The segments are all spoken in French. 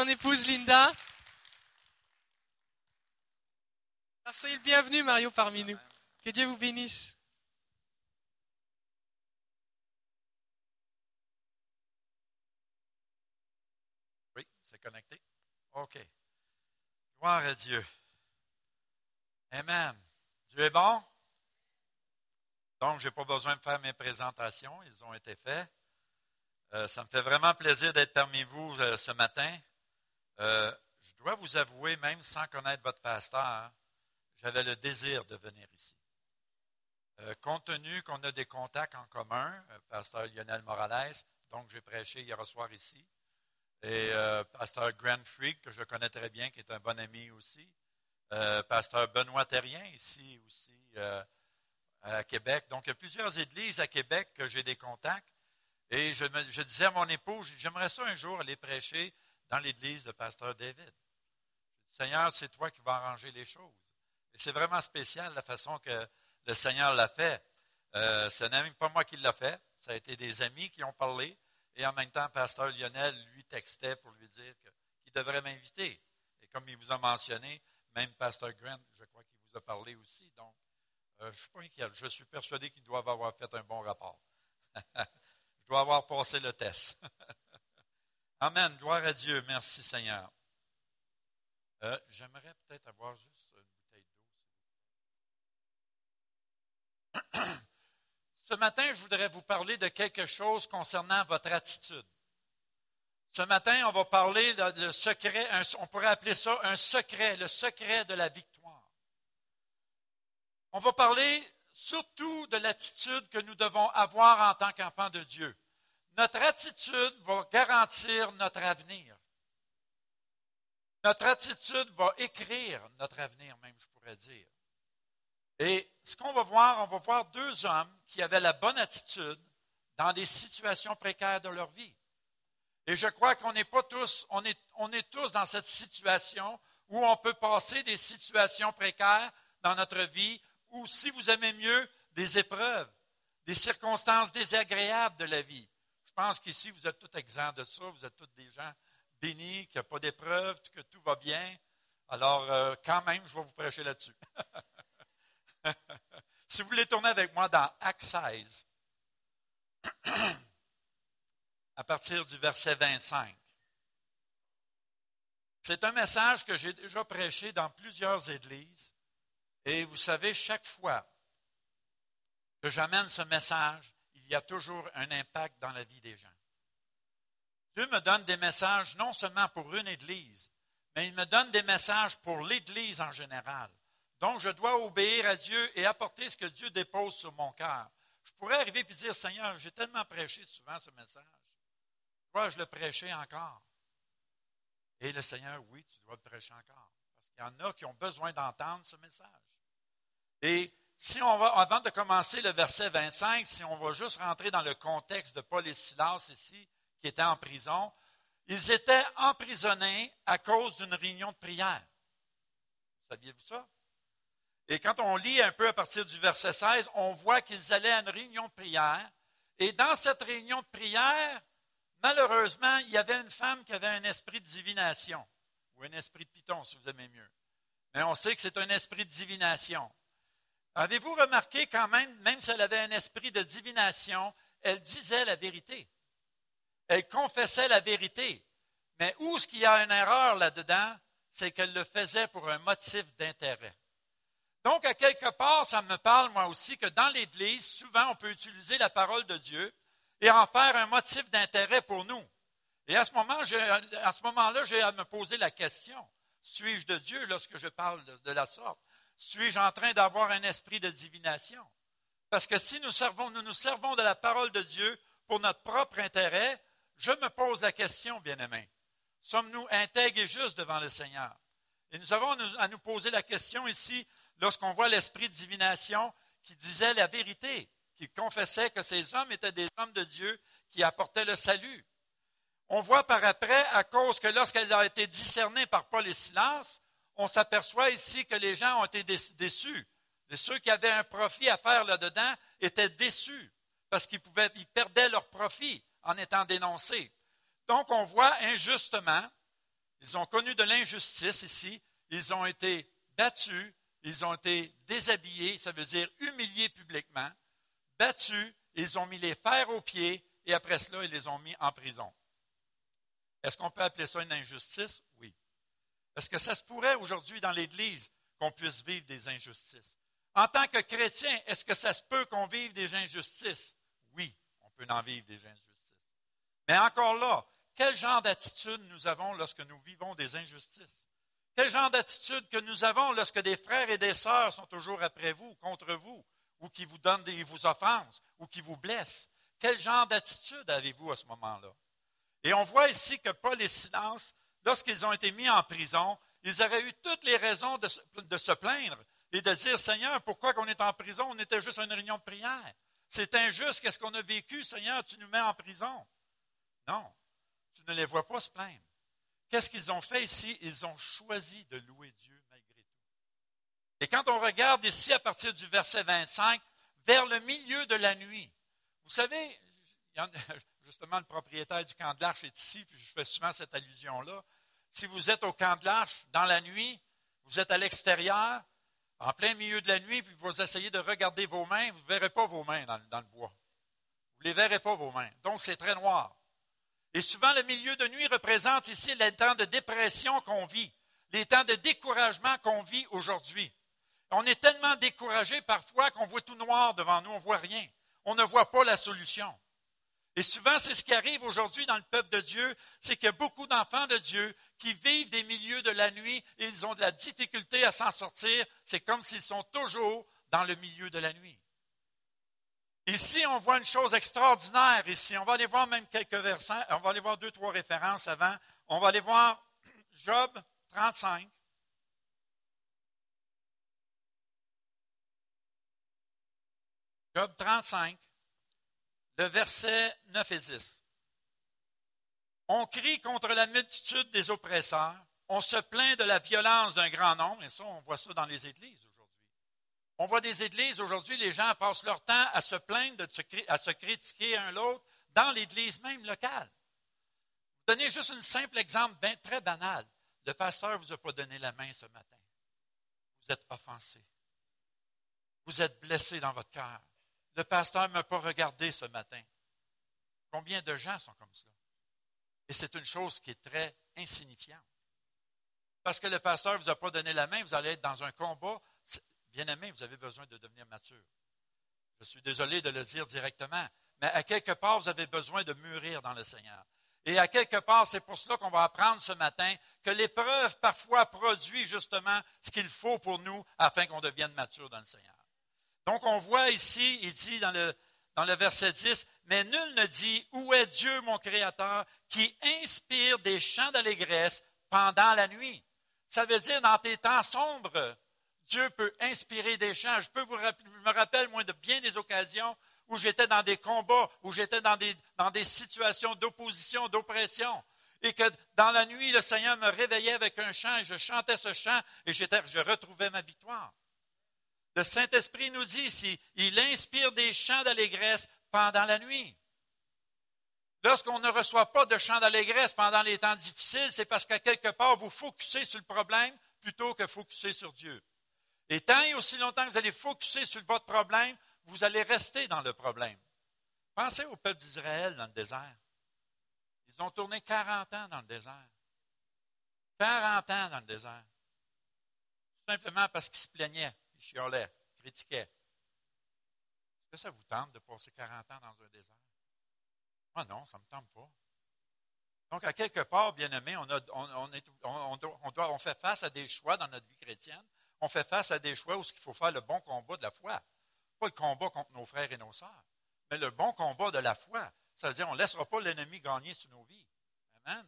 son épouse Linda. soyez le bienvenu, Mario, parmi nous. Que Dieu vous bénisse. Oui, c'est connecté. OK. Gloire à Dieu. Amen. Dieu est bon. Donc, je n'ai pas besoin de faire mes présentations. Ils ont été faits. Euh, ça me fait vraiment plaisir d'être parmi vous euh, ce matin. Euh, je dois vous avouer, même sans connaître votre pasteur, j'avais le désir de venir ici. compte tenu qu'on a des contacts en commun, pasteur Lionel Morales, donc j'ai prêché hier soir ici, et pasteur Grant Freak, que je connais très bien, qui est un bon ami aussi, pasteur Benoît Terrien, ici aussi à Québec. Donc, il y a plusieurs églises à Québec que j'ai des contacts. Et je, disais à mon épouse, j'aimerais ça un jour aller prêcher dans l'église de Pasteur David. Seigneur, c'est toi qui vas arranger les choses. Et c'est vraiment spécial la façon que le Seigneur l'a fait. Euh, ce n'est même pas moi qui l'a fait, ça a été des amis qui ont parlé. Et en même temps, Pasteur Lionel lui textait pour lui dire qu'il devrait m'inviter. Et comme il vous a mentionné, même Pasteur Grant, je crois qu'il vous a parlé aussi. Donc, euh, je ne suis pas inquiet. Je suis persuadé qu'ils doivent avoir fait un bon rapport. dois avoir passé le test. Amen. Gloire à Dieu. Merci Seigneur. Euh, j'aimerais peut-être avoir juste une bouteille d'eau. Ce matin, je voudrais vous parler de quelque chose concernant votre attitude. Ce matin, on va parler de, secret, on pourrait appeler ça un secret, le secret de la victoire. On va parler surtout de l'attitude que nous devons avoir en tant qu'enfants de Dieu. Notre attitude va garantir notre avenir. Notre attitude va écrire notre avenir, même, je pourrais dire. Et ce qu'on va voir, on va voir deux hommes qui avaient la bonne attitude dans des situations précaires de leur vie. Et je crois qu'on n'est pas tous, on est, est tous dans cette situation où on peut passer des situations précaires dans notre vie, ou si vous aimez mieux, des épreuves, des circonstances désagréables de la vie. Je pense qu'ici, vous êtes tous exempts de ça. Vous êtes tous des gens bénis, qu'il n'y a pas d'épreuves, que tout va bien. Alors, euh, quand même, je vais vous prêcher là-dessus. si vous voulez tourner avec moi dans Acte 16, à partir du verset 25. C'est un message que j'ai déjà prêché dans plusieurs églises. Et vous savez, chaque fois que j'amène ce message, il y a toujours un impact dans la vie des gens. Dieu me donne des messages non seulement pour une Église, mais il me donne des messages pour l'Église en général. Donc, je dois obéir à Dieu et apporter ce que Dieu dépose sur mon cœur. Je pourrais arriver et dire, Seigneur, j'ai tellement prêché souvent ce message. Dois-je le prêcher encore? Et le Seigneur, oui, tu dois le prêcher encore. Parce qu'il y en a qui ont besoin d'entendre ce message. Et si on va, avant de commencer le verset 25, si on va juste rentrer dans le contexte de Paul et Silas ici, qui étaient en prison, ils étaient emprisonnés à cause d'une réunion de prière. Saviez-vous ça? Et quand on lit un peu à partir du verset 16, on voit qu'ils allaient à une réunion de prière. Et dans cette réunion de prière, malheureusement, il y avait une femme qui avait un esprit de divination, ou un esprit de python, si vous aimez mieux. Mais on sait que c'est un esprit de divination. Avez-vous remarqué quand même, même si elle avait un esprit de divination, elle disait la vérité. Elle confessait la vérité. Mais où est-ce qu'il y a une erreur là-dedans? C'est qu'elle le faisait pour un motif d'intérêt. Donc, à quelque part, ça me parle, moi aussi, que dans l'Église, souvent, on peut utiliser la parole de Dieu et en faire un motif d'intérêt pour nous. Et à ce moment-là, j'ai à me poser la question, suis-je de Dieu lorsque je parle de la sorte? Suis-je en train d'avoir un esprit de divination? Parce que si nous, servons, nous nous servons de la parole de Dieu pour notre propre intérêt, je me pose la question, bien-aimés. Sommes-nous intègres et justes devant le Seigneur? Et nous avons à nous poser la question ici, lorsqu'on voit l'esprit de divination qui disait la vérité, qui confessait que ces hommes étaient des hommes de Dieu qui apportaient le salut. On voit par après, à cause que lorsqu'elle a été discernée par Paul et Silas, on s'aperçoit ici que les gens ont été déçus. Et ceux qui avaient un profit à faire là-dedans étaient déçus parce qu'ils ils perdaient leur profit en étant dénoncés. Donc, on voit injustement Ils ont connu de l'injustice ici. Ils ont été battus. Ils ont été déshabillés, ça veut dire humiliés publiquement, battus. Ils ont mis les fers aux pieds et après cela, ils les ont mis en prison. Est-ce qu'on peut appeler ça une injustice? Oui. Est-ce que ça se pourrait aujourd'hui dans l'Église qu'on puisse vivre des injustices? En tant que chrétien, est-ce que ça se peut qu'on vive des injustices? Oui, on peut en vivre des injustices. Mais encore là, quel genre d'attitude nous avons lorsque nous vivons des injustices? Quel genre d'attitude que nous avons lorsque des frères et des sœurs sont toujours après vous, contre vous, ou qui vous donnent des vous offensent, ou qui vous blessent? Quel genre d'attitude avez-vous à ce moment-là? Et on voit ici que Paul et Silence, lorsqu'ils ont été mis en prison, ils auraient eu toutes les raisons de se, plaindre et de dire, Seigneur, pourquoi qu'on est en prison? On était juste à une réunion de prière. C'est injuste, qu'est-ce qu'on a vécu, Seigneur, tu nous mets en prison. Non, tu ne les vois pas se plaindre. Qu'est-ce qu'ils ont fait ici? Ils ont choisi de louer Dieu malgré tout. Et quand on regarde ici à partir du verset 25, vers le milieu de la nuit, vous savez, justement, le propriétaire du camp de l'Arche est ici, puis je fais souvent cette allusion-là. Si vous êtes au camp de l'Arche, dans la nuit, vous êtes à l'extérieur, en plein milieu de la nuit, puis vous essayez de regarder vos mains, vous ne verrez pas vos mains dans, le bois. Vous ne les verrez pas, vos mains. Donc, c'est très noir. Et souvent, le milieu de nuit représente ici les temps de dépression qu'on vit, les temps de découragement qu'on vit aujourd'hui. On est tellement découragé parfois qu'on voit tout noir devant nous, on ne voit rien. On ne voit pas la solution. Et souvent, c'est ce qui arrive aujourd'hui dans le peuple de Dieu, c'est qu'il y a beaucoup d'enfants de Dieu qui vivent des milieux de la nuit et ils ont de la difficulté à s'en sortir. C'est comme s'ils sont toujours dans le milieu de la nuit. Ici, on voit une chose extraordinaire ici. On va aller voir même quelques versets. On va aller voir deux, trois références avant. On va aller voir Job 35. Job 35, le verset 9 et 10. On crie contre la multitude des oppresseurs. On se plaint de la violence d'un grand nombre. Et ça, on voit ça dans les églises. On voit des églises aujourd'hui, les gens passent leur temps à se plaindre, à se critiquer un l'autre dans l'église même locale. Donnez juste un simple exemple très banal. Le pasteur ne vous a pas donné la main ce matin. Vous êtes offensé. Vous êtes blessé dans votre cœur. Le pasteur ne m'a pas regardé ce matin. Combien de gens sont comme ça? Et c'est une chose qui est très insignifiante. Parce que le pasteur ne vous a pas donné la main, vous allez être dans un combat Bien-aimé, vous avez besoin de devenir mature. Je suis désolé de le dire directement, mais à quelque part, vous avez besoin de mûrir dans le Seigneur. Et à quelque part, c'est pour cela qu'on va apprendre ce matin que l'épreuve parfois produit justement ce qu'il faut pour nous afin qu'on devienne mature dans le Seigneur. Donc on voit ici, il dit dans le, verset 10, mais nul ne dit, où est Dieu mon Créateur qui inspire des chants d'allégresse pendant la nuit? Ça veut dire dans tes temps sombres, Dieu peut inspirer des chants. Je peux vous me rappelle, moi, de bien des occasions où j'étais dans des combats, où j'étais dans des situations d'opposition, d'oppression. Et que dans la nuit, le Seigneur me réveillait avec un chant et je chantais ce chant et je retrouvais ma victoire. Le Saint-Esprit nous dit ici, il inspire des chants d'allégresse pendant la nuit. Lorsqu'on ne reçoit pas de chants d'allégresse pendant les temps difficiles, c'est parce qu'à quelque part, vous focussez sur le problème plutôt que focuser sur Dieu. Et tant et aussi longtemps que vous allez focuser sur votre problème, vous allez rester dans le problème. Pensez au peuple d'Israël dans le désert. Ils ont tourné 40 ans dans le désert. 40 ans dans le désert. Simplement parce qu'ils se plaignaient, ils chiolaient, critiquaient. Est-ce que ça vous tente de passer 40 ans dans un désert? Moi, non, ça ne me tente pas. Donc, à quelque part, bien aimé, on, on, fait face à des choix dans notre vie chrétienne on fait face à des choix où il faut faire le bon combat de la foi. Pas le combat contre nos frères et nos sœurs, mais le bon combat de la foi. Ça veut dire qu'on ne laissera pas l'ennemi gagner sur nos vies. Amen.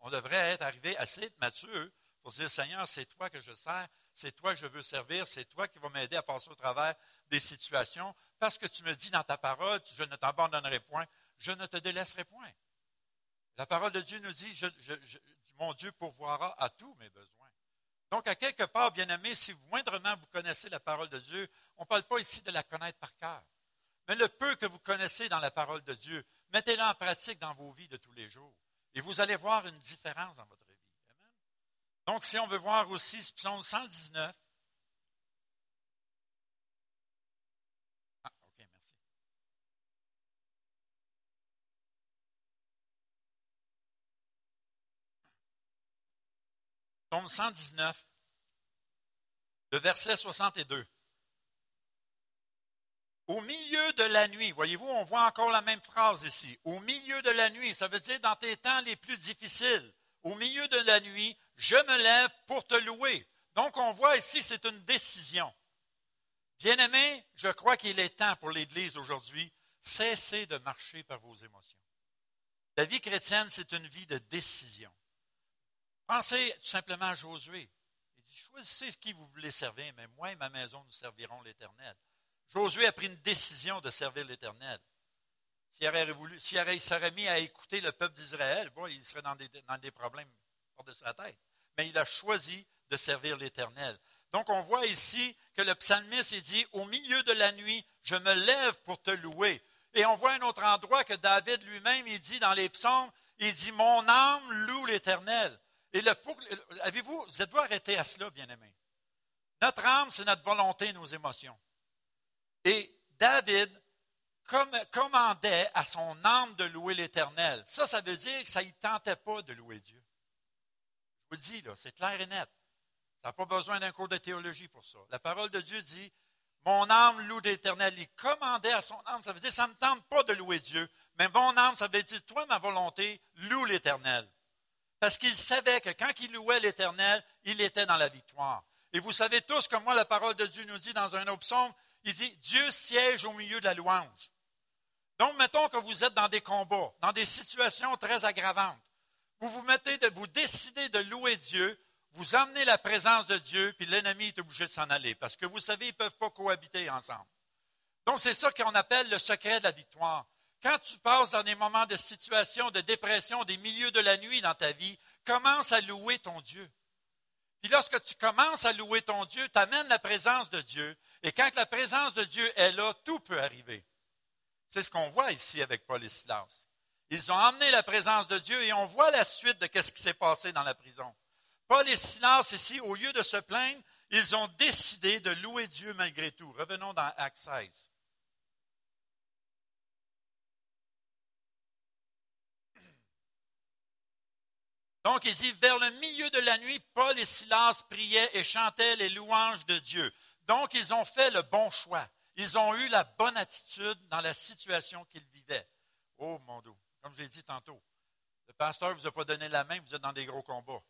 On devrait être arrivé assez mature pour dire, Seigneur, c'est toi que je sers, c'est toi que je veux servir, c'est toi qui vas m'aider à passer au travers des situations, parce que tu me dis dans ta parole, je ne t'abandonnerai point, je ne te délaisserai point. La parole de Dieu nous dit, mon Dieu pourvoira à tous mes besoins. Donc, à quelque part, bien aimé, si moindrement vous connaissez la parole de Dieu, on ne parle pas ici de la connaître par cœur. Mais le peu que vous connaissez dans la parole de Dieu, mettez-le en pratique dans vos vies de tous les jours. Et vous allez voir une différence dans votre vie. Donc, si on veut voir aussi psaume 119. Ah. Psaume 119, le verset 62. Au milieu de la nuit, voyez-vous, on voit encore la même phrase ici. Au milieu de la nuit, ça veut dire dans tes temps les plus difficiles. Au milieu de la nuit, je me lève pour te louer. Donc on voit ici, c'est une décision. Bien-aimés, je crois qu'il est temps pour l'Église aujourd'hui, cessez de marcher par vos émotions. La vie chrétienne, c'est une vie de décision. Pensez tout simplement à Josué. Il dit, choisissez ce qui vous voulez servir, mais moi et ma maison, nous servirons l'Éternel. Josué a pris une décision de servir l'Éternel. S'il aurait, mis à écouter le peuple d'Israël, il serait dans des problèmes hors de sa tête. Mais il a choisi de servir l'Éternel. Donc, on voit ici que le psalmiste dit Au milieu de la nuit, je me lève pour te louer. Et on voit un autre endroit que David lui-même, il dit dans les psaumes Il dit Mon âme loue l'Éternel. Et avez-vous, vous êtes-vous arrêté à cela, bien-aimé? Notre âme, c'est notre volonté, nos émotions. Et David commandait à son âme de louer l'Éternel. Ça, ça veut dire que ça ne tentait pas de louer Dieu. Vous le là, c'est clair et net. Ça n'a pas besoin d'un cours de théologie pour ça. La parole de Dieu dit Mon âme loue l'Éternel. Il commandait à son âme. Ça veut dire ça ne me tente pas de louer Dieu. Mais mon âme, ça veut dire Toi, ma volonté, loue l'Éternel. Parce qu'il savait que quand il louait l'Éternel, il était dans la victoire. Et vous savez tous, comme moi, la parole de Dieu nous dit dans un autre psaume il dit, Dieu siège au milieu de la louange. Donc, mettons que vous êtes dans des combats, dans des situations très aggravantes. Vous vous mettez de, vous décidez de louer Dieu, vous emmenez la présence de Dieu, puis l'ennemi est obligé de s'en aller, parce que vous savez, ils ne peuvent pas cohabiter ensemble. Donc, c'est ça qu'on appelle le secret de la victoire. Quand tu passes dans des moments de situation, de dépression, des milieux de la nuit dans ta vie, commence à louer ton Dieu. Puis lorsque tu commences à louer ton Dieu, tu amènes la présence de Dieu, et quand la présence de Dieu est là, tout peut arriver. C'est ce qu'on voit ici avec Paul et Silas. Ils ont amené la présence de Dieu et on voit la suite de ce qui s'est passé dans la prison. Paul et Silas, ici, au lieu de se plaindre, ils ont décidé de louer Dieu malgré tout. Revenons dans Acte 16. Donc, il dit, vers le milieu de la nuit, Paul et Silas priaient et chantaient les louanges de Dieu. Donc, ils ont fait le bon choix. Ils ont eu la bonne attitude dans la situation qu'ils vivaient. Oh, mon Dieu, comme je l'ai dit tantôt, le pasteur ne vous a pas donné la main, vous êtes dans des gros combats.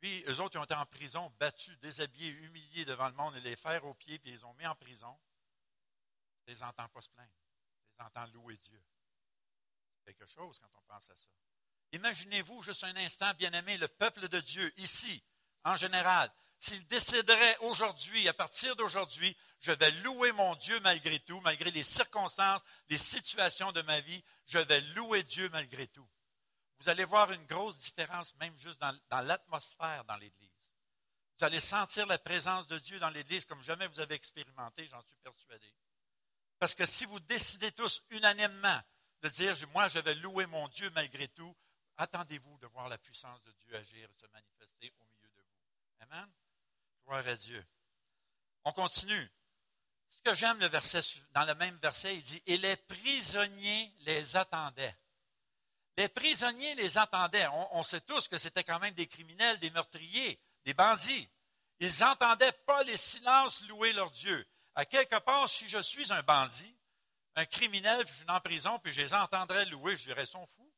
Puis, eux autres, ils ont été en prison, battus, déshabillés, humiliés devant le monde, et les fers aux pieds, puis ils les ont mis en prison. Je les entends pas se plaindre. Je les entends louer Dieu. C'est quelque chose quand on pense à ça. Imaginez-vous juste un instant, bien aimé, le peuple de Dieu, ici, en général, s'il déciderait aujourd'hui, à partir d'aujourd'hui, je vais louer mon Dieu malgré tout, malgré les circonstances, les situations de ma vie, je vais louer Dieu malgré tout. Vous allez voir une grosse différence, même juste dans, l'atmosphère dans l'Église. Vous allez sentir la présence de Dieu dans l'Église comme jamais vous avez expérimenté, j'en suis persuadé. Parce que si vous décidez tous unanimement de dire, moi, je vais louer mon Dieu malgré tout, attendez-vous de voir la puissance de Dieu agir et se manifester au milieu de vous. Amen? On continue. Ce que j'aime le verset, dans le même verset, il dit, et les prisonniers les attendaient. Les prisonniers les attendaient. On, sait tous que c'était quand même des criminels, des meurtriers, des bandits. Ils n'entendaient pas les silences louer leur Dieu. À quelque part, si je suis un bandit, un criminel, puis je suis en prison, puis je les entendrais louer, je dirais, sont fous.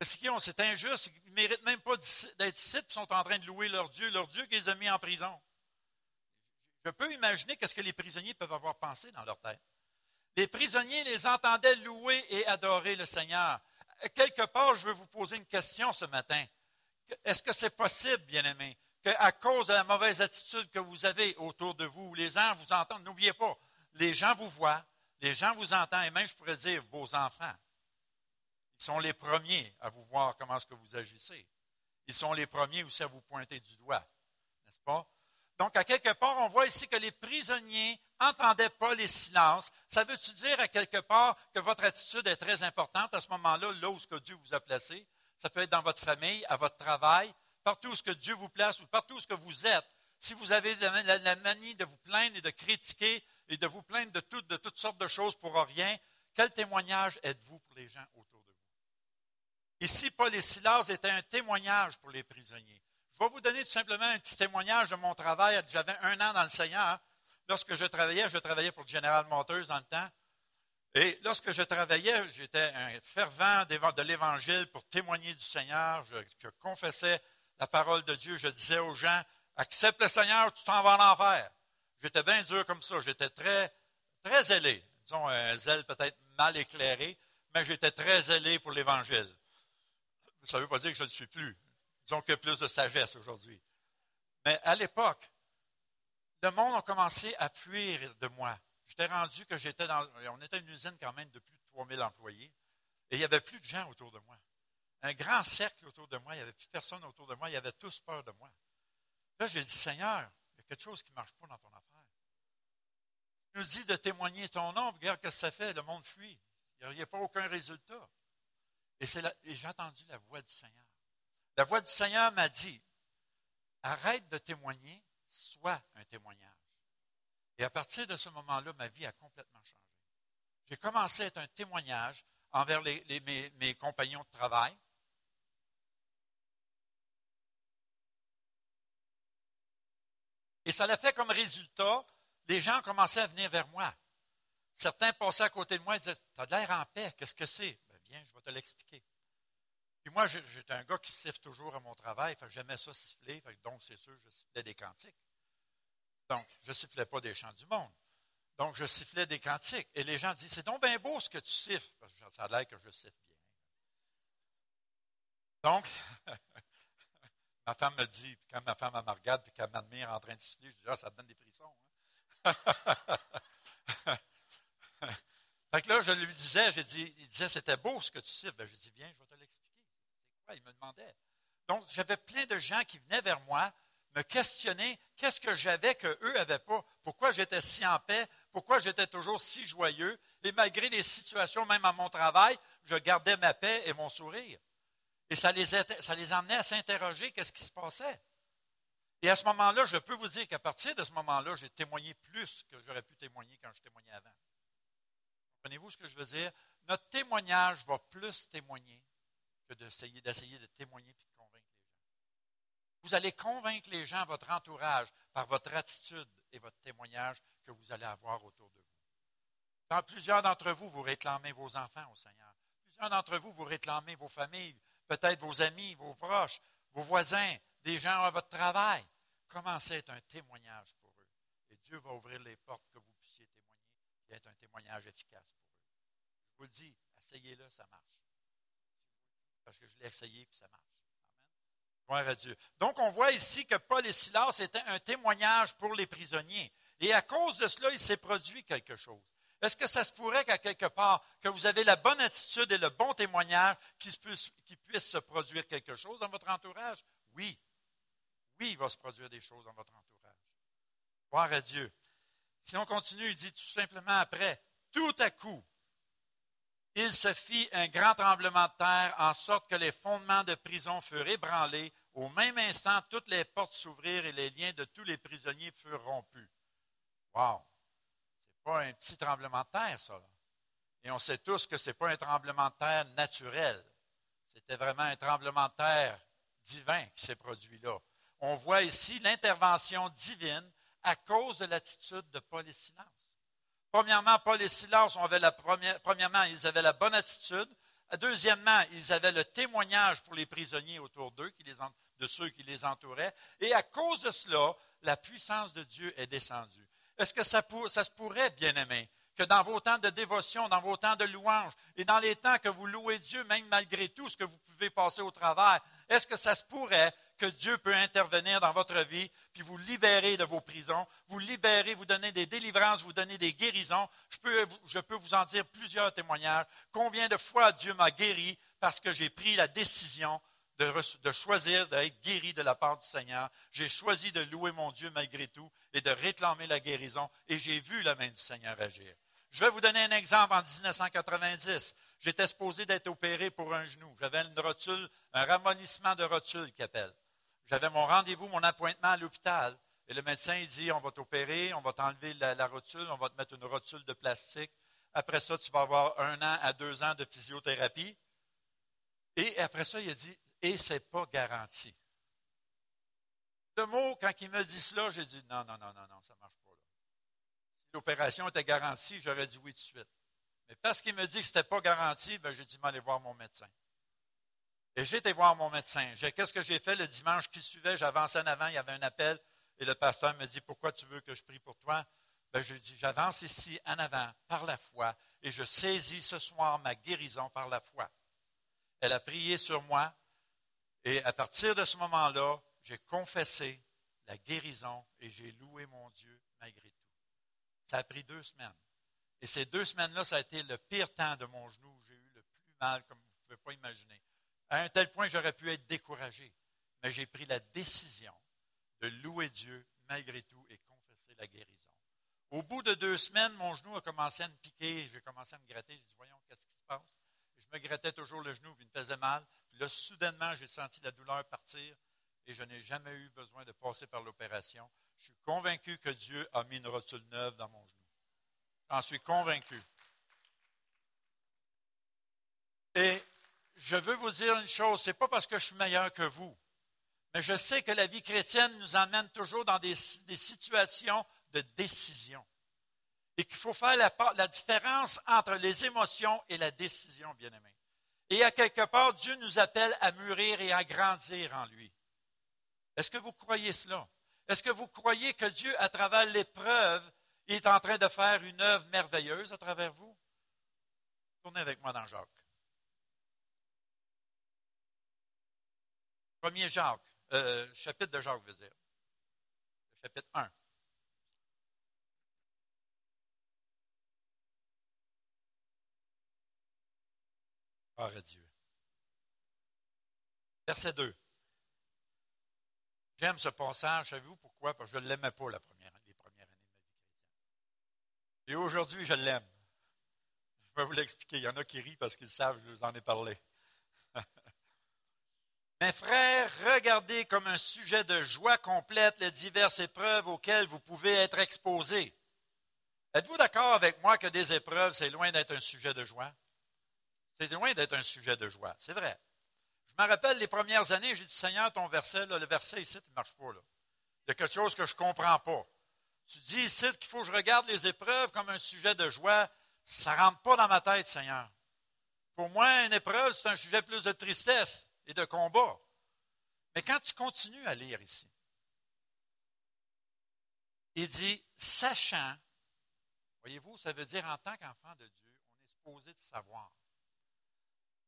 C'est injuste, ils ne méritent même pas d'être ici, puis sont en train de louer leur Dieu, leur Dieu qui les a mis en prison. Je peux imaginer qu'est-ce que les prisonniers peuvent avoir pensé dans leur tête. Les prisonniers les entendaient louer et adorer le Seigneur. Quelque part, je veux vous poser une question ce matin. Est-ce que c'est possible, bien-aimés, qu'à cause de la mauvaise attitude que vous avez autour de vous, les gens vous entendent, n'oubliez pas, les gens vous voient, les gens vous entendent, et même, je pourrais dire, vos enfants. Ils sont les premiers à vous voir comment est-ce que vous agissez. Ils sont les premiers aussi à vous pointer du doigt, n'est-ce pas? Donc, à quelque part, on voit ici que les prisonniers n'entendaient pas les silences. Ça veut-tu dire à quelque part que votre attitude est très importante à ce moment-là, là où ce que Dieu vous a placé? Ça peut être dans votre famille, à votre travail, partout où ce que Dieu vous place ou partout où ce que vous êtes, si vous avez la, manie de vous plaindre et de critiquer et de vous plaindre de, de toutes sortes de choses pour rien, quel témoignage êtes-vous pour les gens autour? Ici, Paul et Silas étaient un témoignage pour les prisonniers. Je vais vous donner tout simplement un petit témoignage de mon travail. J'avais un an dans le Seigneur. Lorsque je travaillais, je travaillais pour General Motors dans le temps. Et lorsque je travaillais, j'étais un fervent de l'Évangile pour témoigner du Seigneur. Je, confessais la parole de Dieu. Je disais aux gens, accepte le Seigneur, tu t'en vas en enfer. J'étais bien dur comme ça. J'étais très, très zélé. Disons, un zèle peut-être mal éclairé, mais j'étais très zélé pour l'Évangile. Ça ne veut pas dire que je ne suis plus. Disons que plus de sagesse aujourd'hui. Mais à l'époque, le monde a commencé à fuir de moi. J'étais rendu que j'étais dans. On était une usine quand même de plus de 3000 employés. Et il n'y avait plus de gens autour de moi. Un grand cercle autour de moi. Il n'y avait plus personne autour de moi. Il y avait tous peur de moi. Là, j'ai dit Seigneur, il y a quelque chose qui ne marche pas dans ton affaire. Tu nous dis de témoigner ton nom. Regarde ce que ça fait. Le monde fuit. Il n'y a pas aucun résultat. Et, j'ai entendu la voix du Seigneur. La voix du Seigneur m'a dit Arrête de témoigner, sois un témoignage. Et à partir de ce moment-là, ma vie a complètement changé. J'ai commencé à être un témoignage envers mes, compagnons de travail. Et ça l'a fait comme résultat, les gens commencé à venir vers moi. Certains passaient à côté de moi et disaient Tu as l'air en paix, qu'est-ce que c'est? Je vais te l'expliquer. Puis moi, j'étais un gars qui siffle toujours à mon travail, j'aimais ça siffler, donc c'est sûr, je sifflais des cantiques. Donc, je ne sifflais pas des chants du monde. Donc, je sifflais des cantiques. Et les gens disent, c'est donc bien beau ce que tu siffles. Parce que ça a l'air que je siffle bien. Donc, ma femme me dit, quand ma femme me regarde et qu'elle m'admire en train de siffler, je dis, ah, ça te donne des frissons. Hein? fait que là, je lui disais, il disait, c'était beau ce que tu siffles. Ben, j'ai dit, bien, je vais te l'expliquer. C'est quoi? Il me demandait. Donc, j'avais plein de gens qui venaient vers moi me questionner qu'est-ce que j'avais que eux n'avaient pas, pourquoi j'étais si en paix, pourquoi j'étais toujours si joyeux, et malgré les situations, même à mon travail, je gardais ma paix et mon sourire. Et ça les, ça les emmenait à s'interroger qu'est-ce qui se passait. Et à ce moment-là, je peux vous dire qu'à partir de ce moment-là, j'ai témoigné plus que j'aurais pu témoigner quand je témoignais avant. Comprenez-vous ce que je veux dire? Notre témoignage va plus témoigner que d'essayer, d'essayer de témoigner vous allez convaincre les gens, votre entourage, par votre attitude et votre témoignage que vous allez avoir autour de vous. Dans plusieurs d'entre vous, vous réclamez vos enfants au Seigneur. Plusieurs d'entre vous, vous réclamez vos familles, peut-être vos amis, vos proches, vos voisins, des gens à votre travail. Commencez à être un témoignage pour eux. Et Dieu va ouvrir les portes que vous puissiez témoigner et être un témoignage efficace pour eux. Je vous le dis, essayez-le, ça marche. Parce que je l'ai essayé et ça marche. Gloire à Dieu. Donc, on voit ici que Paul et Silas étaient un témoignage pour les prisonniers. Et à cause de cela, il s'est produit quelque chose. Est-ce que ça se pourrait qu'à quelque part, que vous avez la bonne attitude et le bon témoignage, qu'il puisse, puisse se produire quelque chose dans votre entourage? Oui. Oui, il va se produire des choses dans votre entourage. Gloire à Dieu. Si on continue, il dit tout simplement après, tout à coup, il se fit un grand tremblement de terre, en sorte que les fondements de prison furent ébranlés. Au même instant, toutes les portes s'ouvrirent et les liens de tous les prisonniers furent rompus. Wow! C'est pas un petit tremblement de terre, ça. Et on sait tous que ce n'est pas un tremblement de terre naturel. C'était vraiment un tremblement de terre divin qui s'est produit là. On voit ici l'intervention divine à cause de l'attitude de Paul et Silas. Premièrement, Paul et Silas, la première, premièrement, ils avaient la bonne attitude. Deuxièmement, ils avaient le témoignage pour les prisonniers autour d'eux, de ceux qui les entouraient. Et à cause de cela, la puissance de Dieu est descendue. Est-ce que ça, se pourrait, bien aimé, que dans vos temps de dévotion, dans vos temps de louange, et dans les temps que vous louez Dieu, même malgré tout ce que vous pouvez passer au travers, est-ce que ça se pourrait que Dieu peut intervenir dans votre vie, puis vous libérer de vos prisons, vous libérer, vous donner des délivrances, vous donner des guérisons. Je peux, je peux vous en dire plusieurs témoignages. Combien de fois Dieu m'a guéri parce que j'ai pris la décision de, choisir d'être guéri de la part du Seigneur. J'ai choisi de louer mon Dieu malgré tout et de réclamer la guérison, et j'ai vu la main du Seigneur agir. Je vais vous donner un exemple. En 1990, j'étais supposé d'être opéré pour un genou. J'avais une rotule, un ramollissement de rotule qui appelle. J'avais mon rendez-vous, mon appointement à l'hôpital. Et le médecin, il dit, on va t'opérer, on va t'enlever la, rotule, on va te mettre une rotule de plastique. Après ça, tu vas avoir un an à deux ans de physiothérapie. Et après ça, il a dit, et c'est pas garanti. Le mot, quand il me dit cela, j'ai dit, non, non, non, non, non, ça marche pas. Là. Si l'opération était garantie, j'aurais dit oui tout de suite. Mais parce qu'il me dit que ce n'était pas garanti, ben, j'ai dit, m'aller voir mon médecin. Et j'ai voir mon médecin. Qu'est-ce que j'ai fait? Le dimanche qui suivait? J'avançais en avant, il y avait un appel, et le pasteur me dit, pourquoi tu veux que je prie pour toi? Ben, je dis, j'avance ici en avant par la foi, et je saisis ce soir ma guérison par la foi. Elle a prié sur moi, et à partir de ce moment-là, j'ai confessé la guérison et j'ai loué mon Dieu malgré tout. Ça a pris deux semaines. Et ces deux semaines-là, ça a été le pire temps de mon genou. J'ai eu le plus mal, comme vous ne pouvez pas imaginer. À un tel point, j'aurais pu être découragé. Mais j'ai pris la décision de louer Dieu malgré tout et confesser la guérison. Au bout de deux semaines, mon genou a commencé à me piquer. J'ai commencé à me gratter. J'ai dit, voyons, qu'est-ce qui se passe? je me grattais toujours le genou, puis il me faisait mal. Puis là, soudainement, j'ai senti la douleur partir et je n'ai jamais eu besoin de passer par l'opération. Je suis convaincu que Dieu a mis une rotule neuve dans mon genou. J'en suis convaincu. Et je veux vous dire une chose, ce n'est pas parce que je suis meilleur que vous, mais je sais que la vie chrétienne nous emmène toujours dans des, situations de décision. Et qu'il faut faire la, la, différence entre les émotions et la décision, bien-aimé. Et à quelque part, Dieu nous appelle à mûrir et à grandir en lui. Est-ce que vous croyez cela? Est-ce que vous croyez que Dieu, à travers l'épreuve, est en train de faire une œuvre merveilleuse à travers vous? Tournez avec moi dans Jacques. Premier Jacques, euh, chapitre de Jacques, veut dire. chapitre 1. Gloire à Dieu. Verset 2. J'aime ce passage. Savez-vous pourquoi? Parce que je ne l'aimais pas la première, les premières années de ma vie chrétienne. Et aujourd'hui, je l'aime. Je vais vous l'expliquer. Il y en a qui rient parce qu'ils savent, je vous en ai parlé. Mes frères, regardez comme un sujet de joie complète les diverses épreuves auxquelles vous pouvez être exposés. Êtes-vous d'accord avec moi que des épreuves, c'est loin d'être un sujet de joie? C'est loin d'être un sujet de joie, c'est vrai. Je me rappelle les premières années, j'ai dit, Seigneur, ton verset, le verset ici, ne marche pas. Là. Il y a quelque chose que je ne comprends pas. Tu dis ici qu'il faut que je regarde les épreuves comme un sujet de joie. Ça ne rentre pas dans ma tête, Seigneur. Pour moi, une épreuve, c'est un sujet plus de tristesse et de combat. Mais quand tu continues à lire ici, il dit, sachant, voyez-vous, ça veut dire en tant qu'enfant de Dieu, on est supposé de savoir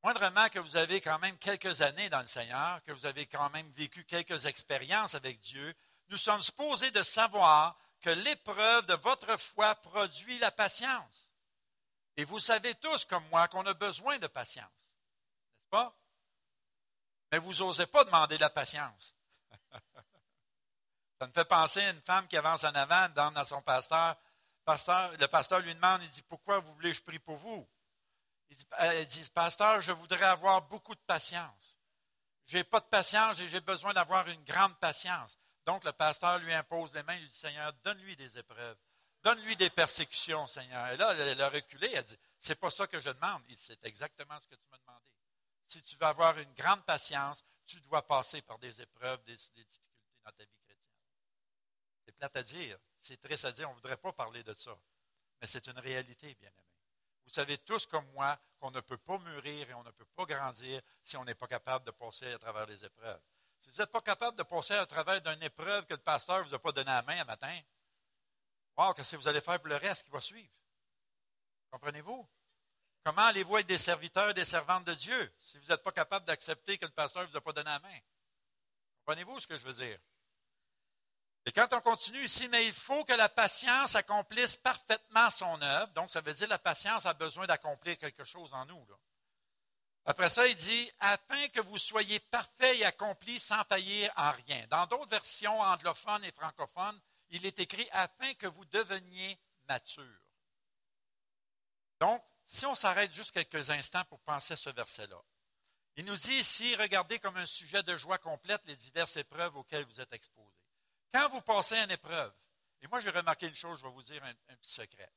moindrement que vous avez quand même quelques années dans le Seigneur, que vous avez quand même vécu quelques expériences avec Dieu, nous sommes supposés de savoir que l'épreuve de votre foi produit la patience. Et vous savez tous, comme moi, qu'on a besoin de patience. N'est-ce pas? Mais vous n'osez pas demander la patience. Ça me fait penser à une femme qui avance en avant, dans son pasteur. pasteur. Le pasteur lui demande, il dit, pourquoi vous voulez que je prie pour vous? Elle dit, pasteur, je voudrais avoir beaucoup de patience. Je n'ai pas de patience et j'ai besoin d'avoir une grande patience. Donc, le pasteur lui impose les mains, il lui dit, Seigneur, donne-lui des épreuves. Donne-lui des persécutions, Seigneur. Et là, elle a reculé, elle dit, c'est pas ça que je demande. C'est exactement ce que tu m'as demandé. Si tu veux avoir une grande patience, tu dois passer par des épreuves, des, difficultés dans ta vie chrétienne. C'est plate à dire, c'est triste à dire, on ne voudrait pas parler de ça. Mais c'est une réalité, bien aimé. Vous savez tous comme moi qu'on ne peut pas mûrir et on ne peut pas grandir si on n'est pas capable de passer à travers les épreuves. Si vous n'êtes pas capable de passer à travers d'une épreuve que le pasteur ne vous a pas donné la main un matin, wow, qu'est-ce que vous allez faire pour le reste qui va suivre? Comprenez-vous? Comment allez-vous être des serviteurs des servantes de Dieu si vous n'êtes pas capable d'accepter que le pasteur ne vous a pas donné la main? Comprenez-vous ce que je veux dire? Et quand on continue ici, mais il faut que la patience accomplisse parfaitement son œuvre. Donc, ça veut dire que la patience a besoin d'accomplir quelque chose en nous. Après ça, il dit, afin que vous soyez parfaits et accomplis sans faillir en rien. Dans d'autres versions anglophones et francophones, il est écrit, afin que vous deveniez matures. Donc, si on s'arrête juste quelques instants pour penser à ce verset-là, Il nous dit ici, regardez comme un sujet de joie complète les diverses épreuves auxquelles vous êtes exposés. Quand vous passez une épreuve, et moi j'ai remarqué une chose, je vais vous dire un, petit secret.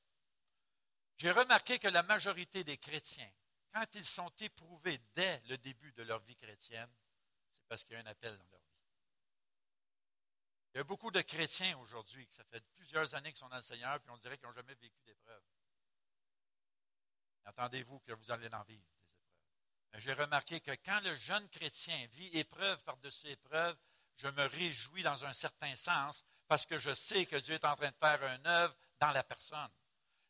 J'ai remarqué que la majorité des chrétiens, quand ils sont éprouvés dès le début de leur vie chrétienne, c'est parce qu'il y a un appel dans leur vie. Il y a beaucoup de chrétiens aujourd'hui qui ça fait plusieurs années qu'ils sont dans puis on dirait qu'ils n'ont jamais vécu d'épreuve. Attendez-vous que vous allez en vivre des épreuves. J'ai remarqué que quand le jeune chrétien vit épreuve par-dessus épreuve, je me réjouis dans un certain sens parce que je sais que Dieu est en train de faire une œuvre dans la personne.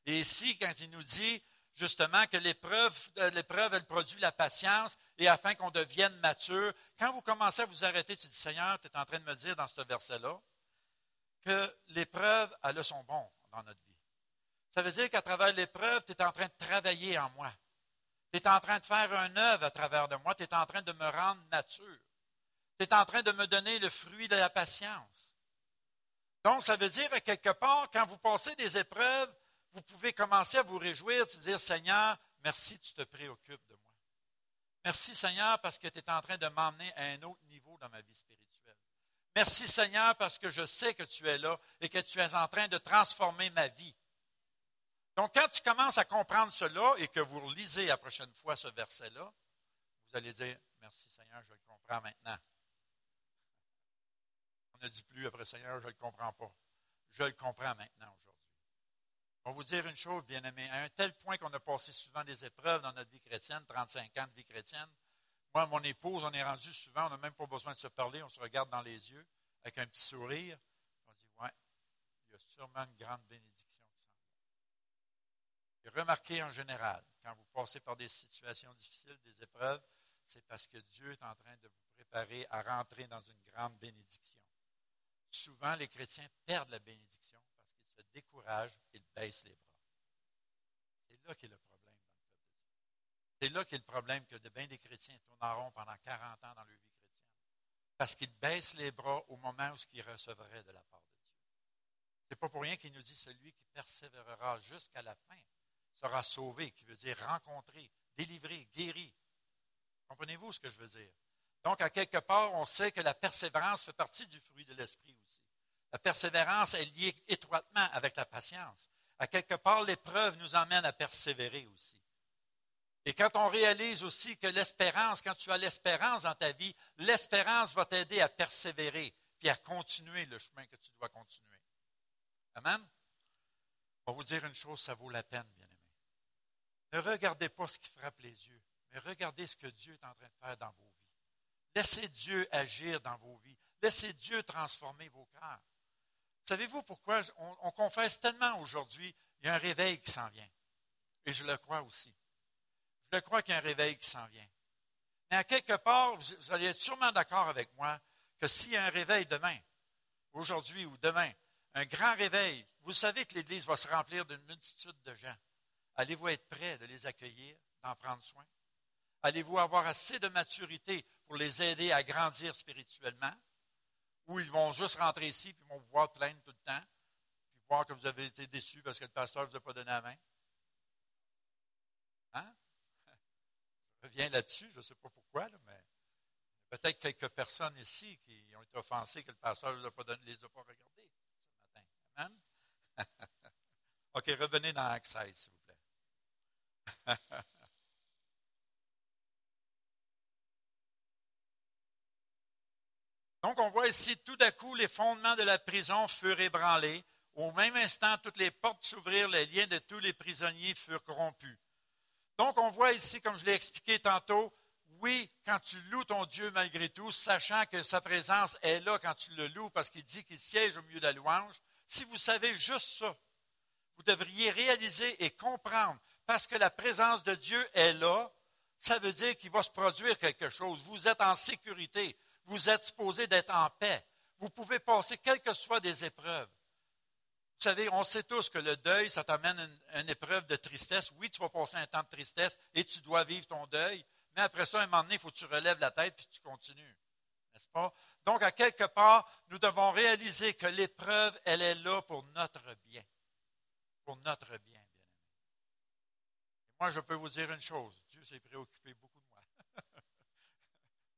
Et ici, quand il nous dit justement que l'épreuve, euh, elle produit la patience et afin qu'on devienne mature, quand vous commencez à vous arrêter, tu dis, Seigneur, tu es en train de me dire dans ce verset-là que l'épreuve, elle a son bon dans notre vie. Ça veut dire qu'à travers l'épreuve, tu es en train de travailler en moi. Tu es en train de faire un œuvre à travers de moi. Tu es en train de me rendre mature. Tu es en train de me donner le fruit de la patience. Donc, ça veut dire, quelque part, quand vous passez des épreuves, vous pouvez commencer à vous réjouir, de dire, Seigneur, merci, tu te préoccupes de moi. Merci, Seigneur, parce que tu es en train de m'emmener à un autre niveau dans ma vie spirituelle. Merci, Seigneur, parce que je sais que tu es là et que tu es en train de transformer ma vie. Donc, quand tu commences à comprendre cela et que vous lisez la prochaine fois ce verset-là, vous allez dire, merci, Seigneur, je le comprends maintenant. On ne dit plus après, Seigneur, je ne le comprends pas. Je le comprends maintenant aujourd'hui. On va vous dire une chose, bien aimé, à un tel point qu'on a passé souvent des épreuves dans notre vie chrétienne, 35 ans de vie chrétienne. Moi, mon épouse, on est rendu souvent, on n'a même pas besoin de se parler, on se regarde dans les yeux avec un petit sourire. On dit, ouais, il y a sûrement une grande bénédiction. Et remarquez en général, quand vous passez par des situations difficiles, des épreuves, c'est parce que Dieu est en train de vous préparer à rentrer dans une grande bénédiction. Souvent, les chrétiens perdent la bénédiction décourage, il baisse les bras. C'est là qu'est le problème dans. C'est là qu'est le problème que de bien des chrétiens tournent en rond pendant 40 ans dans leur vie chrétienne. Parce qu'ils baissent les bras au moment où ce qu'ils recevraient de la part de Dieu. C'est pas pour rien qu'il nous dit celui qui persévérera jusqu'à la fin sera sauvé, qui veut dire rencontré, délivré, guéri. Comprenez-vous ce que je veux dire? Donc, à quelque part, on sait que la persévérance fait partie du fruit de l'esprit aussi. La persévérance est liée étroitement avec la patience. À quelque part, l'épreuve nous emmène à persévérer aussi. Et quand on réalise aussi que l'espérance, quand tu as l'espérance dans ta vie, l'espérance va t'aider à persévérer puis à continuer le chemin que tu dois continuer. Amen? Je vais vous dire une chose, ça vaut la peine. Ne regardez pas ce qui frappe les yeux, mais regardez ce que Dieu est en train de faire dans vos vies. Laissez Dieu agir dans vos vies. Laissez Dieu transformer vos cœurs. Savez-vous pourquoi? On, confesse tellement aujourd'hui, il y a un réveil qui s'en vient. Et je le crois aussi. Je le crois qu'il y a un réveil qui s'en vient. Mais à quelque part, vous, allez être sûrement d'accord avec moi que s'il y a un réveil demain, aujourd'hui ou demain, un grand réveil, vous savez que l'Église va se remplir d'une multitude de gens. Allez-vous être prêt de les accueillir, d'en prendre soin? Allez-vous avoir assez de maturité pour les aider à grandir spirituellement? ou ils vont juste rentrer ici, puis vont vous voir plaindre tout le temps, puis voir que vous avez été déçus parce que le pasteur ne vous a pas donné la main? Hein? Je reviens là-dessus, je ne sais pas pourquoi, mais peut-être quelques personnes ici qui ont été offensées que le pasteur ne les a pas regardées ce matin. Amen? OK, revenez dans Acte 16, s'il vous plaît. Donc, on voit ici, tout à coup, les fondements de la prison furent ébranlés. Au même instant, toutes les portes s'ouvrirent, les liens de tous les prisonniers furent rompus. Donc, on voit ici, comme je l'ai expliqué tantôt, oui, quand tu loues ton Dieu malgré tout, sachant que sa présence est là quand tu le loues parce qu'il dit qu'il siège au milieu de la louange, si vous savez juste ça, vous devriez réaliser et comprendre, parce que la présence de Dieu est là, ça veut dire qu'il va se produire quelque chose. Vous êtes en sécurité vous êtes supposé d'être en paix. Vous pouvez passer quelles que soient des épreuves. Vous savez, on sait tous que le deuil, ça t'amène une, une, épreuve de tristesse. Oui, tu vas passer un temps de tristesse et tu dois vivre ton deuil, mais après ça, un moment donné, il faut que tu relèves la tête et tu continues. N'est-ce pas? Donc, à quelque part, nous devons réaliser que l'épreuve, elle est là pour notre bien. Pour notre bien. Moi, je peux vous dire une chose. Dieu s'est préoccupé beaucoup de moi.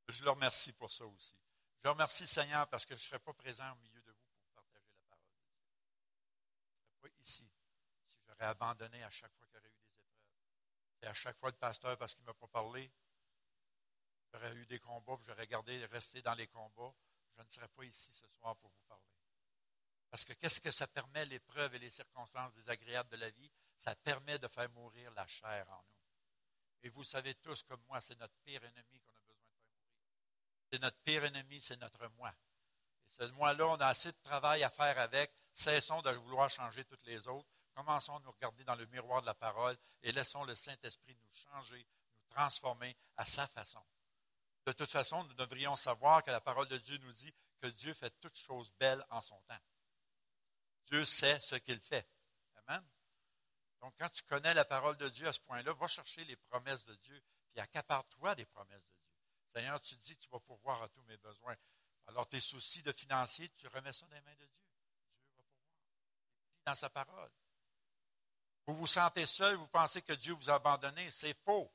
Je le remercie pour ça aussi. Je remercie Seigneur parce que je ne serais pas présent au milieu de vous pour partager la parole. Je ne serais pas ici si j'aurais abandonné à chaque fois qu'il y aurait eu des épreuves. Et à chaque fois le pasteur, parce qu'il ne m'a pas parlé, j'aurais eu des combats, j'aurais gardé, resté dans les combats. Je ne serais pas ici ce soir pour vous parler. Parce que qu'est-ce que ça permet, l'épreuve et les circonstances désagréables de la vie? Ça permet de faire mourir la chair en nous. Et vous savez tous comme moi, c'est notre pire ennemi qu'on a besoin de faire. C'est notre pire ennemi, c'est notre moi. Et ce moi-là, on a assez de travail à faire avec. Cessons de vouloir changer toutes les autres. Commençons à nous regarder dans le miroir de la parole et laissons le Saint-Esprit nous changer, nous transformer à sa façon. De toute façon, nous devrions savoir que la parole de Dieu nous dit que Dieu fait toutes choses belles en son temps. Dieu sait ce qu'il fait. Amen. Donc, quand tu connais la parole de Dieu à ce point-là, va chercher les promesses de Dieu, puis accapare-toi des promesses de Dieu. Seigneur, tu dis tu vas pourvoir à tous mes besoins. Alors, tes soucis de financier, tu remets ça dans les mains de Dieu. Dieu va pourvoir. Il dit dans sa parole. Vous vous sentez seul, vous pensez que Dieu vous a abandonné. C'est faux.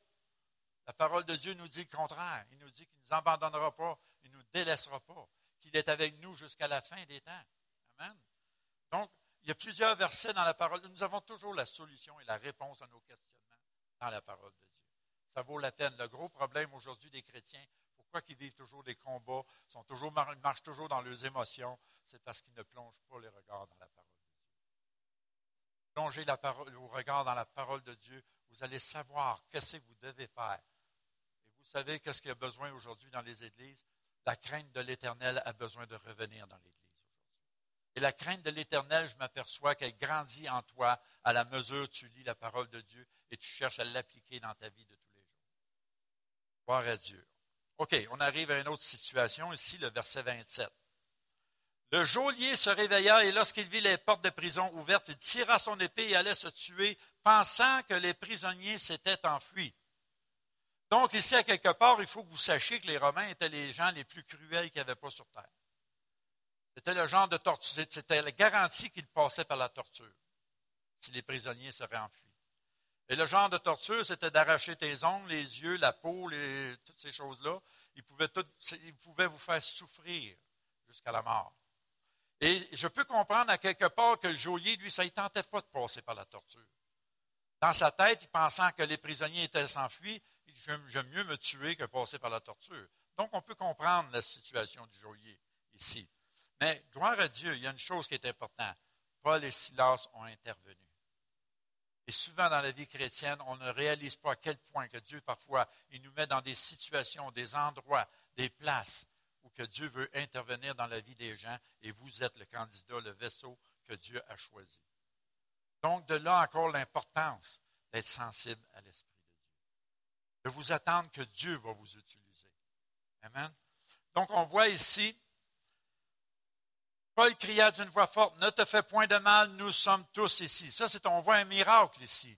La parole de Dieu nous dit le contraire. Il nous dit qu'il ne nous abandonnera pas, il ne nous délaissera pas, qu'il est avec nous jusqu'à la fin des temps. Amen. Donc, il y a plusieurs versets dans la parole. Nous avons toujours la solution et la réponse à nos questionnements dans la parole de Dieu. Ça vaut la peine. Le gros problème aujourd'hui des chrétiens, pourquoi ils vivent toujours des combats, sont toujours, marchent toujours dans leurs émotions, c'est parce qu'ils ne plongent pas les regards dans la parole de Dieu. Plongez vos regards dans la parole de Dieu, vous allez savoir qu'est-ce que vous devez faire. Et vous savez qu'est-ce qu'il y a besoin aujourd'hui dans les églises? La crainte de l'Éternel a besoin de revenir dans l'Église. Et la crainte de l'Éternel, je m'aperçois qu'elle grandit en toi à la mesure où tu lis la parole de Dieu et tu cherches à l'appliquer dans ta vie de tous les jours. Gloire à Dieu. OK, on arrive à une autre situation ici, le verset 27. Le geôlier se réveilla et lorsqu'il vit les portes de prison ouvertes, il tira son épée et allait se tuer, pensant que les prisonniers s'étaient enfuis. Donc ici, à quelque part, il faut que vous sachiez que les Romains étaient les gens les plus cruels qu'il n'y avait pas sur terre. C'était le genre de torture, c'était la garantie qu'il passait par la torture si les prisonniers seraient enfuis. Et le genre de torture, c'était d'arracher tes ongles, les yeux, la peau, toutes ces choses-là. Il pouvait, il pouvait vous faire souffrir jusqu'à la mort. Et je peux comprendre à quelque part que le geôlier, lui, ça ne tentait pas de passer par la torture. Dans sa tête, il pensant que les prisonniers étaient s'enfuir, il dit J'aime mieux me tuer que passer par la torture. Donc, on peut comprendre la situation du geôlier ici. Mais gloire à Dieu, il y a une chose qui est importante. Paul et Silas ont intervenu. Et souvent dans la vie chrétienne, on ne réalise pas à quel point que Dieu, parfois, il nous met dans des situations, des endroits, des places où que Dieu veut intervenir dans la vie des gens et vous êtes le candidat, le vaisseau que Dieu a choisi. Donc, de là encore l'importance d'être sensible à l'Esprit de Dieu. De vous attendre que Dieu va vous utiliser. Amen. Donc, on voit ici Paul cria d'une voix forte, ne te fais point de mal, nous sommes tous ici. Ça, c'est, on voit un miracle ici.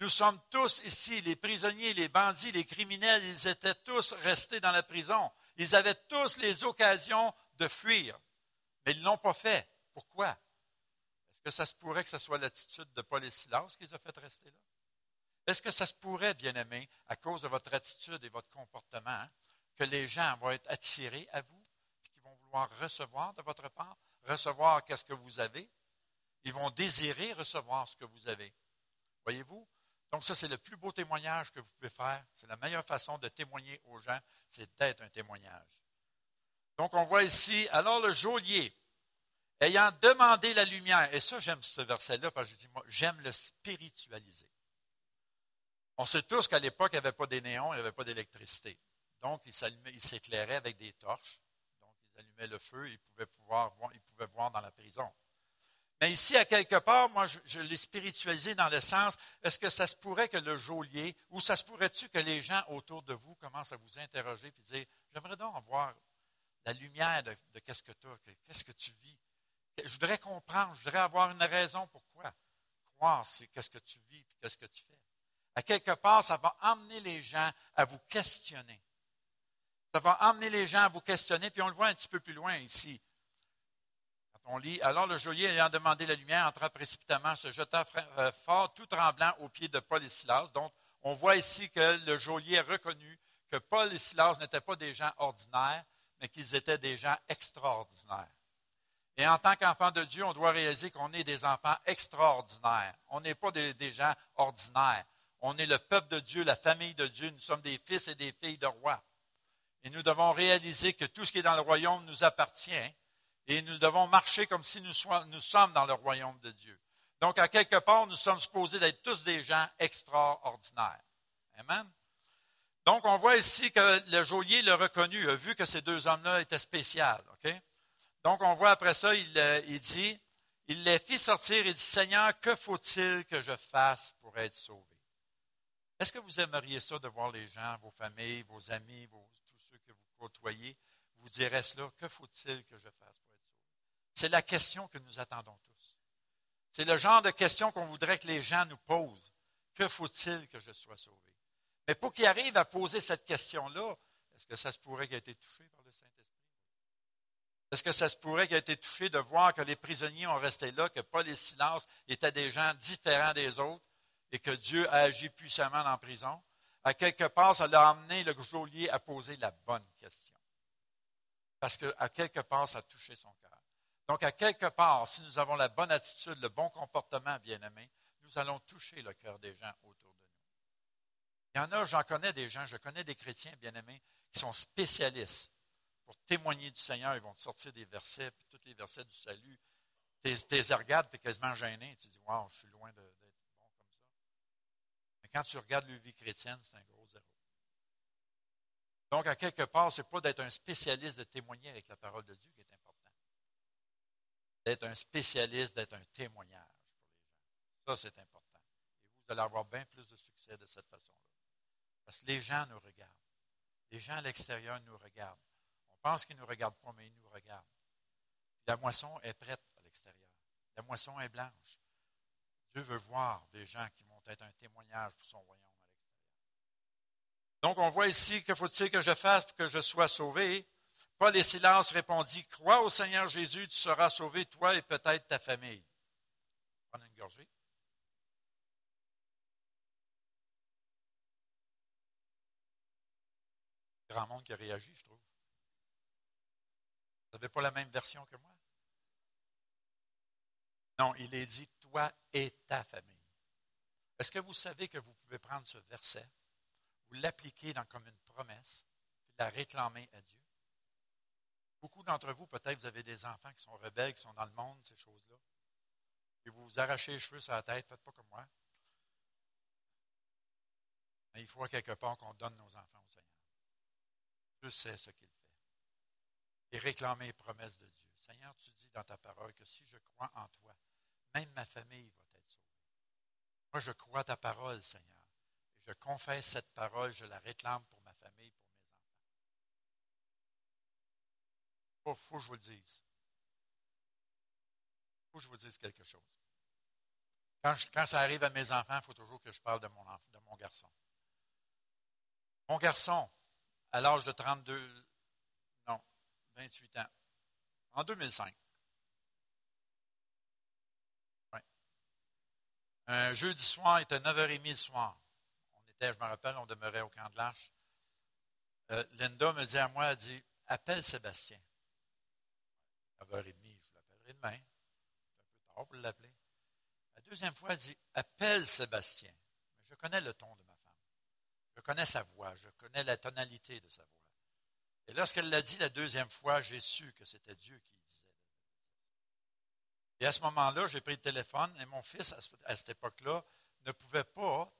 Nous sommes tous ici, les prisonniers, les bandits, les criminels, ils étaient tous restés dans la prison. Ils avaient tous les occasions de fuir, mais ils ne l'ont pas fait. Pourquoi? Est-ce que ça se pourrait que ce soit l'attitude de Paul et Silas qui les a fait rester là? Est-ce que ça se pourrait, bien aimé, à cause de votre attitude et votre comportement, que les gens vont être attirés à vous et qu'ils vont vouloir recevoir de votre part? Recevoir qu'est-ce que vous avez. Ils vont désirer recevoir ce que vous avez. Voyez-vous? Donc ça, c'est le plus beau témoignage que vous pouvez faire. C'est la meilleure façon de témoigner aux gens, c'est d'être un témoignage. Donc on voit ici, alors le geôlier, ayant demandé la lumière, et ça j'aime ce verset-là parce que je dis, moi, j'aime le spiritualiser. On sait tous qu'à l'époque, il n'y avait pas des néons, il n'y avait pas d'électricité. Donc, il s'éclairait avec des torches allumait le feu, il pouvait, pouvoir voir, dans la prison. Mais ici, à quelque part, moi, je, l'ai spiritualisé dans le sens, est-ce que ça se pourrait que le geôlier, ou ça se pourrait-tu que les gens autour de vous commencent à vous interroger et dire, j'aimerais donc voir la lumière de, qu'est-ce que tu as, qu'est-ce que tu vis? Je voudrais comprendre, je voudrais avoir une raison pourquoi. Croire, c'est qu'est-ce que tu vis, qu'est-ce que tu fais. À quelque part, ça va emmener les gens à vous questionner. Ça va emmener les gens à vous questionner, puis on le voit un petit peu plus loin ici. Quand on lit, alors le geôlier ayant demandé la lumière entra précipitamment, se jeta euh, fort, tout tremblant aux pieds de Paul et Silas. Donc, on voit ici que le geôlier a reconnu que Paul et Silas n'étaient pas des gens ordinaires, mais qu'ils étaient des gens extraordinaires. Et en tant qu'enfants de Dieu, on doit réaliser qu'on est des enfants extraordinaires. On n'est pas des, des, gens ordinaires. On est le peuple de Dieu, la famille de Dieu. Nous sommes des fils et des filles de rois. Et nous devons réaliser que tout ce qui est dans le royaume nous appartient. Et nous devons marcher comme si nous, sommes dans le royaume de Dieu. Donc, à quelque part, nous sommes supposés d'être tous des gens extraordinaires. Amen. Donc, on voit ici que le geôlier l'a reconnu, a vu que ces deux hommes-là étaient spéciaux. Donc, on voit après ça, il, euh, il, dit, il les fit sortir et dit, Seigneur, que faut-il que je fasse pour être sauvé? Est-ce que vous aimeriez ça de voir les gens, vos familles, vos amis, vos, tous ceux que vous vous direz cela, que faut-il que je fasse pour être sauvé? C'est la question que nous attendons tous. C'est le genre de question qu'on voudrait que les gens nous posent. Que faut-il que je sois sauvé? Mais pour qu'ils arrivent à poser cette question-là, est-ce que ça se pourrait qu'il ait été touché par le Saint-Esprit? Est-ce que ça se pourrait qu'il ait été touché de voir que les prisonniers ont resté là, que Paul et Silence étaient des gens différents des autres et que Dieu a agi puissamment la prison? À quelque part, ça l'a amené le geôlier à poser la bonne question. Parce qu'à quelque part, ça a touché son cœur. Donc, à quelque part, si nous avons la bonne attitude, le bon comportement, bien-aimé, nous allons toucher le cœur des gens autour de nous. Il y en a, j'en connais des gens, je connais des chrétiens, bien-aimés, qui sont spécialistes pour témoigner du Seigneur. Ils vont te sortir des versets, puis tous les versets du salut. Tu les regardes, tu es quasiment gêné. Tu dis, waouh, je suis loin ça. Quand tu regardes leur vie chrétienne, c'est un gros zéro. Donc, à quelque part, ce n'est pas d'être un spécialiste de témoigner avec la parole de Dieu qui est d'être un spécialiste, d'être un témoignage pour les gens. Ça, c'est important. Et vous allez avoir bien plus de succès de cette façon-là. Parce que les gens nous regardent. Les gens à l'extérieur nous regardent. On pense qu'ils ne nous regardent pas, mais ils nous regardent. La moisson est prête à l'extérieur. La moisson est blanche. Dieu veut voir des gens qui être un témoignage pour son royaume. Donc, on voit ici que faut-il que je fasse pour que je sois sauvé? Paul et Silas répondit, Crois au Seigneur Jésus, tu seras sauvé, toi et peut-être ta famille. Prenez une gorgée. Grand monde qui a réagi, je trouve. Vous n'avez pas la même version que moi? Non, il est dit, toi et ta famille. Est-ce que vous savez que vous pouvez prendre ce verset, vous l'appliquer comme une promesse, et la réclamer à Dieu? Beaucoup d'entre vous, peut-être, vous avez des enfants qui sont rebelles, qui sont dans le monde, ces choses-là. Et vous vous arrachez les cheveux sur la tête, faites pas comme moi. Mais il faut quelque part qu'on donne nos enfants au Seigneur. Dieu sait ce qu'il fait. Et réclamer les promesses de Dieu. Seigneur, tu dis dans ta parole que si je crois en toi, même ma famille va. Moi, je crois ta parole, Seigneur. Et je confesse cette parole, je la réclame pour ma famille, pour Il faut que je vous le dise. Il faut que je vous dise quelque chose. Quand, quand ça arrive à mes enfants, il faut toujours que je parle de mon, de mon garçon. Mon garçon, à l'âge de 32, non, 28 ans, en 2005. Un jeudi soir, il était 9h30 le soir. On était, je me rappelle, on demeurait au camp de l'Arche. Euh, Linda me dit à moi, elle dit, appelle Sébastien. 9h30, je l'appellerai demain. C'est un peu tard pour l'appeler. La deuxième fois, elle dit Appelle Sébastien. Je connais le ton de ma femme. Je connais sa voix. Je connais la tonalité de sa voix. Et lorsqu'elle l'a dit la deuxième fois, j'ai su que c'était Dieu qui. Et à ce moment-là, j'ai pris le téléphone et mon fils, à cette époque-là, ne pouvait pas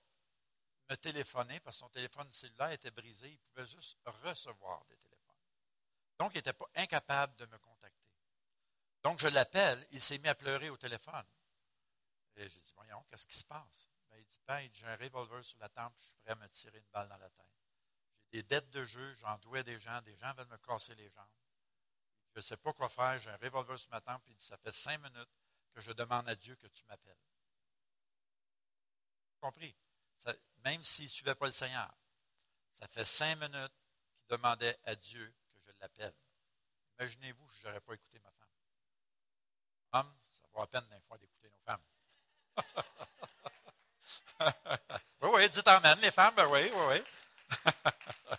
me téléphoner parce que son téléphone cellulaire était brisé. Il pouvait juste recevoir des téléphones. Donc, il n'était pas incapable de me contacter. Donc, je l'appelle, il s'est mis à pleurer au téléphone. Et j'ai dit, voyons, qu'est-ce qui se passe? Ben, il dit, ben, j'ai un revolver sur la tempe, je suis prêt à me tirer une balle dans la tête. J'ai des dettes de jeu, j'en dois des gens, des gens veulent me casser les jambes. Je ne sais pas quoi faire, j'ai un revolver sur ma tempe, il dit, ça fait cinq minutes que je demande à Dieu que tu m'appelles. Compris? même s'il ne suivait pas le Seigneur, ça fait cinq minutes qu'il demandait à Dieu que je l'appelle. Imaginez-vous, je n'aurais pas écouté ma femme. Hommes, ça vaut la peine d'un fois d'écouter nos femmes. oui, oui, dites Amen, les femmes, ben oui, oui, oui.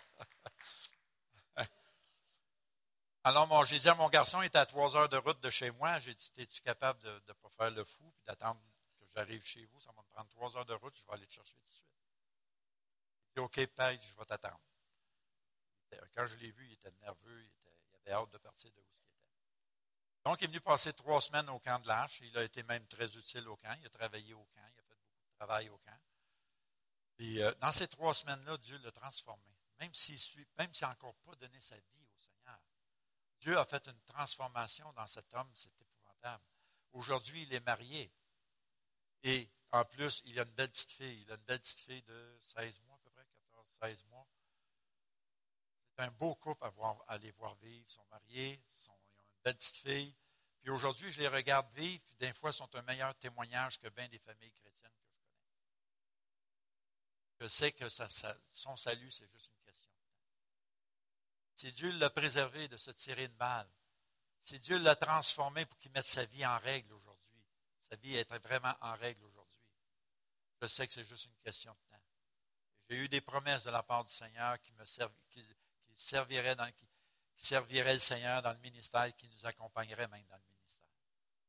Alors, j'ai dit à mon garçon, il était à trois heures de route de chez moi. J'ai dit, es-tu capable de ne pas faire le fou et d'attendre que j'arrive chez vous? Ça va me prendre trois heures de route, je vais aller te chercher tout de suite. Il dit, OK, Paige, je vais t'attendre. Quand je l'ai vu, il était nerveux, il, avait hâte de partir de où il était. Donc, il est venu passer trois semaines au camp de l'Arche. Il a été même très utile au camp. Il a travaillé au camp. Il a fait beaucoup de travail au camp. Et euh, dans ces trois semaines-là, Dieu l'a transformé. Même s'il même s'il n'a encore pas donné sa vie. Dieu a fait une transformation dans cet homme, c'est épouvantable. Aujourd'hui, il est marié. Et en plus, il a une belle petite fille. Il a une belle petite fille de 16 mois à peu près, 14, 16 mois. C'est un beau couple à, aller voir vivre. Ils sont mariés, ils, ont une belle petite fille. Puis aujourd'hui, je les regarde vivre, puis des fois, ils sont un meilleur témoignage que bien des familles chrétiennes je sais que son salut, c'est juste une question Si Dieu l'a préservé de se tirer une balle, si Dieu l'a transformé pour qu'il mette sa vie en règle aujourd'hui, sa vie est vraiment en règle aujourd'hui, je sais que c'est juste une question de temps. J'ai eu des promesses de la part du Seigneur qui me qui, serviraient dans, qui, servirait le Seigneur dans le ministère, qui nous accompagnerait même dans le ministère.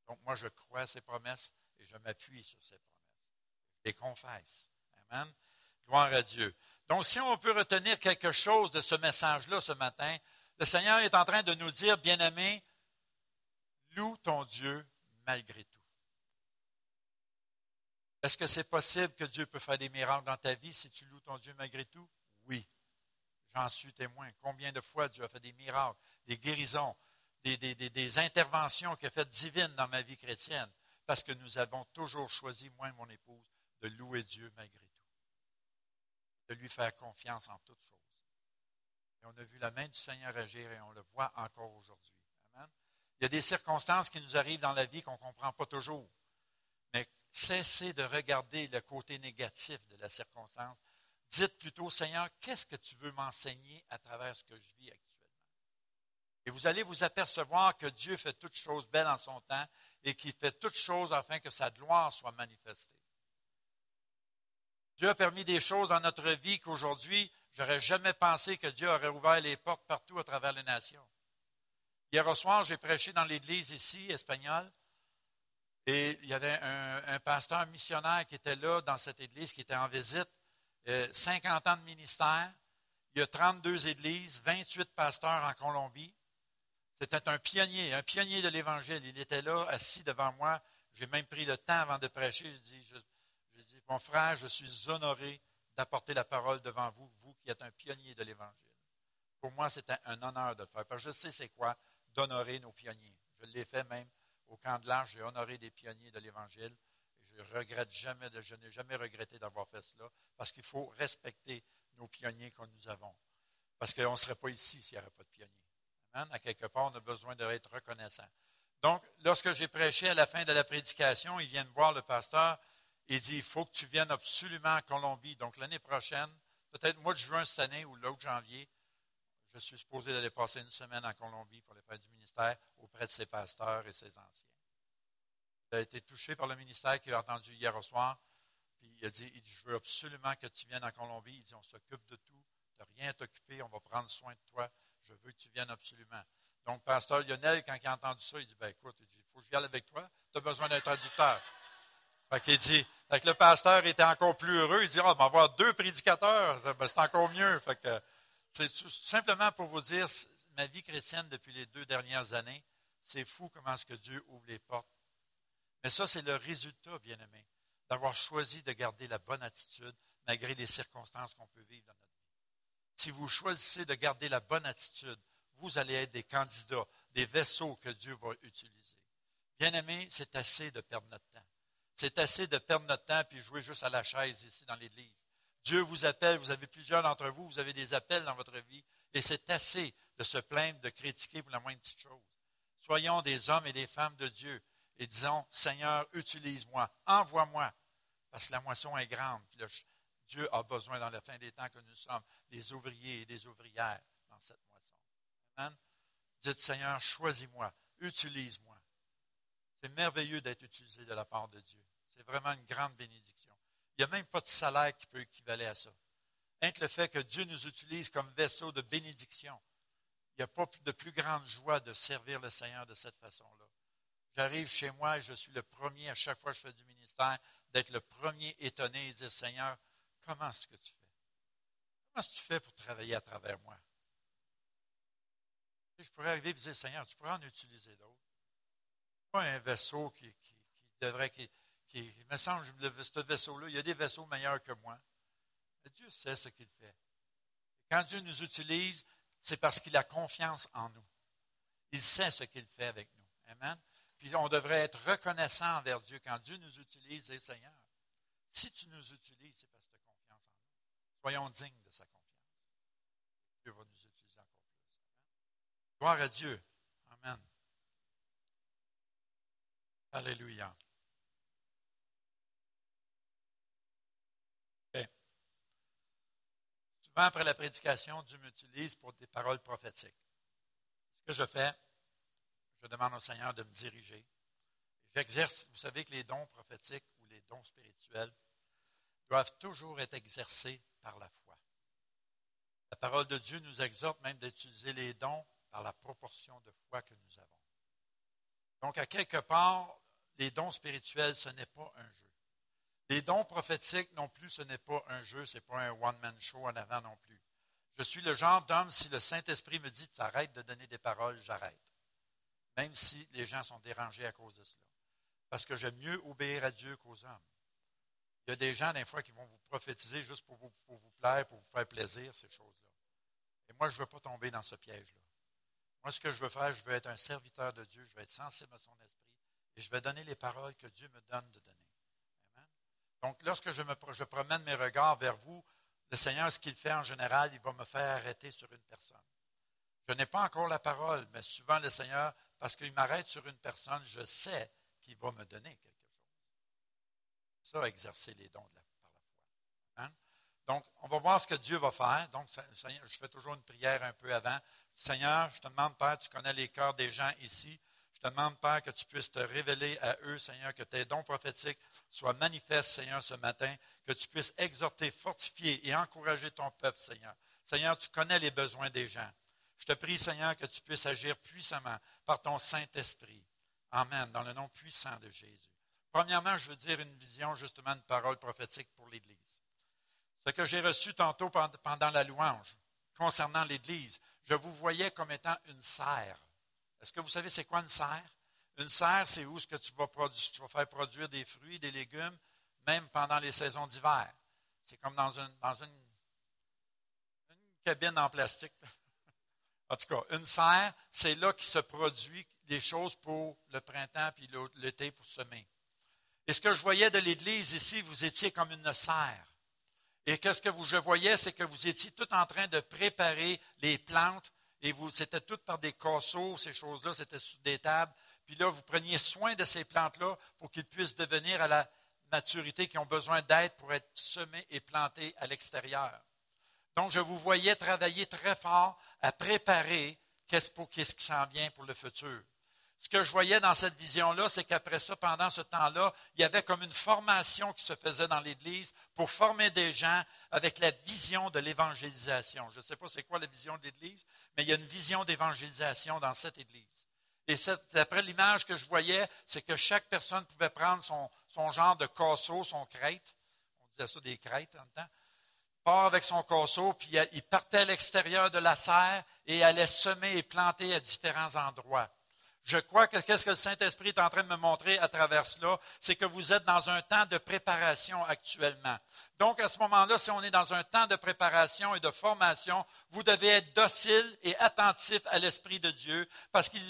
Donc moi, je crois à ces promesses et je m'appuie sur ces promesses. Je les confesse. Amen. Gloire à Dieu. Donc, si on peut retenir quelque chose de ce message-là ce matin, le Seigneur est en train de nous dire, bien-aimé, loue ton Dieu malgré tout. Est-ce que c'est possible que Dieu peut faire des miracles dans ta vie si tu loues ton Dieu malgré tout? Oui. J'en suis témoin. Combien de fois Dieu a fait des miracles, des guérisons, des, interventions qu'il a faites divines dans ma vie chrétienne, parce que nous avons toujours choisi, moi et mon épouse, de louer Dieu malgré tout lui faire confiance en toutes choses. Et on a vu la main du Seigneur agir et on le voit encore aujourd'hui. Amen. Il y a des circonstances qui nous arrivent dans la vie qu'on ne comprend pas toujours. Mais cessez de regarder le côté négatif de la circonstance. Dites plutôt, Seigneur, qu'est-ce que tu veux m'enseigner à travers ce que je vis actuellement? Et vous allez vous apercevoir que Dieu fait toutes choses belles en son temps et qu'il fait toutes choses afin que sa gloire soit manifestée. Dieu a permis des choses dans notre vie qu'aujourd'hui, j'aurais jamais pensé que Dieu aurait ouvert les portes partout à travers les nations. Hier soir, j'ai prêché dans l'église ici, espagnole, et il y avait un, pasteur missionnaire qui était là dans cette église, qui était en visite, 50 euh, ans de ministère. Il y a 32 églises, 28 pasteurs en Colombie. C'était un pionnier, un pionnier de l'Évangile. Il était là, assis devant moi. J'ai même pris le temps avant de prêcher. Je dis, mon frère, je suis honoré d'apporter la parole devant vous, vous qui êtes un pionnier de l'Évangile. Pour moi, c'est un honneur de le faire, parce que je sais c'est quoi d'honorer nos pionniers. Je l'ai fait même au camp de l'Arche, j'ai honoré des pionniers de l'Évangile. Je regrette jamais, je n'ai jamais regretté d'avoir fait cela, parce qu'il faut respecter nos pionniers que nous avons. Parce qu'on ne serait pas ici s'il n'y avait pas de pionniers. À quelque part, on a besoin d'être reconnaissant. Donc, lorsque j'ai prêché à la fin de la prédication, ils viennent voir le pasteur il dit, il faut que tu viennes absolument à Colombie. Donc l'année prochaine, peut-être mois de juin cette année ou l'autre janvier, je suis supposé d'aller passer une semaine en Colombie pour les faire du ministère auprès de ses pasteurs et ses anciens. Il a été touché par le ministère qu'il a entendu hier au soir. Puis il a dit, il dit, je veux absolument que tu viennes en Colombie. Il dit, on s'occupe de tout. Tu rien à t'occuper. On va prendre soin de toi. Je veux que tu viennes absolument. Donc, pasteur Lionel, quand il a entendu ça, il dit, ben écoute, il faut que je vienne avec toi. Tu as besoin d'un traducteur. Fait dit, que le pasteur était encore plus heureux. Il dit, oh, on avoir deux prédicateurs, ben, c'est encore mieux. Fait que, c'est simplement pour vous dire, ma vie chrétienne depuis les deux dernières années, c'est fou comment est-ce que Dieu ouvre les portes. Mais ça, c'est le résultat, bien aimé, d'avoir choisi de garder la bonne attitude malgré les circonstances qu'on peut vivre dans notre vie. Si vous choisissez de garder la bonne attitude, vous allez être des candidats, des vaisseaux que Dieu va utiliser. Bien aimé, c'est assez de perdre notre temps. C'est assez de perdre notre temps puis jouer juste à la chaise ici dans l'Église. Dieu vous appelle, vous avez plusieurs d'entre vous, vous avez des appels dans votre vie, et c'est assez de se plaindre, de critiquer pour la moindre petite chose. Soyons des hommes et des femmes de Dieu et disons, Seigneur, utilise-moi, envoie-moi, parce que la moisson est grande. Dieu a besoin dans la fin des temps que nous sommes des ouvriers et des ouvrières dans cette moisson. Amen. Dites, Seigneur, choisis-moi, utilise-moi. C'est merveilleux d'être utilisé de la part de Dieu. C'est vraiment une grande bénédiction. Il n'y a même pas de salaire qui peut équivaler à ça. Le fait que Dieu nous utilise comme vaisseau de bénédiction. Il n'y a pas de plus grande joie de servir le Seigneur de cette façon-là. J'arrive chez moi et je suis le premier, à chaque fois que je fais du ministère, d'être le premier étonné et dire, Seigneur, comment est-ce que tu fais? Comment est-ce que tu fais pour travailler à travers moi? je pourrais arriver et dire, Seigneur, tu pourrais en utiliser d'autres. Pas un vaisseau qui, devrait, qui, il me semble, ce vaisseau-là, il y a des vaisseaux meilleurs que moi. Dieu sait ce qu'il fait. Quand Dieu nous utilise, c'est parce qu'il a confiance en nous. Il sait ce qu'il fait avec nous. Amen. Puis on devrait être reconnaissant envers Dieu quand Dieu nous utilise Seigneur, si tu nous utilises, c'est parce que tu as confiance en nous. Soyons dignes de sa confiance. Dieu va nous utiliser encore plus. Gloire à Dieu. Amen. Alléluia. Après la prédication, Dieu m'utilise pour des paroles prophétiques. Ce que je fais, je demande au Seigneur de me diriger. J'exerce, vous savez que les dons prophétiques ou les dons spirituels doivent toujours être exercés par la foi. La parole de Dieu nous exhorte même d'utiliser les dons par la proportion de foi que nous avons. Donc, à quelque part, les dons spirituels, ce n'est pas un jeu. Les dons prophétiques non plus, ce n'est pas un jeu, ce n'est pas un one-man show en avant non plus. Je suis le genre d'homme, si le Saint-Esprit me dit, tu arrêtes de donner des paroles, j'arrête même si les gens sont dérangés à cause de cela. Parce que j'aime mieux obéir à Dieu qu'aux hommes. Il y a des gens, des fois, qui vont vous prophétiser juste pour vous, plaire, pour vous faire plaisir, ces choses-là. Et moi, je ne veux pas tomber dans ce piège-là. Moi, ce que je veux faire, je veux être un serviteur de Dieu, je veux être sensible à son esprit, et je vais donner les paroles que Dieu me donne de donner. Donc, lorsque je, me, promène mes regards vers vous, le Seigneur, ce qu'il fait en général, il va me faire arrêter sur une personne. Je n'ai pas encore la parole, mais souvent le Seigneur parce qu'il m'arrête sur une personne, je sais qu'il va me donner quelque chose. Ça, exercer les dons de la, par la foi. Hein? Donc, on va voir ce que Dieu va faire. Donc, je fais toujours une prière un peu avant. Seigneur, je te demande, Père, tu connais les cœurs des gens ici. Je te demande, Père, que tu puisses te révéler à eux, Seigneur, que tes dons prophétiques soient manifestes, Seigneur, ce matin, que tu puisses exhorter, fortifier et encourager ton peuple, Seigneur. Seigneur, tu connais les besoins des gens. Je te prie, Seigneur, que tu puisses agir puissamment par ton Saint-Esprit. Amen, dans le nom puissant de Jésus. Premièrement, je veux dire une vision, justement, une parole prophétique pour l'Église. Ce que j'ai reçu tantôt pendant la louange concernant l'Église, je vous voyais comme étant une serre. Est-ce que vous savez c'est quoi une serre? Une serre, c'est où ce que tu vas, tu vas faire produire des fruits, des légumes, même pendant les saisons d'hiver. C'est comme dans une, dans une cabine en plastique. En tout cas, une serre, c'est là qui se produit des choses pour le printemps puis l'été pour semer. Et ce que je voyais de l'Église ici, vous étiez comme une serre. Et qu'est-ce que vous, je voyais, c'est que vous étiez tout en train de préparer les plantes et vous, c'était tout par des casseaux, ces choses-là, c'était sur des tables. Puis là, vous preniez soin de ces plantes-là pour qu'ils puissent devenir à la maturité qui ont besoin d'aide pour être semées et plantées à l'extérieur. Donc, je vous voyais travailler très fort à préparer qu'est-ce, pour, qu'est-ce qui s'en vient pour le futur. Ce que je voyais dans cette vision-là, c'est qu'après ça, pendant ce temps-là, il y avait comme une formation qui se faisait dans l'Église pour former des gens avec la vision de l'évangélisation. Je ne sais pas c'est quoi la vision de l'Église, mais il y a une vision d'évangélisation dans cette Église. Et d'après l'image que je voyais, c'est que chaque personne pouvait prendre son, genre de casseau, son crête. On disait ça des crêtes en temps part avec son casseau, puis il partait à l'extérieur de la serre et allait semer et planter à différents endroits. Je crois que qu'est-ce que le Saint-Esprit est en train de me montrer à travers cela, c'est que vous êtes dans un temps de préparation actuellement. Donc, à ce moment-là, si on est dans un temps de préparation et de formation, vous devez être docile et attentif à l'Esprit de Dieu parce qu'il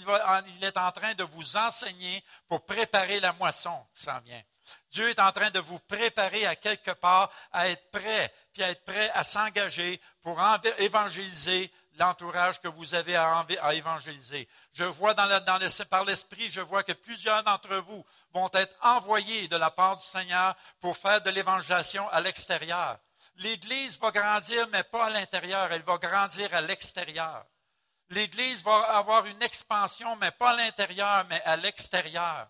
est en train de vous enseigner pour préparer la moisson qui s'en vient. Dieu est en train de vous préparer à quelque part à être prêt, puis à être prêt à s'engager pour évangéliser l'entourage que vous avez à, évangéliser. Je vois par l'Esprit, je vois que plusieurs d'entre vous vont être envoyés de la part du Seigneur pour faire de l'évangélisation à l'extérieur. L'Église va grandir, mais pas à l'intérieur, elle va grandir à l'extérieur. L'Église va avoir une expansion, mais pas à l'intérieur, mais à l'extérieur.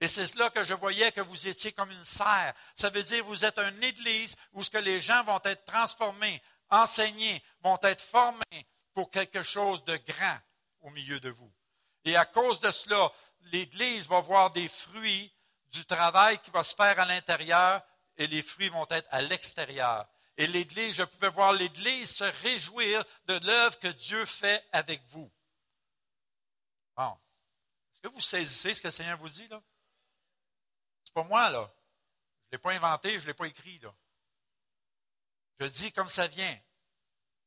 Et c'est cela que je voyais que vous étiez comme une serre. Ça veut dire que vous êtes une église où ce que les gens vont être transformés, enseignés, vont être formés pour quelque chose de grand au milieu de vous. Et à cause de cela, l'Église va voir des fruits du travail qui va se faire à l'intérieur et les fruits vont être à l'extérieur. Et l'Église, je pouvais voir l'Église se réjouir de l'œuvre que Dieu fait avec vous. Bon. Est-ce que vous saisissez ce que le Seigneur vous dit, là? C'est pas moi, là. Je ne l'ai pas inventé, je ne l'ai pas écrit, là. Je dis comme ça vient.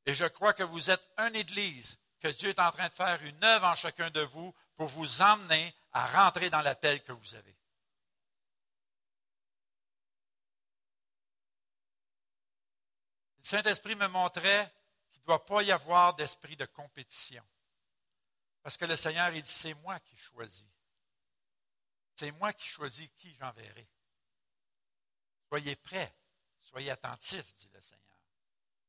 Et je crois que vous êtes une Église, que Dieu est en train de faire une œuvre en chacun de vous pour vous emmener à rentrer dans l'appel que vous avez. Le Saint-Esprit me montrait qu'il ne doit pas y avoir d'esprit de compétition. Parce que le Seigneur, il dit, c'est moi qui choisis. C'est moi qui choisis qui j'enverrai. Soyez prêts, soyez attentifs, dit le Seigneur,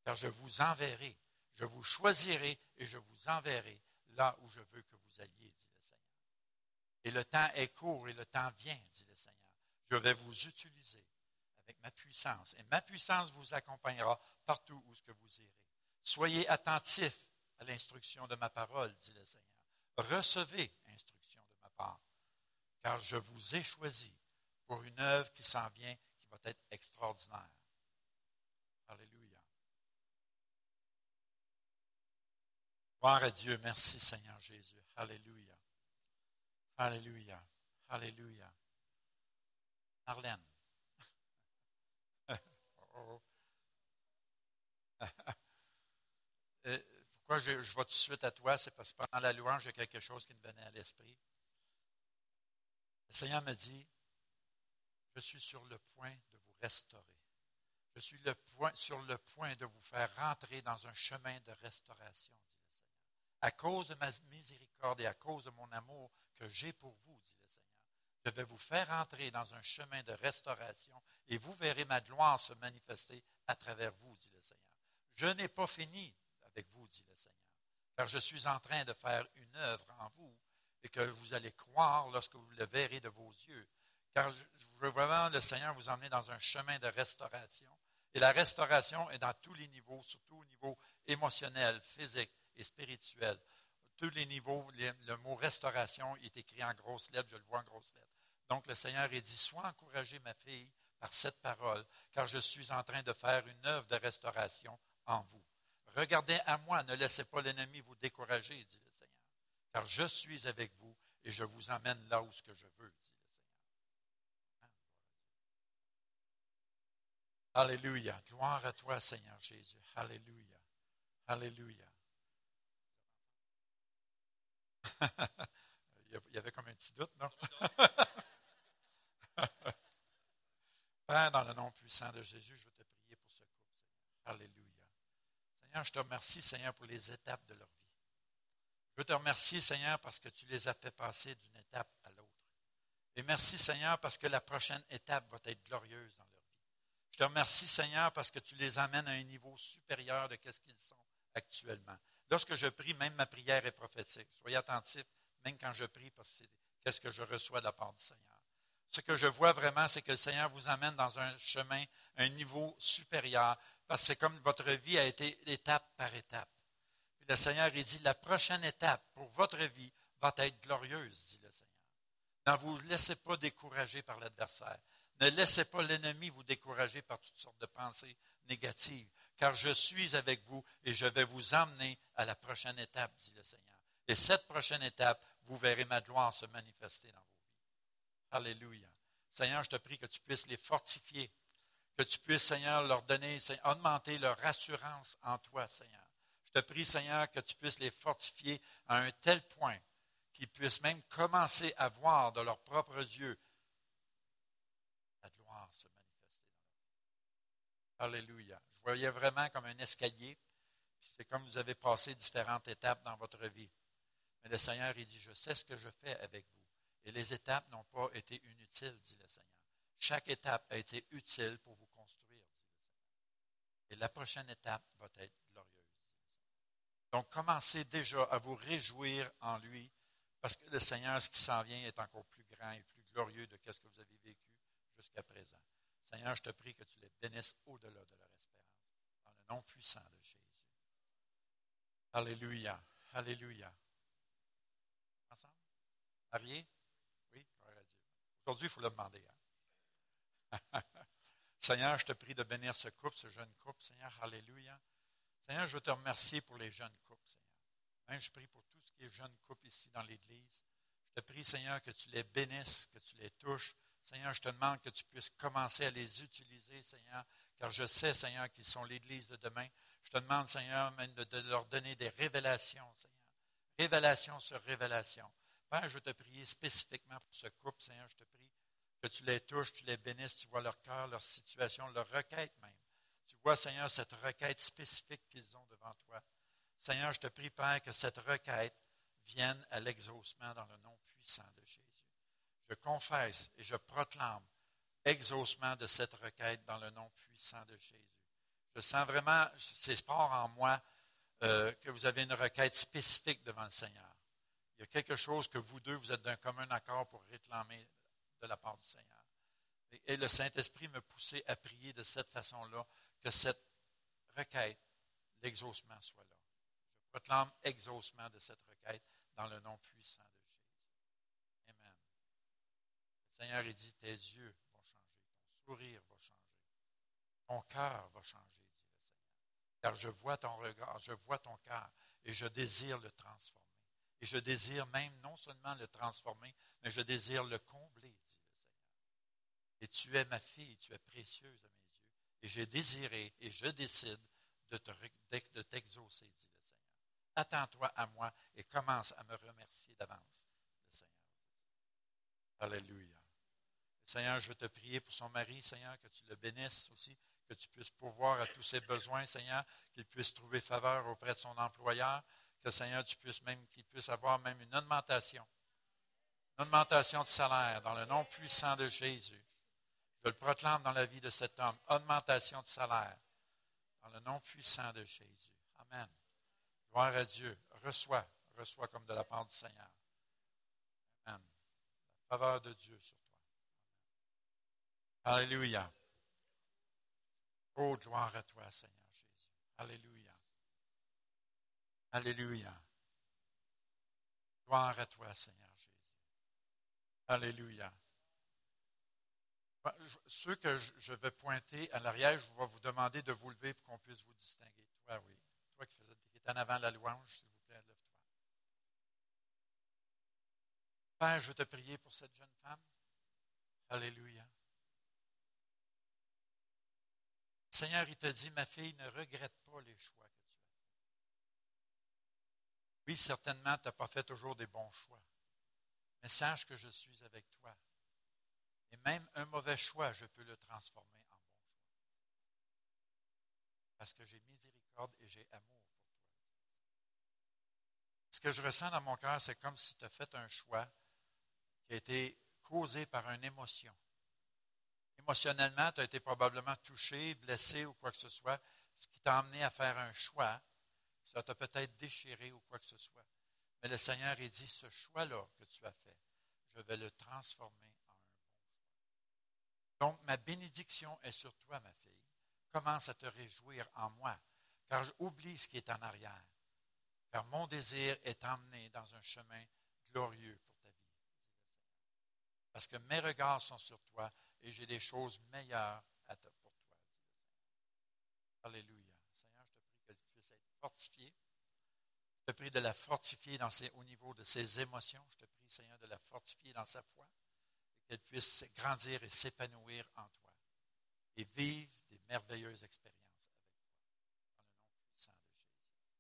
car je vous enverrai, je vous choisirai et je vous enverrai là où je veux que vous alliez, dit le Seigneur. Et le temps est court et le temps vient, dit le Seigneur. Je vais vous utiliser avec ma puissance et ma puissance vous accompagnera partout où ce que vous irez. Soyez attentifs à l'instruction de ma parole, dit le Seigneur. Recevez instruction de ma part, car je vous ai choisi pour une œuvre qui s'en vient, qui va être extraordinaire. Alléluia. Gloire à Dieu. Merci Seigneur Jésus. Alléluia. Alléluia. Alléluia. Marlène. Pourquoi je, je vais tout de suite à toi? C'est parce que pendant la louange, il y a quelque chose qui me venait à l'esprit. Le Seigneur me dit, je suis sur le point de vous restaurer. Je suis sur le point de vous faire rentrer dans un chemin de restauration. À cause de ma miséricorde et à cause de mon amour que j'ai pour vous, dit le Seigneur, je vais vous faire entrer dans un chemin de restauration et vous verrez ma gloire se manifester à travers vous, dit le Seigneur. Je n'ai pas fini avec vous, dit le Seigneur, car je suis en train de faire une œuvre en vous et que vous allez croire lorsque vous le verrez de vos yeux. Car je veux vraiment le Seigneur vous emmener dans un chemin de restauration. Et la restauration est dans tous les niveaux, surtout au niveau émotionnel, physique et spirituel. Tous les niveaux, le mot restauration est écrit en grosses lettres, je le vois en grosses lettres. Donc le Seigneur est dit, sois encouragé, ma fille, par cette parole, car je suis en train de faire une œuvre de restauration en vous. Regardez à moi, ne laissez pas l'ennemi vous décourager, dit le Seigneur, car je suis avec vous et je vous emmène là où ce que je veux, dit le Seigneur. Alléluia. Gloire à toi, Seigneur Jésus. Alléluia. Alléluia. Il y avait comme un petit doute, non? Père, dans le nom puissant de Jésus, je veux te prier pour ce couple, Seigneur. Alléluia. Seigneur, je te remercie, Seigneur, pour les étapes de leur vie. Je veux te remercier, Seigneur, parce que tu les as fait passer d'une étape à l'autre. Et merci, Seigneur, parce que la prochaine étape va être glorieuse dans leur vie. Je te remercie, Seigneur, parce que tu les amènes à un niveau supérieur de ce qu'ils sont actuellement. Lorsque je prie, même ma prière est prophétique. Soyez attentifs, même quand je prie, parce que c'est qu'est-ce que je reçois de la part du Seigneur ce que je vois vraiment, c'est que le Seigneur vous amène dans un chemin, un niveau supérieur, parce que c'est comme votre vie a été étape par étape. Puis le Seigneur, dit, la prochaine étape pour votre vie va être glorieuse, dit le Seigneur. Ne vous laissez pas décourager par l'adversaire. Ne laissez pas l'ennemi vous décourager par toutes sortes de pensées négatives, car je suis avec vous et je vais vous emmener à la prochaine étape, dit le Seigneur. Et cette prochaine étape, vous verrez ma gloire se manifester dans vous. Alléluia. Seigneur, je te prie que tu puisses les fortifier, que tu puisses, Seigneur, leur donner, augmenter leur assurance en toi, Seigneur. Je te prie, Seigneur, que tu puisses les fortifier à un tel point qu'ils puissent même commencer à voir de leurs propres yeux la gloire se manifester. Alléluia. Voyais vraiment comme un escalier, c'est comme vous avez passé différentes étapes dans votre vie. Mais le Seigneur, il dit, je sais ce que je fais avec vous. Et les étapes n'ont pas été inutiles, dit le Seigneur. Chaque étape a été utile pour vous construire. Et la prochaine étape va être glorieuse. Donc, commencez déjà à vous réjouir en lui, parce que le Seigneur, ce qui s'en vient, est encore plus grand et plus glorieux de ce que vous avez vécu jusqu'à présent. Seigneur, je te prie que tu les bénisses au-delà de le nom puissant de Jésus. Alléluia. Alléluia. Ensemble? Marié? Oui. Aujourd'hui, il faut le demander. hein. Seigneur, je te prie de bénir ce couple, ce jeune couple, Seigneur. Alléluia. Seigneur, je veux te remercier pour les jeunes couples, Seigneur. Même je prie pour tout ce qui est jeune couple ici dans l'Église. Je te prie, Seigneur, que tu les bénisses, que tu les touches. Seigneur, je te demande que tu puisses commencer à les utiliser, Seigneur, car je sais, Seigneur, qu'ils sont l'Église de demain. Je te demande, Seigneur, de, leur donner des révélations, Seigneur. Révélation sur révélation. Père, je te prier spécifiquement pour ce couple, Seigneur. Je te prie que tu les touches, tu les bénisses, tu vois leur cœur, leur situation, leur requête même. Tu vois, Seigneur, cette requête spécifique qu'ils ont devant toi. Seigneur, je te prie, Père, que cette requête vienne à l'exaucement dans le nom puissant de Jésus. Je confesse et je proclame exaucement de cette requête dans le nom puissant de Jésus. Je sens vraiment, c'est fort en moi, euh, que vous avez une requête spécifique devant le Seigneur. Il y a quelque chose que vous deux, vous êtes d'un commun accord pour réclamer de la part du Seigneur. Et, le Saint-Esprit me poussait à prier de cette façon-là, que cette requête, l'exaucement soit là. Je proclame exaucement de cette requête dans le nom puissant de Jésus. Amen. Le Seigneur, il dit, tes yeux va changer, ton cœur va changer, dit le Seigneur. Car je vois ton regard, je vois ton cœur et je désire le transformer. Et je désire même non seulement le transformer, mais je désire le combler, dit le Seigneur. Et tu es ma fille, tu es précieuse à mes yeux. Et j'ai désiré et je décide de t'exaucer, dit le Seigneur. Attends-toi à moi et commence à me remercier d'avance, le Seigneur. Alléluia. Seigneur, je veux te prier pour son mari, Seigneur, que tu le bénisses aussi, que tu puisses pourvoir à tous ses besoins, Seigneur, qu'il puisse trouver faveur auprès de son employeur, que Seigneur, tu puisses même qu'il puisse avoir même une augmentation, une augmentation de salaire dans le nom puissant de Jésus. Je le proclame dans la vie de cet homme, augmentation de salaire dans le nom puissant de Jésus. Amen. Gloire à Dieu. Reçois, reçois comme de la part du Seigneur. Amen. La faveur de Dieu sur toi. Alléluia. Oh, gloire à toi, Seigneur Jésus. Alléluia. Alléluia. Gloire à toi, Seigneur Jésus. Alléluia. Ceux que je vais pointer à l'arrière, je vais vous demander de vous lever pour qu'on puisse vous distinguer. Toi, oui. Toi qui, faisais, qui es en avant la louange, s'il vous plaît, lève-toi. Père, je veux te prier pour cette jeune femme. Alléluia. Seigneur, il te dit, ma fille, ne regrette pas les choix que tu as faits. Oui, certainement, tu n'as pas fait toujours des bons choix. Mais sache que je suis avec toi. Et même un mauvais choix, je peux le transformer en bon choix. Parce que j'ai miséricorde et j'ai amour pour toi. Ce que je ressens dans mon cœur, c'est comme si tu as fait un choix qui a été causé par une émotion. Émotionnellement, tu as été probablement touché, blessé ou quoi que ce soit, ce qui t'a amené à faire un choix. Ça t'a peut-être déchiré ou quoi que ce soit. Mais le Seigneur a dit, ce choix-là que tu as fait, je vais le transformer en un bon. Donc, ma bénédiction est sur toi, ma fille. Commence à te réjouir en moi, car j'oublie ce qui est en arrière. Car mon désir est emmené dans un chemin glorieux pour ta vie. Parce que mes regards sont sur toi et j'ai des choses meilleures à te, pour toi. Alléluia. Seigneur, je te prie qu'elle puisse être fortifiée. Je te prie de la fortifier dans ses, au niveau de ses émotions. Je te prie, Seigneur, de la fortifier dans sa foi et qu'elle puisse grandir et s'épanouir en toi et vivre des merveilleuses expériences avec toi. Dans le nom puissant de Jésus. Amen.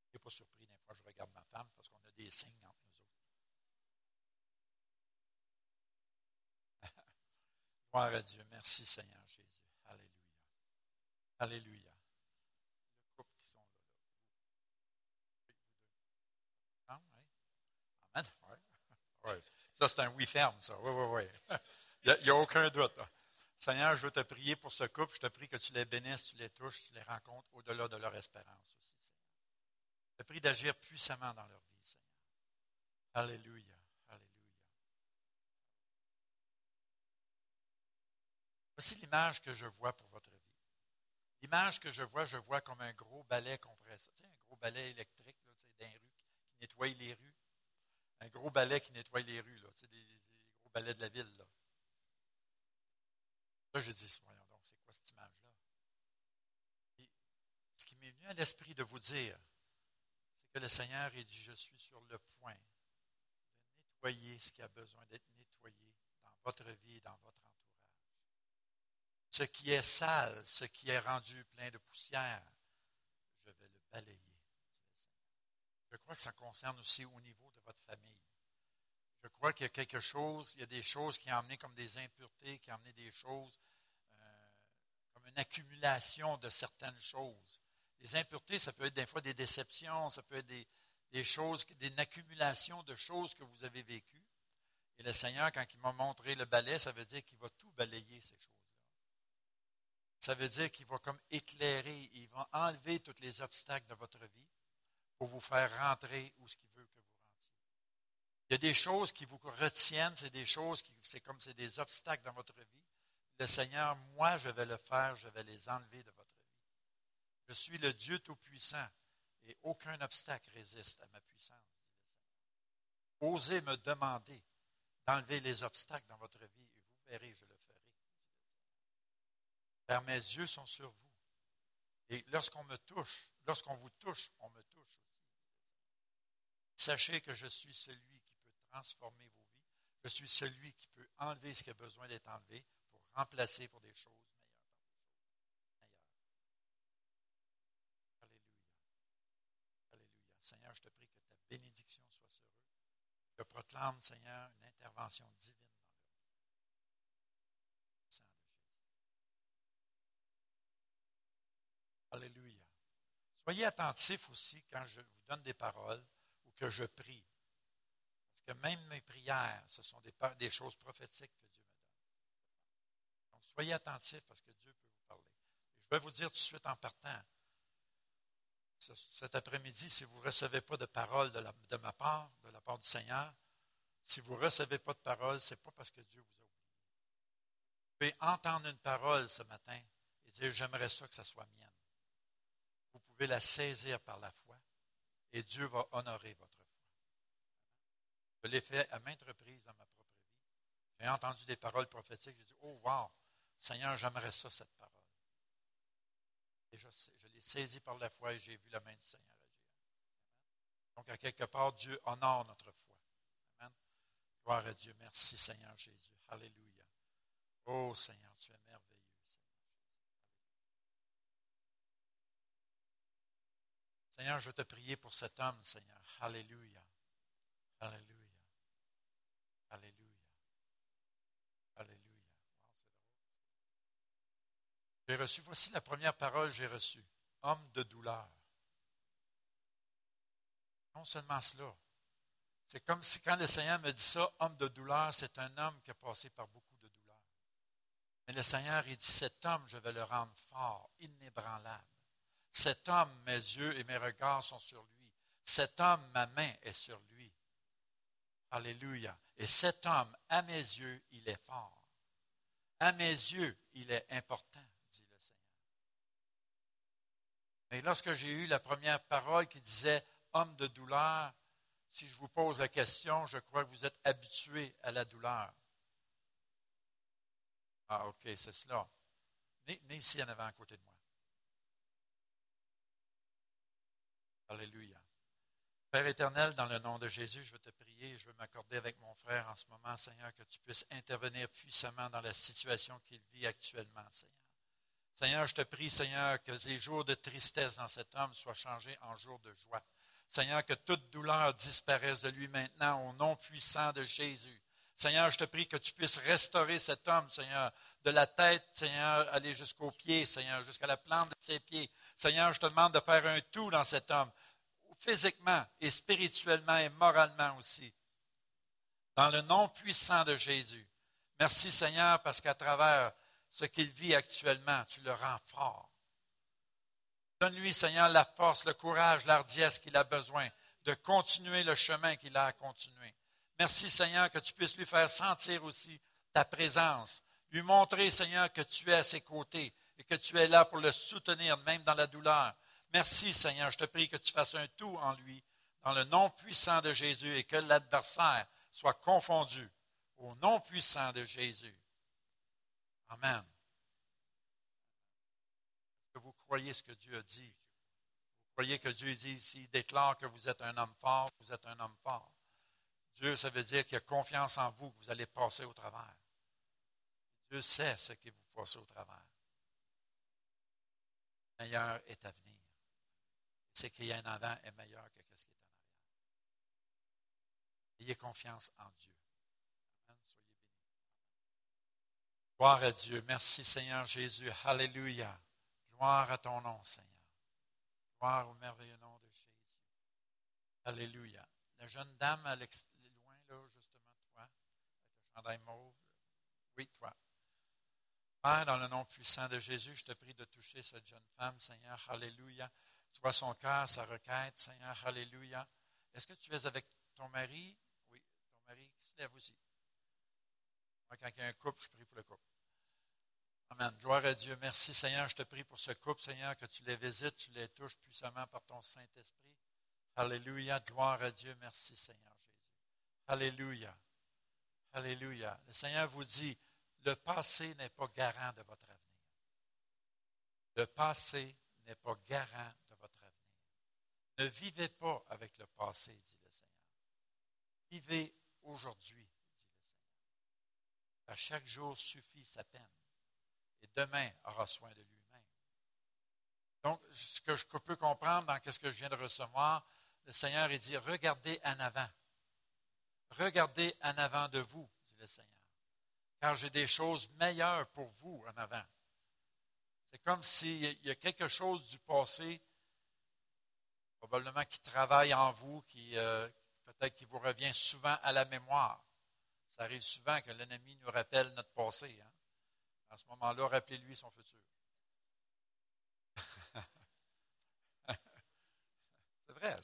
Je ne suis pas surpris des fois, je regarde ma femme parce qu'on a des signes entre nous autres. Gloire à Dieu. Merci Seigneur Jésus. Alléluia. Alléluia. Le couple qui sont là. Ah, oui. Amen. Ouais. Ça, c'est un oui ferme, ça. Oui, oui, oui. Il n'y a, a, aucun doute. Seigneur, je veux te prier pour ce couple. Je te prie que tu les bénisses, tu les touches, tu les rencontres au-delà de leur espérance aussi, Seigneur. Je te prie d'agir puissamment dans leur vie, Seigneur. Alléluia. Voici l'image que je vois pour votre vie. L'image que je vois, je vois comme un gros balai compresseur. Tu un gros balai électrique là, tu sais, rues, qui nettoie les rues. Un gros balai qui nettoie les rues, là, tu sais, des, gros balais de la ville. Là, là je dis, voyons donc, c'est quoi cette image-là? Et ce qui m'est venu à l'esprit de vous dire, c'est que le Seigneur a dit, je suis sur le point de nettoyer ce qui a besoin d'être nettoyé dans votre vie et dans votre entourage. Ce qui est sale, ce qui est rendu plein de poussière, je vais le balayer. Je crois que ça concerne aussi au niveau de votre famille. Je crois qu'il y a quelque chose, il y a des choses qui ont amené comme des impuretés, qui ont amené des choses euh, comme une accumulation de certaines choses. Les impuretés, ça peut être des fois des déceptions, ça peut être des, des choses, une accumulation de choses que vous avez vécues. Et le Seigneur, quand il m'a montré le balai, ça veut dire qu'il va tout balayer ces choses. Ça veut dire qu'il va comme éclairer, il va enlever tous les obstacles de votre vie pour vous faire rentrer où ce qu'il veut que vous rentriez. Il y a des choses qui vous retiennent, c'est des choses qui, c'est comme des obstacles dans votre vie. Le Seigneur, moi, je vais le faire, je vais les enlever de votre vie. Je suis le Dieu Tout-Puissant et aucun obstacle résiste à ma puissance. Osez me demander d'enlever les obstacles dans votre vie et vous verrez, je le car mes yeux sont sur vous. Et lorsqu'on me touche, lorsqu'on vous touche, on me touche aussi. Sachez que je suis celui qui peut transformer vos vies. Je suis celui qui peut enlever ce qui a besoin d'être enlevé pour remplacer pour des choses meilleures. Alléluia. Alléluia. Seigneur, je te prie que ta bénédiction soit sur eux. Je proclame, Seigneur, une intervention divine Alléluia. Soyez attentifs aussi quand je vous donne des paroles ou que je prie. Parce que même mes prières, ce sont des, choses prophétiques que Dieu me donne. Donc, soyez attentifs parce que Dieu peut vous parler. je vais vous dire tout de suite en partant, cet après-midi, si vous ne recevez pas de parole de, de, ma part, de la part du Seigneur, si vous ne recevez pas de parole, ce n'est pas parce que Dieu vous a oublié. Vous pouvez entendre une parole ce matin et dire, j'aimerais ça que ça soit mienne pouvez la saisir par la foi et Dieu va honorer votre foi. Je l'ai fait à maintes reprises dans ma propre vie. J'ai entendu des paroles prophétiques, j'ai dit, oh wow, Seigneur, j'aimerais ça, cette parole. Et je, je l'ai saisi par la foi et j'ai vu la main du Seigneur agir. Donc, à quelque part, Dieu honore notre foi. Amen. Gloire à Dieu. Merci, Seigneur Jésus. Alléluia. Oh, Seigneur, tu es merveilleux. Seigneur, je veux te prier pour cet homme, Seigneur. Alléluia. Alléluia. Alléluia. Alléluia. J'ai reçu, voici la première parole que j'ai reçue. Homme de douleur. Non seulement cela. C'est comme si quand le Seigneur me dit ça, homme de douleur, c'est un homme qui a passé par beaucoup de douleurs. Mais le Seigneur, il dit, cet homme, je vais le rendre fort, inébranlable. Cet homme, mes yeux et mes regards sont sur lui. Cet homme, ma main est sur lui. Alléluia. Et cet homme, à mes yeux, il est fort. À mes yeux, il est important, dit le Seigneur. Mais lorsque j'ai eu la première parole qui disait homme de douleur, si je vous pose la question, je crois que vous êtes habitué à la douleur. Ah, OK, c'est cela. Né, ici en avant à côté de moi. Alléluia. Père éternel, dans le nom de Jésus, je veux te prier, je veux m'accorder avec mon frère en ce moment, Seigneur, que tu puisses intervenir puissamment dans la situation qu'il vit actuellement, Seigneur. Seigneur, je te prie, Seigneur, que les jours de tristesse dans cet homme soient changés en jours de joie. Seigneur, que toute douleur disparaisse de lui maintenant au nom puissant de Jésus. Seigneur, je te prie que tu puisses restaurer cet homme, Seigneur, de la tête, Seigneur, aller jusqu'aux pieds, Seigneur, jusqu'à la plante de ses pieds. Seigneur, je te demande de faire un tout dans cet homme, physiquement et spirituellement et moralement aussi. Dans le nom puissant de Jésus. Merci, Seigneur, parce qu'à travers ce qu'il vit actuellement, tu le rends fort. Donne-lui, Seigneur, la force, le courage, l'ardiesse qu'il a besoin de continuer le chemin qu'il a à continuer. Merci Seigneur que tu puisses lui faire sentir aussi ta présence, Lui montrer, Seigneur, que tu es à ses côtés et que tu es là pour le soutenir, même dans la douleur. Merci, Seigneur. Je te prie que tu fasses un tout en lui, dans le nom puissant de Jésus, et que l'adversaire soit confondu au nom puissant de Jésus. Amen. Que vous croyez ce que Dieu a dit? Vous croyez que Dieu dit ici, déclare que vous êtes un homme fort, vous êtes un homme fort. Dieu, ça veut dire qu'il a confiance en vous, que vous allez passer au travers. Dieu sait ce que vous passez au travers. Le meilleur est à venir. Ce qu'il y a en avant est meilleur que ce qui est en arrière. Ayez confiance en Dieu. Amen. Soyez bénis. Gloire à Dieu. Merci Seigneur Jésus. Alléluia. Gloire à ton nom, Seigneur. Gloire au merveilleux nom de Jésus. Alléluia. La jeune dame à loin, là, justement, toi, avec le Oui, toi. Père, dans le nom puissant de Jésus, je te prie de toucher cette jeune femme, Seigneur. Alléluia. Tu vois son cœur, sa requête, Seigneur. Alléluia. Est-ce que tu es avec ton mari? Oui, ton mari qui se lève aussi. Moi, quand il y a un couple, je prie pour le couple. Amen. Gloire à Dieu. Merci, Seigneur. Je te prie pour ce couple, Seigneur, que tu les visites, tu les touches puissamment par ton Saint-Esprit. Alléluia. Gloire à Dieu. Merci, Seigneur Jésus. Alléluia. Alléluia. Le Seigneur vous dit, le passé n'est pas garant de votre avenir. Le passé n'est pas garant de votre avenir. Ne vivez pas avec le passé, dit le Seigneur. Vivez aujourd'hui, dit le Seigneur. À chaque jour suffit sa peine, et demain aura soin de lui-même. Donc, ce que je peux comprendre dans ce que je viens de recevoir, le Seigneur il dit regardez en avant. Regardez en avant de vous, dit le Seigneur car j'ai des choses meilleures pour vous en avant. C'est comme s'il y a quelque chose du passé, probablement qui travaille en vous, qui euh, peut-être qui vous revient souvent à la mémoire. Ça arrive souvent que l'ennemi nous rappelle notre passé. Hein. À ce moment-là, rappelez-lui son futur. c'est vrai,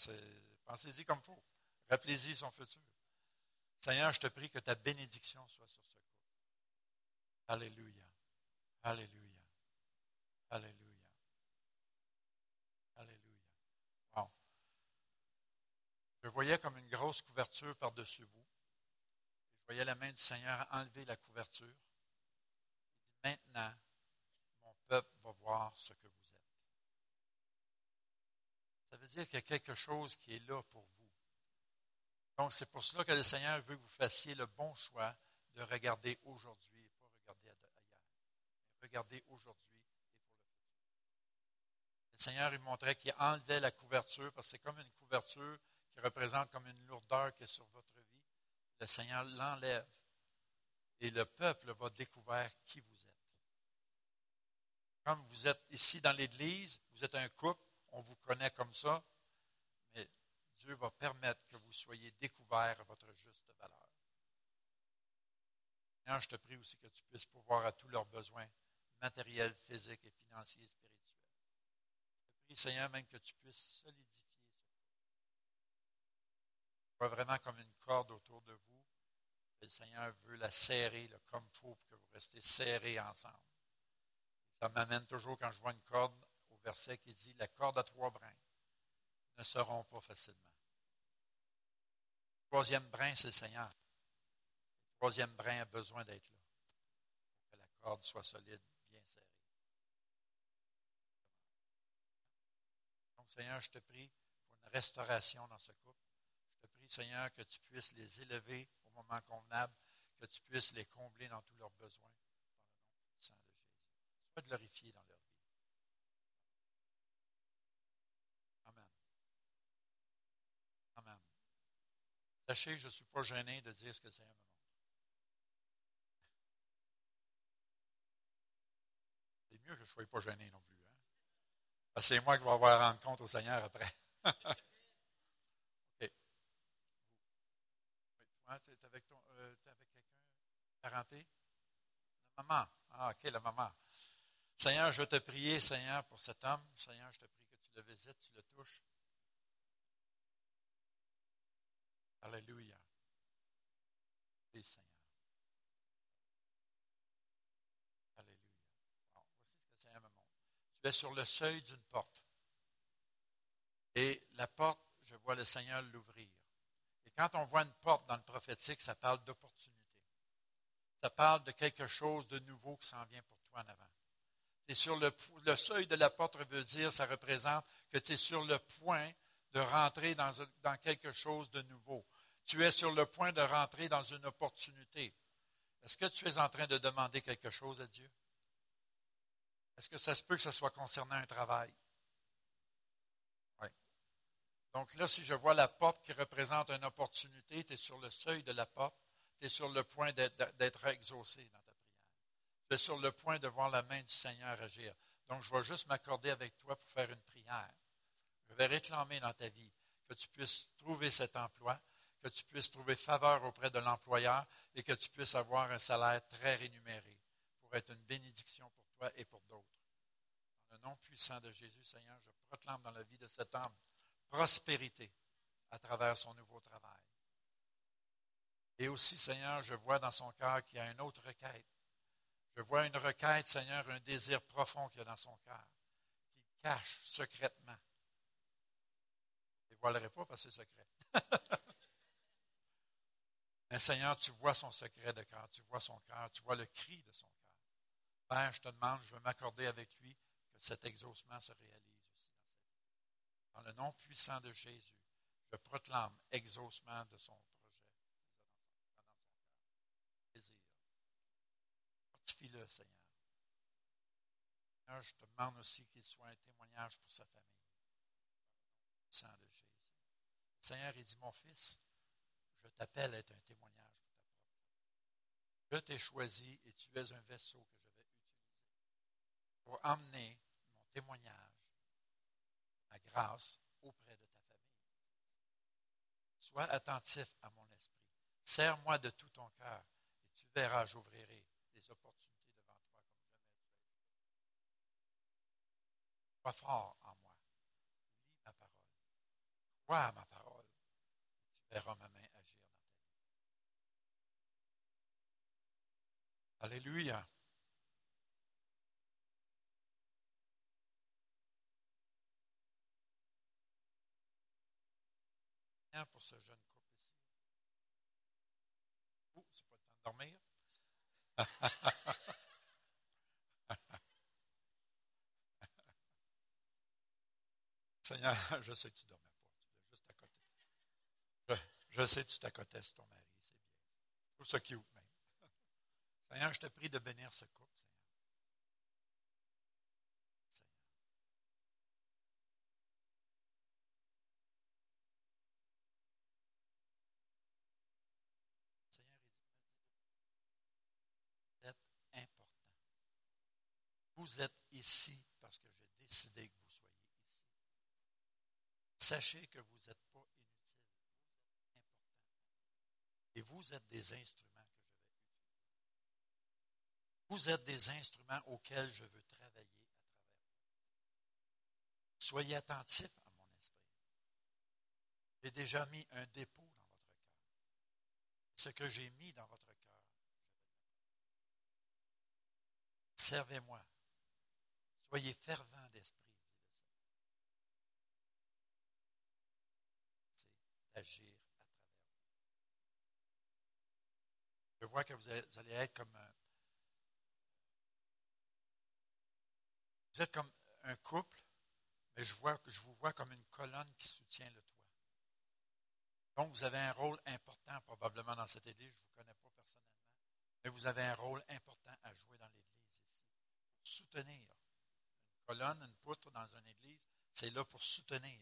pensez-y comme il faut. Rappelez-y son futur. Seigneur, je te prie que ta bénédiction soit sur ce Alléluia. Alléluia. Alléluia. Alléluia. Bon. Je voyais comme une grosse couverture par-dessus vous. Je voyais la main du Seigneur enlever la couverture. Il dit, maintenant, mon peuple va voir ce que vous êtes. Ça veut dire qu'il y a quelque chose qui est là pour vous. Donc, c'est pour cela que le Seigneur veut que vous fassiez le bon choix de regarder aujourd'hui Regardez aujourd'hui et pour le futur. Le Seigneur, il montrait qu'il enlevait la couverture, parce que c'est comme une couverture qui représente comme une lourdeur qui est sur votre vie. Le Seigneur l'enlève. Et le peuple va découvrir qui vous êtes. Comme vous êtes ici dans l'Église, vous êtes un couple, on vous connaît comme ça, mais Dieu va permettre que vous soyez découvert à votre juste valeur. Seigneur, je te prie aussi que tu puisses pouvoir à tous leurs besoins matériel, physique et financier et spirituel. Je prie, Seigneur, même que tu puisses solidifier ce Pas vraiment comme une corde autour de vous. Le Seigneur veut la serrer comme il faut pour que vous restez serrés ensemble. Ça m'amène toujours quand je vois une corde au verset qui dit La corde à trois brins ne seront pas facilement. Troisième brin, c'est le Seigneur. Le troisième brin a besoin d'être là pour que la corde soit solide Seigneur, je te prie pour une restauration dans ce couple. Je te prie, Seigneur, que tu puisses les élever au moment convenable, que tu puisses les combler dans tous leurs besoins, dans le nom puissant de Jésus. Sois glorifié dans leur vie. Amen. Amen. Sachez, je ne suis pas gêné de dire ce que le Seigneur me montre. C'est mieux que je ne sois pas gêné non plus. C'est moi qui vais avoir à rendre compte au Seigneur après. Tu es avec, euh, avec quelqu'un parenté? La maman. Ah, OK, la maman. Seigneur, je veux te prier, Seigneur, pour cet homme. Seigneur, je te prie que tu le visites, tu le touches. Alléluia. Alléluia. Voici ce que le Seigneur me montre. Tu es sur le seuil d'une porte. Et la porte, je vois le Seigneur l'ouvrir. Et quand on voit une porte dans le prophétique, ça parle d'opportunité. Ça parle de quelque chose de nouveau qui s'en vient pour toi en avant. Sur le, seuil de la porte, veut dire, ça représente que tu es sur le point de rentrer dans quelque chose de nouveau. Tu es sur le point de rentrer dans une opportunité. Est-ce que tu es en train de demander quelque chose à Dieu? Est-ce que ça se peut que ce soit concernant un travail? Oui. Donc là, si je vois la porte qui représente une opportunité, tu es sur le seuil de la porte, tu es sur le point d'être exaucé dans ta prière. Tu es sur le point de voir la main du Seigneur agir. Donc, je vais juste m'accorder avec toi pour faire une prière. Je vais réclamer dans ta vie que tu puisses trouver cet emploi, que tu puisses trouver faveur auprès de l'employeur et que tu puisses avoir un salaire très rémunéré pour être une bénédiction pour toi et pour d'autres. Dans le nom puissant de Jésus, Seigneur, je proclame dans la vie de cet homme prospérité à travers son nouveau travail. Et aussi, Seigneur, je vois dans son cœur qu'il y a une autre requête. Je vois une requête, Seigneur, un désir profond qu'il y a dans son cœur, qui cache secrètement. Je ne dévoilerai pas parce que c'est secret. Mais Seigneur, tu vois son secret de cœur, tu vois son cœur, tu vois le cri de son cœur. Père, je te demande, je veux m'accorder avec lui que cet exaucement se réalise aussi dans sa vie. Dans le nom puissant de Jésus, je proclame exaucement de son projet, dans. Fortifie-le, Seigneur. Seigneur, je te demande aussi qu'il soit un témoignage pour sa famille. De Jésus. Seigneur, il dit, mon fils, je t'appelle à être un témoignage pour ta propre. Je t'ai choisi et tu es un vaisseau que je vais utiliser pour emmener mon témoignage, ma grâce auprès de ta famille. Sois attentif à mon esprit. Serre-moi de tout ton cœur et tu verras, j'ouvrirai des opportunités devant toi comme jamais tu as Sois fort en moi. Lis ma parole. Crois à ma parole. Et tu verras ma main agir dans ta vie. Alléluia. pour ce jeune couple ici. Ouh, c'est pas le temps de dormir. Seigneur, je sais que tu dormais pas. Tu juste à côté. Je, sais que tu t'accotais sur ton mari. C'est bien. Je trouve ça cute. Seigneur, je te prie de bénir ce couple, Seigneur. Vous êtes ici parce que j'ai décidé que vous soyez ici. Sachez que vous n'êtes pas inutile. Vous êtes important. Et vous êtes des instruments que je vais utiliser. Vous êtes des instruments auxquels je veux travailler à travers vous. Soyez attentifs à mon esprit. J'ai déjà mis un dépôt dans votre cœur. Ce que j'ai mis dans votre cœur, Servez-moi. Soyez fervents d'esprit. C'est d'agir à travers vous. Je vois que vous allez être comme un, vous êtes comme un couple, mais je, vois, je vous vois comme une colonne qui soutient le toit. Donc, vous avez un rôle important probablement dans cette église. Je ne vous connais pas personnellement, mais vous avez un rôle important à jouer dans l'église soutenir. Une colonne, une poutre dans une église, c'est là pour soutenir.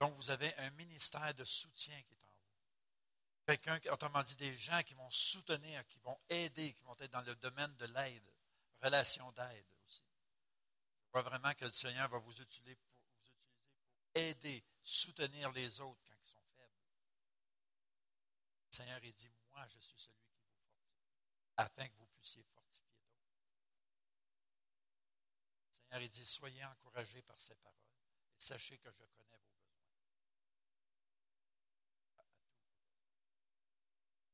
Donc, vous avez un ministère de soutien qui est en vous. Quelqu'un, autrement dit, des gens qui vont soutenir, qui vont aider, qui vont être dans le domaine de l'aide, relation d'aide vois vraiment que le Seigneur va vous utiliser pour, vous utiliser pour aider, soutenir les autres quand ils sont faibles. Le Seigneur, il dit, moi, je suis celui qui vous fortifie, afin que vous puissiez fortifier Seigneur, il dit, soyez encouragés par ces paroles et sachez que je connais vos besoins.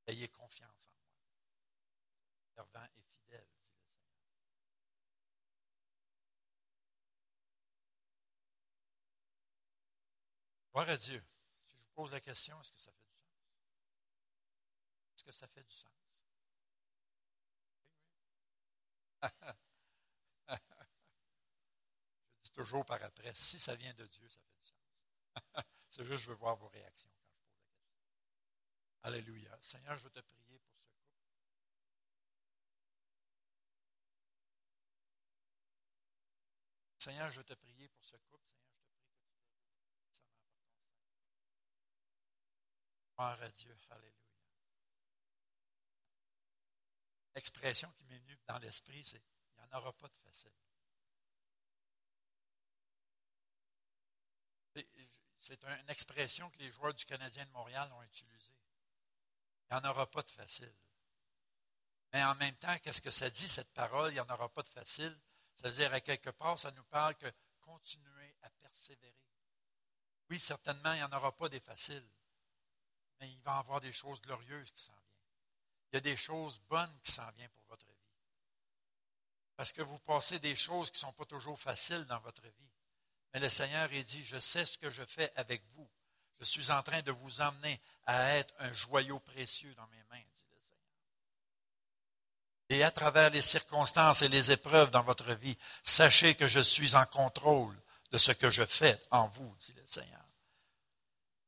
Ayez confiance en moi. Servant et Gloire à Dieu. Si je vous pose la question, est-ce que ça fait du sens? Est-ce que ça fait du sens? je dis toujours par après, si ça vient de Dieu, ça fait du sens. C'est juste, je veux voir vos réactions quand je pose la question. Alléluia. Seigneur, je veux te prier pour ce couple. Seigneur, je veux te prier pour ce couple. Gloire à Dieu. Alléluia. L'expression qui m'est venue dans l'esprit, c'est il n'y en aura pas de facile. C'est une expression que les joueurs du Canadien de Montréal ont utilisée. Il n'y en aura pas de facile. Mais en même temps, qu'est-ce que ça dit, cette parole, il n'y en aura pas de facile? Ça veut dire, à quelque part, ça nous parle que continuer à persévérer. Oui, certainement, il n'y en aura pas des faciles mais il va y avoir des choses glorieuses qui s'en viennent. Il y a des choses bonnes qui s'en viennent pour votre vie. Parce que vous passez des choses qui ne sont pas toujours faciles dans votre vie. Mais le Seigneur a dit, je sais ce que je fais avec vous. Je suis en train de vous emmener à être un joyau précieux dans mes mains, dit le Seigneur. Et à travers les circonstances et les épreuves dans votre vie, sachez que je suis en contrôle de ce que je fais en vous, dit le Seigneur.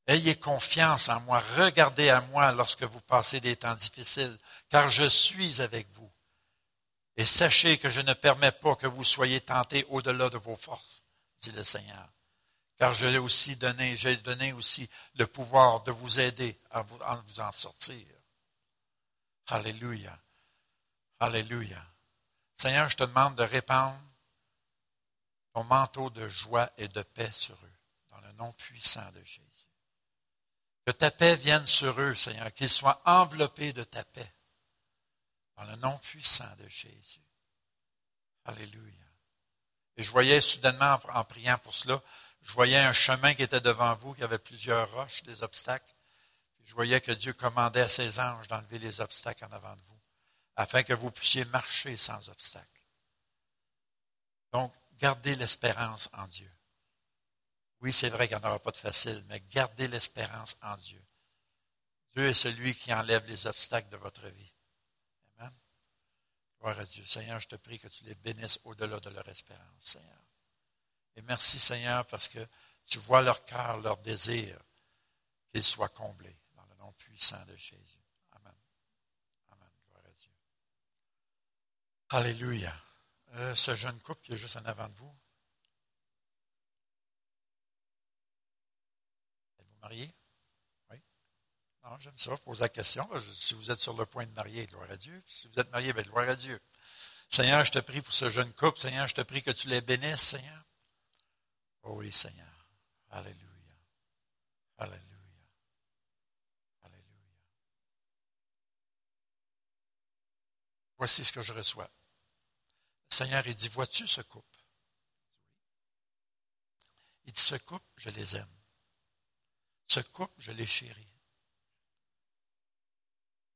Ayez confiance en moi, regardez à moi lorsque vous passez des temps difficiles, car je suis avec vous. Et sachez que je ne permets pas que vous soyez tentés au-delà de vos forces, dit le Seigneur. Car je l'ai aussi donné, j'ai donné aussi le pouvoir de vous aider à vous, en sortir. Alléluia. Alléluia. Seigneur, je te demande de répandre ton manteau de joie et de paix sur eux, dans le nom puissant de Jésus. Que ta paix vienne sur eux, Seigneur, qu'ils soient enveloppés de ta paix. Dans le nom puissant de Jésus. Alléluia. Et je voyais soudainement, en priant pour cela, je voyais un chemin qui était devant vous, qui avait plusieurs roches, des obstacles. Je voyais que Dieu commandait à ses anges d'enlever les obstacles en avant de vous, afin que vous puissiez marcher sans obstacles. Donc, gardez l'espérance en Dieu. Oui, c'est vrai qu'il n'y en aura pas de facile, mais gardez l'espérance en Dieu. Dieu est celui qui enlève les obstacles de votre vie. Amen. Gloire à Dieu. Seigneur, je te prie que tu les bénisses au-delà de leur espérance, Seigneur. Et merci, Seigneur, parce que tu vois leur cœur, leur désir, qu'ils soient comblés dans le nom puissant de Jésus. Amen. Amen. Gloire à Dieu. Alléluia. Euh, ce jeune couple qui est juste en avant de vous, Marié? Oui? Non, j'aime ça, poser la question. Si vous êtes sur le point de marier, gloire à Dieu. Si vous êtes marié, bien, gloire à Dieu. Seigneur, je te prie pour ce jeune couple. Seigneur, je te prie que tu les bénisses, Seigneur. Oh oui, Seigneur. Alléluia. Alléluia. Alléluia. Voici ce que je reçois. Seigneur, il dit, vois-tu ce couple? Il dit, ce couple, je les aime. Ce couple, je les chéris.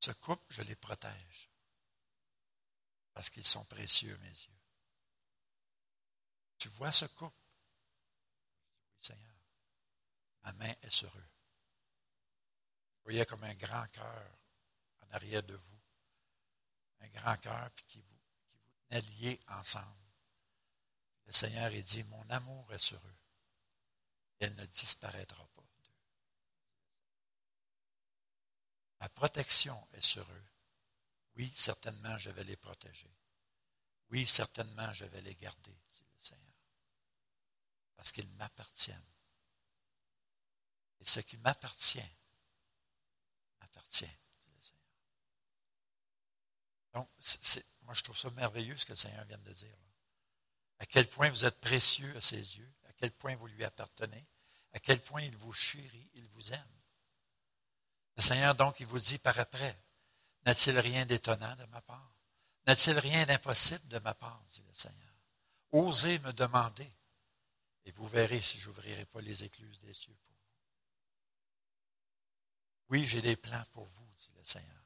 Ce couple, je les protège. Parce qu'ils sont précieux mes yeux. Tu vois ce couple? Seigneur. Ma main est sur eux. Vous voyez comme un grand cœur en arrière de vous. Un grand cœur qui vous, qui ensemble. Le Seigneur est dit, mon amour est sur eux. Elle ne disparaîtra pas. Ma protection est sur eux. Oui, certainement, je vais les protéger. Oui, certainement, je vais les garder, dit le Seigneur. Parce qu'ils m'appartiennent. Et ce qui m'appartient, m'appartient, dit le Seigneur. Donc, moi, je trouve ça merveilleux ce que le Seigneur vient de dire. À quel point vous êtes précieux à ses yeux, à quel point vous lui appartenez, à quel point il vous chérit, il vous aime. Le Seigneur, donc, il vous dit par après, n'a-t-il rien d'étonnant de ma part? N'a-t-il rien d'impossible de ma part, dit le Seigneur? Osez me demander, et vous verrez si je n'ouvrirai pas les écluses des cieux pour vous. Oui, j'ai des plans pour vous, dit le Seigneur.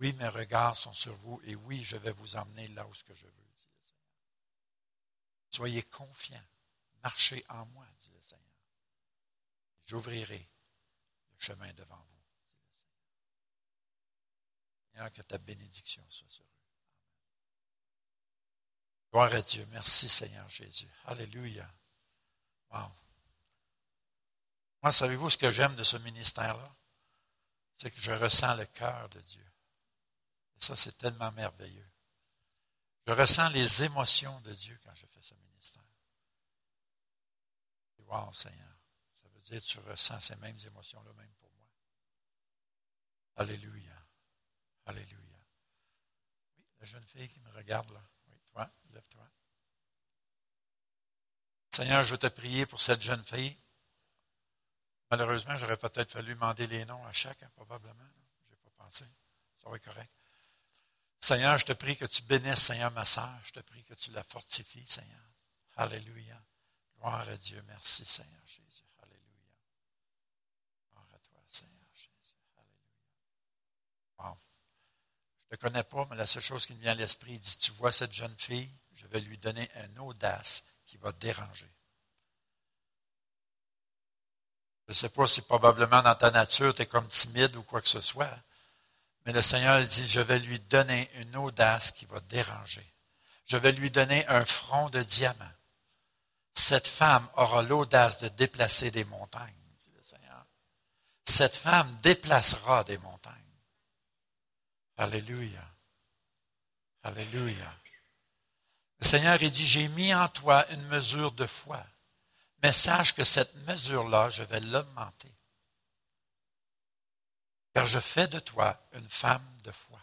Oui, mes regards sont sur vous, et oui, je vais vous emmener là où je veux, dit le Seigneur. Soyez confiants, marchez en moi, dit le Seigneur. j'ouvrirai chemin devant vous. Seigneur, que ta bénédiction soit sur eux. Gloire à Dieu. Merci Seigneur Jésus. Alléluia. Wow. Moi, savez-vous ce que j'aime de ce ministère-là? C'est que je ressens le cœur de Dieu. Et ça, c'est tellement merveilleux. Je ressens les émotions de Dieu quand je fais ce ministère. wow, Seigneur. Dire tu ressens ces mêmes émotions-là même pour moi. Alléluia. Alléluia. Oui, la jeune fille qui me regarde là. Oui, toi, lève-toi. Seigneur, je veux te prier pour cette jeune fille. Malheureusement, j'aurais peut-être fallu demander les noms à chacun, probablement. Je n'ai pas pensé. Ça aurait correct. Seigneur, je te prie que tu bénisses, Seigneur, ma sœur. Je te prie que tu la fortifies, Seigneur. Alléluia. Gloire à Dieu. Merci, Seigneur Jésus. Alléluia. Gloire à toi, Seigneur Jésus. Alléluia. Bon. Te connais pas, mais la seule chose qui me vient à l'esprit, il dit, tu vois cette jeune fille, je vais lui donner une audace qui va te déranger. Je ne sais pas si probablement dans ta nature, tu es comme timide ou quoi que ce soit. Mais le Seigneur dit, je vais lui donner une audace qui va déranger. Je vais lui donner un front de diamant. Cette femme aura l'audace de déplacer des montagnes, dit le Seigneur. Cette femme déplacera des montagnes. Alléluia. Alléluia. Le Seigneur il dit, j'ai mis en toi une mesure de foi. Mais sache que cette mesure-là, je vais l'augmenter. Car je fais de toi une femme de foi.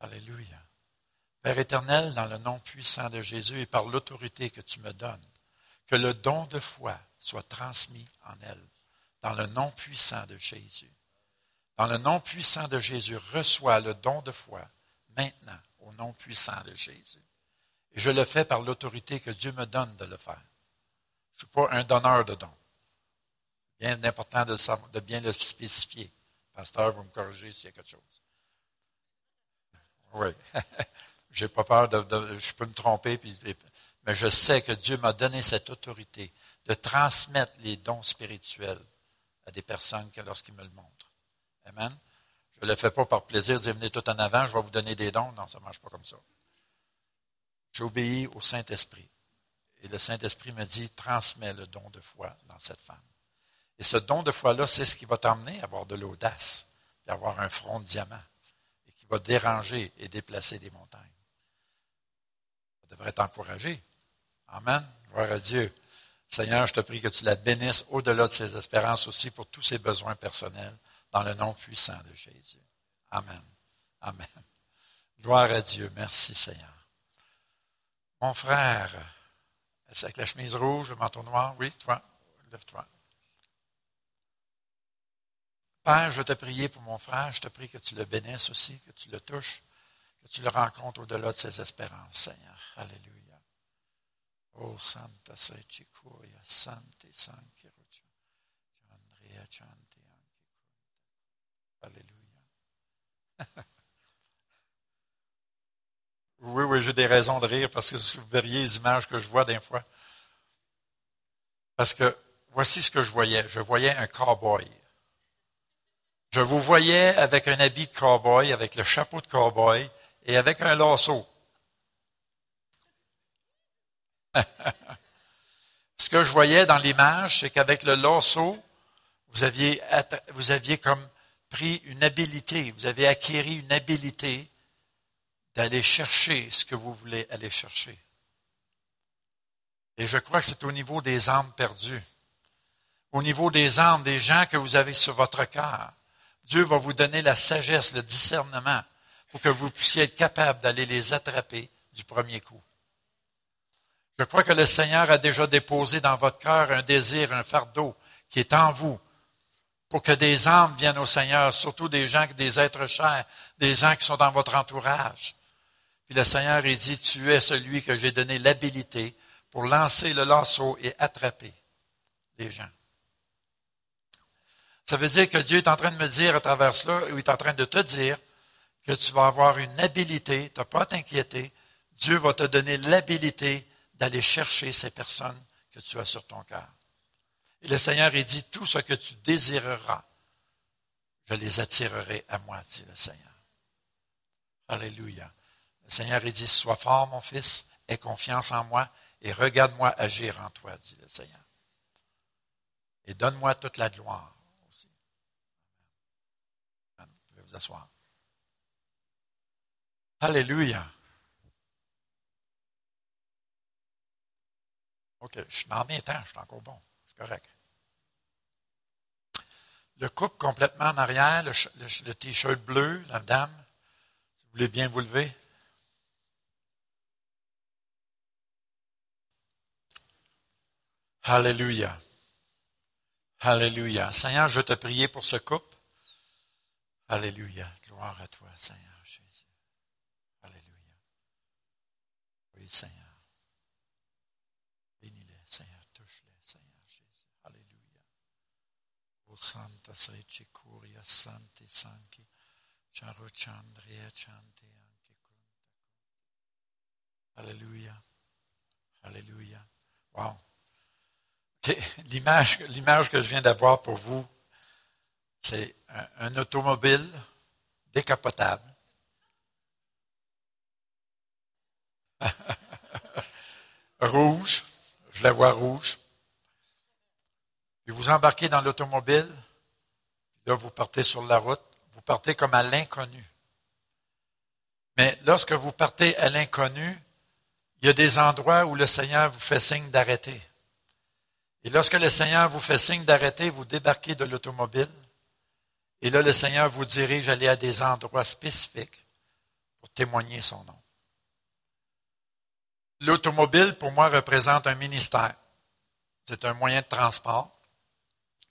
Alléluia. Père éternel, dans le nom puissant de Jésus et par l'autorité que tu me donnes, que le don de foi soit transmis en elle, dans le nom puissant de Jésus. Dans le nom puissant de Jésus, reçois le don de foi maintenant, au nom puissant de Jésus. Et je le fais par l'autorité que Dieu me donne de le faire. Je ne suis pas un donneur de dons. Bien important de, bien le spécifier. Pasteur, vous me corrigez s'il y a quelque chose. Oui. J'ai pas peur de, je peux me tromper, mais je sais que Dieu m'a donné cette autorité de transmettre les dons spirituels à des personnes que lorsqu'ils me le montrent. Amen. Je ne le fais pas par plaisir, dire venez tout en avant, je vais vous donner des dons. Non, ça ne marche pas comme ça. J'obéis au Saint-Esprit. Et le Saint-Esprit me dit, transmets le don de foi dans cette femme. Et ce don de foi-là, c'est ce qui va t'emmener à avoir de l'audace, et avoir un front de diamant, et qui va déranger et déplacer des montagnes. Ça devrait t'encourager. Amen. Gloire à Dieu. Seigneur, je te prie que tu la bénisses au-delà de ses espérances aussi pour tous ses besoins personnels, dans le nom puissant de Jésus. Amen. Amen. Gloire à Dieu. Merci, Seigneur. Mon frère, c'est avec la chemise rouge, le manteau noir? Oui, toi, lève-toi. Père, je te prier pour mon frère. Je te prie que tu le bénisses aussi, que tu le touches, que tu le rencontres au-delà de ses espérances, Seigneur. Alléluia. Oh, Santa Chanti Alléluia. Oui, oui, j'ai des raisons de rire parce que vous verriez les images que je vois des fois. Parce que voici ce que je voyais. Je voyais un cowboy. Je vous voyais avec un habit de cowboy, avec le chapeau de cowboy et avec un lasso. ce que je voyais dans l'image, c'est qu'avec le lasso, vous aviez, vous aviez comme pris une habilité, vous avez acquis une habilité d'aller chercher ce que vous voulez aller chercher. Et je crois que c'est au niveau des âmes perdues, au niveau des âmes, des gens que vous avez sur votre cœur. Dieu va vous donner la sagesse, le discernement, pour que vous puissiez être capable d'aller les attraper du premier coup. Je crois que le Seigneur a déjà déposé dans votre cœur un désir, un fardeau qui est en vous, pour que des âmes viennent au Seigneur, surtout des gens, des êtres chers, des gens qui sont dans votre entourage. Puis le Seigneur, il dit, tu es celui que j'ai donné l'habilité pour lancer le lasso et attraper les gens. Ça veut dire que Dieu est en train de me dire à travers cela, ou est en train de te dire que tu vas avoir une habilité, tu n'as pas à t'inquiéter, Dieu va te donner l'habilité d'aller chercher ces personnes que tu as sur ton cœur. Et le Seigneur il dit, tout ce que tu désireras, je les attirerai à moi, dit le Seigneur. Alléluia. Le Seigneur il dit, sois fort, mon fils, aie confiance en moi et regarde-moi agir en toi, dit le Seigneur. Et donne-moi toute la gloire aussi. Vous pouvez vous asseoir. Alléluia. OK, je suis dans mes temps, je suis encore bon. Correct. Le couple complètement en arrière, le, t-shirt bleu, la dame, si vous voulez bien vous lever. Alléluia. Alléluia. Seigneur, je veux te prier pour ce couple. Alléluia. Gloire à toi, Seigneur Jésus. Alléluia. Oui, Seigneur. Bénis-les, Seigneur. Touche-les, Seigneur Jésus. Alléluia. O Santa Srece Curia Santi Sanki. Charo Chandria Chanti Anki Alléluia. Alléluia. Wow. L'image, l'image que je viens d'avoir pour vous, c'est un, automobile décapotable. rouge, je la vois rouge. Puis vous embarquez dans l'automobile, là vous partez sur la route, vous partez comme à l'inconnu. Mais lorsque vous partez à l'inconnu, il y a des endroits où le Seigneur vous fait signe d'arrêter. Et lorsque le Seigneur vous fait signe d'arrêter, vous débarquez de l'automobile. Et là, le Seigneur vous dirige à aller à des endroits spécifiques pour témoigner son nom. L'automobile, pour moi, représente un ministère. C'est un moyen de transport.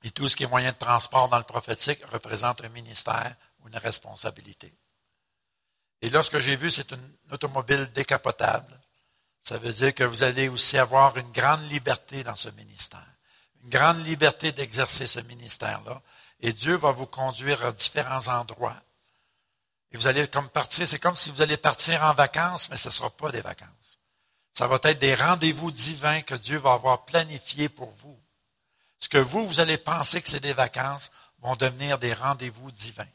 Et tout ce qui est moyen de transport dans le prophétique représente un ministère ou une responsabilité. Et lorsque j'ai vu, c'est une automobile décapotable. Ça veut dire que vous allez aussi avoir une grande liberté dans ce ministère, une grande liberté d'exercer ce ministère-là. Et Dieu va vous conduire à différents endroits. Et vous allez comme partir, c'est comme si vous allez partir en vacances, mais ce ne sera pas des vacances. Ça va être des rendez-vous divins que Dieu va avoir planifiés pour vous. Ce que vous, vous allez penser que c'est des vacances, vont devenir des rendez-vous divins.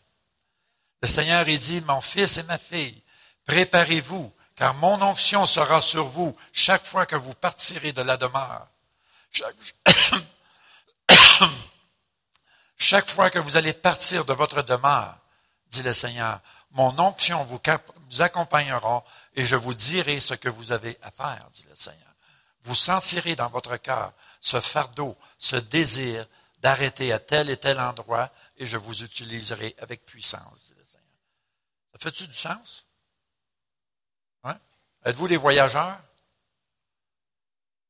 Le Seigneur, il dit, mon fils et ma fille, préparez-vous, car mon onction sera sur vous chaque fois que vous partirez de la demeure. Chaque, fois que vous allez partir de votre demeure, dit le Seigneur, mon onction vous accompagnera et je vous dirai ce que vous avez à faire, dit le Seigneur. Vous sentirez dans votre cœur ce fardeau, ce désir d'arrêter à tel et tel endroit et je vous utiliserai avec puissance, dit le Seigneur. Ça fait-tu du sens? Êtes-vous des voyageurs?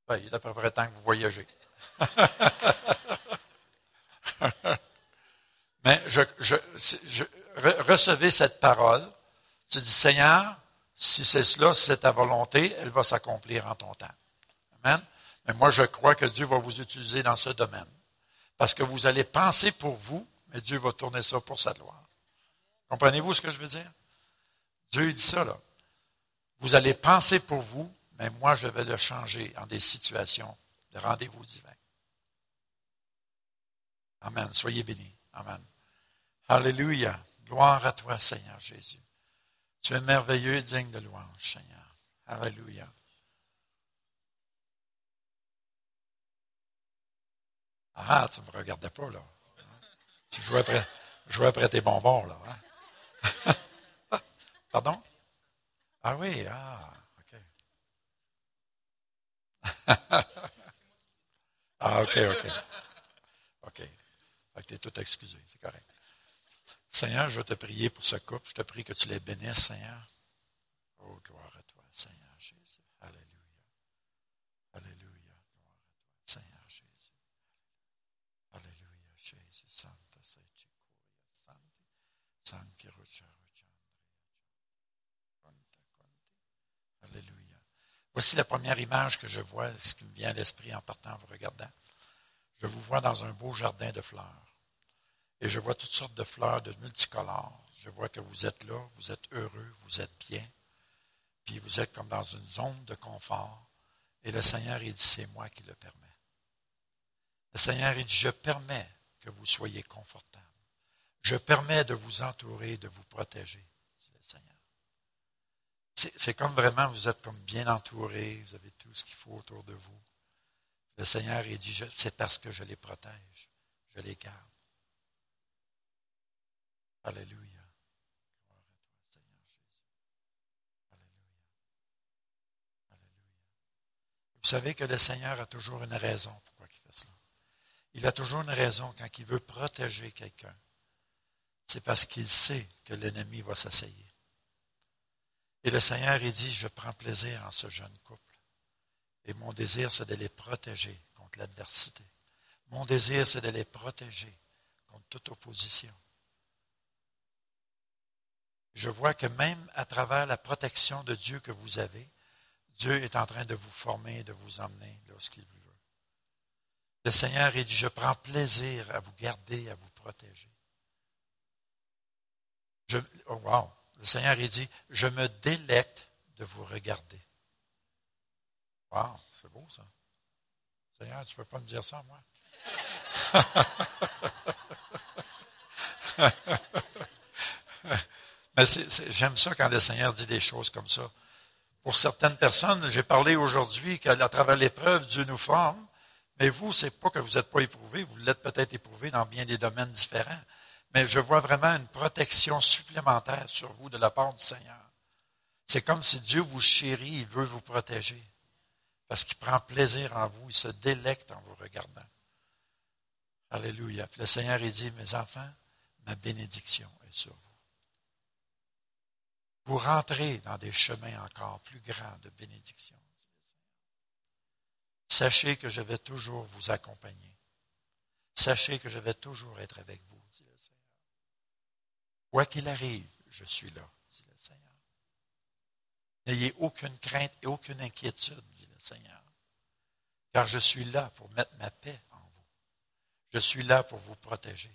Ben, il est à peu près temps que vous voyagez. Mais je, recevez cette parole. Tu dis, Seigneur, si c'est cela, si c'est ta volonté, elle va s'accomplir en ton temps. Amen. Mais moi, je crois que Dieu va vous utiliser dans ce domaine. Parce que vous allez penser pour vous, mais Dieu va tourner ça pour sa gloire. Comprenez-vous ce que je veux dire? Dieu dit ça, là. Vous allez penser pour vous, mais moi, je vais le changer en des situations de rendez-vous divin. Amen. Soyez bénis. Amen. Alléluia. Gloire à toi, Seigneur Jésus. Tu es merveilleux et digne de louange, Seigneur. Alléluia. Ah, tu ne me regardais pas, là. Tu jouais après, jouais tes bonbons, là. Hein? Pardon? Ah oui, ah, OK. ah, OK, OK. OK. Tu es tout excusé, c'est correct. Seigneur, je veux te prier pour ce couple. Je te prie que tu les bénisses, Seigneur. Oh, gloire à toi, Seigneur Jésus. Alléluia. Alléluia. Gloire à toi, Seigneur Jésus. Alléluia, Jésus. Santa sei Santi. Santi Voici la première image que je vois, ce qui me vient à l'esprit en partant en vous regardant. Je vous vois dans un beau jardin de fleurs. Et je vois toutes sortes de fleurs de multicolores. Je vois que vous êtes là, vous êtes heureux, vous êtes bien. Puis vous êtes comme dans une zone de confort. Et le Seigneur, il dit, c'est moi qui le permets. Le Seigneur, il dit, je permets que vous soyez confortables. Je permets de vous entourer, de vous protéger. C'est comme vraiment, vous êtes comme bien entouré, vous avez tout ce qu'il faut autour de vous. Le Seigneur, il dit, c'est parce que je les protège, je les garde. Alléluia. Vous savez que le Seigneur a toujours une raison pourquoi il fait cela. Il a toujours une raison quand il veut protéger quelqu'un. C'est parce qu'il sait que l'ennemi va s'asseyer. Et le Seigneur, il dit, je prends plaisir en ce jeune couple. Et mon désir, c'est de les protéger contre l'adversité. Mon désir, c'est de les protéger contre toute opposition. Je vois que même à travers la protection de Dieu que vous avez, Dieu est en train de vous former, de vous emmener lorsqu'il veut. Le Seigneur, il dit, je prends plaisir à vous garder, à vous protéger. Oh wow. Le Seigneur, il dit, je me délecte de vous regarder. Wow, c'est beau ça. Seigneur, tu ne peux pas me dire ça, moi? Mais j'aime ça quand le Seigneur dit des choses comme ça. Pour certaines personnes, j'ai parlé aujourd'hui qu'à travers l'épreuve, Dieu nous forme. Mais vous, c'est pas que vous n'êtes pas éprouvé, vous l'êtes peut-être éprouvé dans bien des domaines différents. Mais je vois vraiment une protection supplémentaire sur vous de la part du Seigneur. C'est comme si Dieu vous chérit, il veut vous protéger. Parce qu'il prend plaisir en vous, il se délecte en vous regardant. Alléluia. Le Seigneur, il dit, mes enfants, ma bénédiction est sur vous. Vous rentrez dans des chemins encore plus grands de bénédiction. Sachez que je vais toujours vous accompagner. Sachez que je vais toujours être avec vous. Quoi qu'il arrive, je suis là, dit le Seigneur. N'ayez aucune crainte et aucune inquiétude, dit le Seigneur, car je suis là pour mettre ma paix en vous. Je suis là pour vous protéger.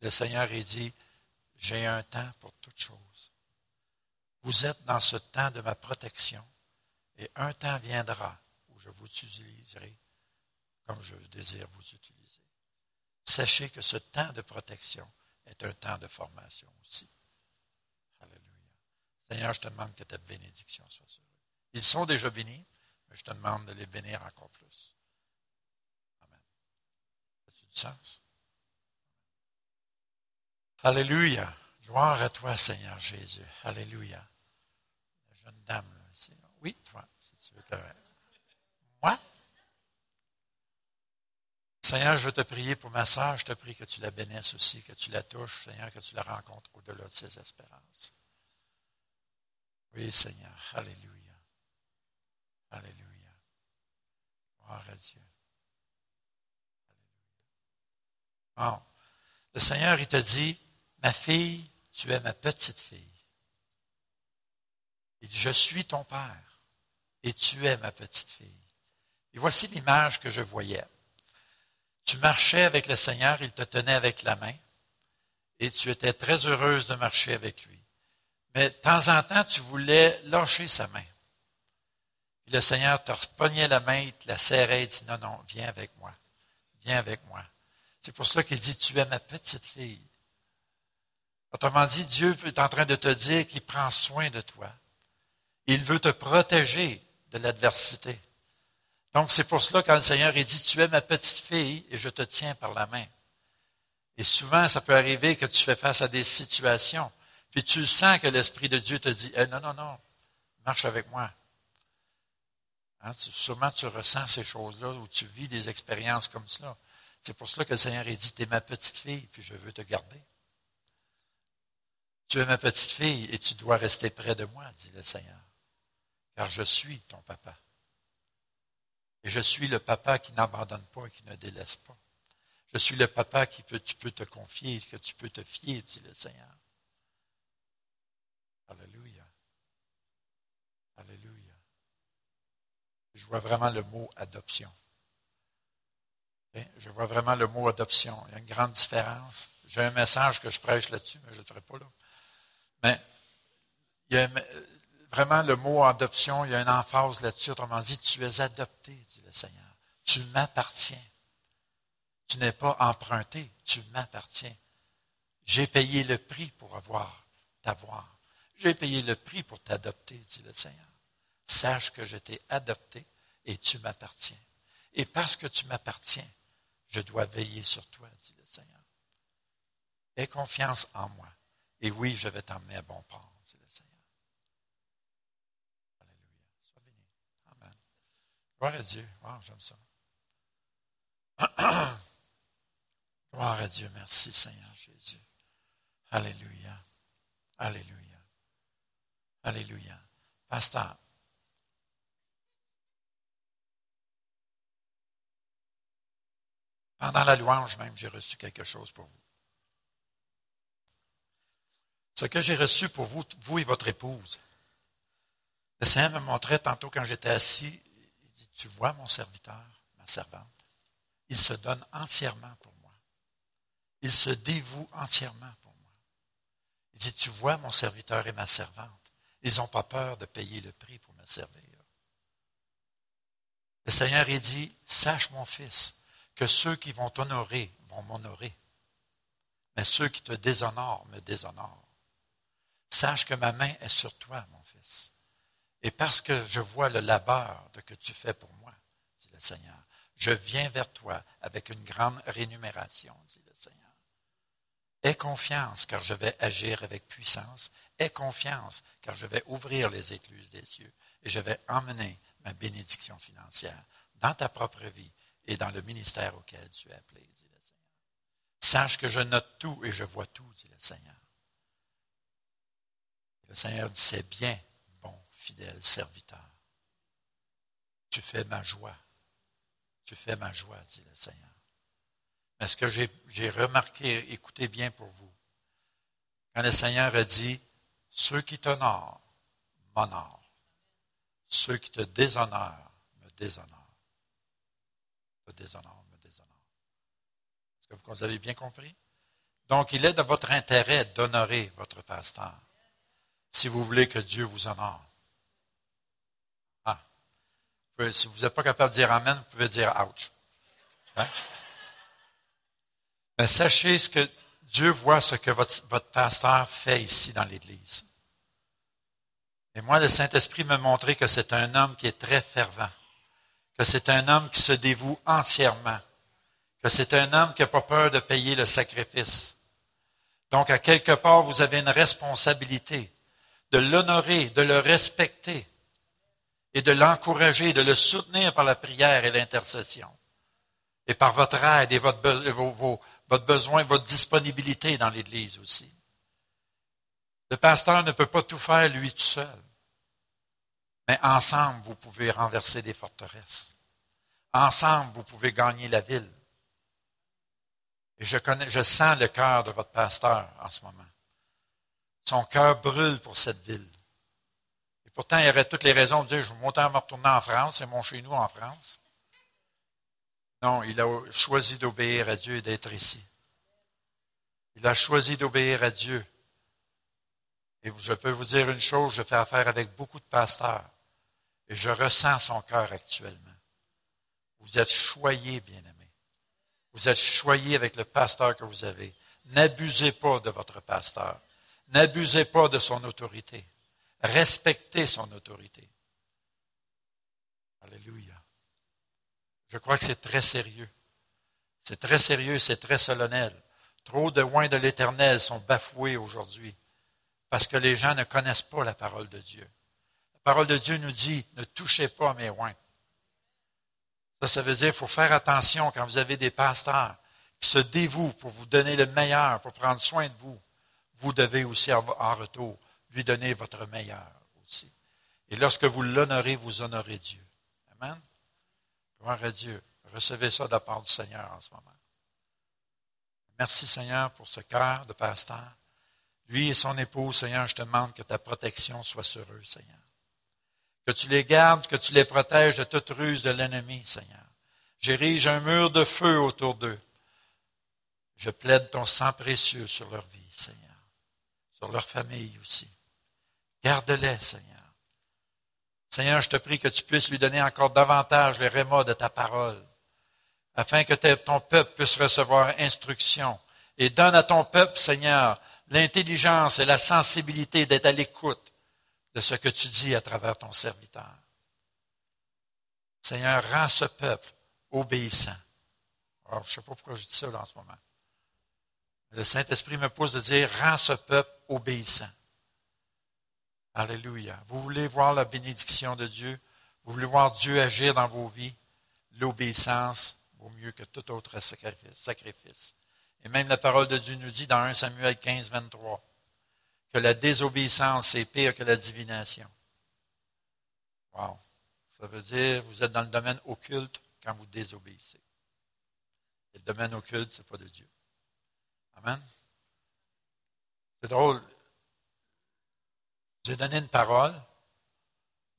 le Seigneur a dit, j'ai un temps pour toutes choses. Vous êtes dans ce temps de ma protection et un temps viendra où je vous utiliserai comme je désire vous utiliser. Sachez que ce temps de protection est un temps de formation aussi. Alléluia. Seigneur, je te demande que ta bénédiction soit sur eux. Ils sont déjà bénis, mais je te demande de les bénir encore plus. Amen. As-tu du sens? Alléluia. Gloire à toi, Seigneur Jésus. Alléluia. La jeune dame, là, Oui, toi, si tu veux te... Moi? Seigneur, je veux te prier pour ma soeur. Je te prie que tu la bénisses aussi, que tu la touches, Seigneur, que tu la rencontres au-delà de ses espérances. Oui, Seigneur. Alléluia. Alléluia. Gloire à Dieu. Le Seigneur, il te dit, Ma fille, tu es ma petite fille. Il dit, je suis ton père et tu es ma petite fille. Et voici l'image que je voyais. Tu marchais avec le Seigneur, il te tenait avec la main et tu étais très heureuse de marcher avec lui. Mais de temps en temps, tu voulais lâcher sa main. Le Seigneur te repognait la main, il te la serrait et dit, non, non, viens avec moi. Viens avec moi. C'est pour cela qu'il dit, tu es ma petite fille. Autrement dit, Dieu est en train de te dire qu'il prend soin de toi. Il veut te protéger de l'adversité. Donc, c'est pour cela quand le Seigneur est dit, tu es ma petite fille et je te tiens par la main. Et souvent, ça peut arriver que tu fais face à des situations, puis tu sens que l'Esprit de Dieu te dit, eh, non, non, non, marche avec moi. Hein, sûrement, tu ressens ces choses-là ou tu vis des expériences comme cela. C'est pour cela que le Seigneur est dit, tu es ma petite fille, puis je veux te garder. Tu es ma petite fille et tu dois rester près de moi, dit le Seigneur, car je suis ton papa. Et je suis le papa qui n'abandonne pas et qui ne délaisse pas. Je suis le papa qui peut, tu peux te confier, que tu peux te fier, dit le Seigneur. Alléluia. Alléluia. Je vois vraiment le mot adoption. Je vois vraiment le mot adoption. Il y a une grande différence. J'ai un message que je prêche là-dessus, mais je ne le ferai pas là. Mais vraiment le mot adoption, il y a une emphase là-dessus. Autrement dit, tu es adopté, dit le Seigneur. Tu m'appartiens. Tu n'es pas emprunté, tu m'appartiens. J'ai payé le prix pour avoir, t'avoir. J'ai payé le prix pour t'adopter, dit le Seigneur. Sache que je t'ai adopté et tu m'appartiens. Et parce que tu m'appartiens, je dois veiller sur toi, dit le Seigneur. Aie confiance en moi. Et oui, je vais t'emmener à bon port, dit le Seigneur. Alléluia. Sois béni. Amen. Gloire à Dieu. Wow, j'aime ça. Gloire à Dieu. Merci, Seigneur Jésus. Alléluia. Alléluia. Alléluia. Pasteur. Pendant la louange même, j'ai reçu quelque chose pour vous. Ce que j'ai reçu pour vous, vous et votre épouse. Le Seigneur me montrait tantôt quand j'étais assis, tu vois mon serviteur, ma servante, il se donne entièrement pour moi. Il se dévoue entièrement pour moi. Il dit, tu vois mon serviteur et ma servante, ils n'ont pas peur de payer le prix pour me servir. Le Seigneur il dit, sache mon fils, que ceux qui vont t'honorer vont m'honorer, mais ceux qui te déshonorent me déshonorent. Sache que ma main est sur toi, mon. Et parce que je vois le labeur de que tu fais pour moi, dit le Seigneur, je viens vers toi avec une grande rémunération, dit le Seigneur. Aie confiance, car je vais agir avec puissance. Aie confiance, car je vais ouvrir les écluses des cieux et je vais emmener ma bénédiction financière dans ta propre vie et dans le ministère auquel tu es appelé, dit le Seigneur. Sache que je note tout et je vois tout, dit le Seigneur. Le Seigneur dit, c'est bien, fidèle serviteur. Tu fais ma joie. Tu fais ma joie, dit le Seigneur. Mais ce que j'ai remarqué, écoutez bien pour vous, quand le Seigneur a dit, ceux qui t'honorent m'honorent, ceux qui te déshonorent me déshonorent. Te déshonorent, me déshonorent. Est-ce que vous avez bien compris? Donc, il est de votre intérêt d'honorer votre pasteur si vous voulez que Dieu vous honore. Si vous n'êtes pas capable de dire Amen, vous pouvez dire Ouch. Hein? Mais sachez ce que Dieu voit ce que votre, votre pasteur fait ici dans l'Église. Et moi, le Saint-Esprit m'a montré que c'est un homme qui est très fervent, que c'est un homme qui se dévoue entièrement, que c'est un homme qui n'a pas peur de payer le sacrifice. Donc, à quelque part, vous avez une responsabilité de l'honorer, de le respecter et de l'encourager, de le soutenir par la prière et l'intercession et par votre aide et votre, besoin, votre disponibilité dans l'Église aussi. Le pasteur ne peut pas tout faire lui tout seul. Mais ensemble, vous pouvez renverser des forteresses. Ensemble, vous pouvez gagner la ville. Et je connais, je sens le cœur de votre pasteur en ce moment. Son cœur brûle pour cette ville. Pourtant, il aurait toutes les raisons de dire, je vais monter à me retourner en France, c'est mon chez nous en France. Non, il a choisi d'obéir à Dieu et d'être ici. Il a choisi d'obéir à Dieu. Et je peux vous dire une chose, je fais affaire avec beaucoup de pasteurs et je ressens son cœur actuellement. Vous êtes choyés, bien-aimés. Vous êtes choyés avec le pasteur que vous avez. N'abusez pas de votre pasteur. N'abusez pas de son autorité. Respectez son autorité. Alléluia. Je crois que c'est très sérieux. C'est très sérieux, c'est très solennel. Trop de oins de l'Éternel sont bafoués aujourd'hui parce que les gens ne connaissent pas la parole de Dieu. La parole de Dieu nous dit, ne touchez pas mes oins. Ça, ça veut dire qu'il faut faire attention quand vous avez des pasteurs qui se dévouent pour vous donner le meilleur, pour prendre soin de vous vous devez aussi en retour lui donner votre meilleur aussi. Et lorsque vous l'honorez, vous honorez Dieu. Amen. Gloire à Dieu. Recevez ça de la part du Seigneur en ce moment. Merci Seigneur pour ce cœur de pasteur. Lui et son épouse, Seigneur, je te demande que ta protection soit sur eux, Seigneur. Que tu les gardes, que tu les protèges de toute ruse de l'ennemi, Seigneur. J'érige un mur de feu autour d'eux. Je plaide ton sang précieux sur leur vie, Seigneur sur leur famille aussi. Garde-les, Seigneur. Seigneur, je te prie que tu puisses lui donner encore davantage les rémas de ta parole, afin que ton peuple puisse recevoir instruction. Et donne à ton peuple, Seigneur, l'intelligence et la sensibilité d'être à l'écoute de ce que tu dis à travers ton serviteur. Seigneur, rends ce peuple obéissant. Alors, je ne sais pas pourquoi je dis ça en ce moment. Le Saint-Esprit me pousse de dire, rends ce peuple obéissant. Alléluia. Vous voulez voir la bénédiction de Dieu? Vous voulez voir Dieu agir dans vos vies? L'obéissance vaut mieux que tout autre sacrifice. Et même la parole de Dieu nous dit dans 1 Samuel 15, 23 que la désobéissance est pire que la divination. Wow. Ça veut dire vous êtes dans le domaine occulte quand vous désobéissez. Et le domaine occulte, ce n'est pas de Dieu. Amen. C'est drôle. J'ai donné une parole,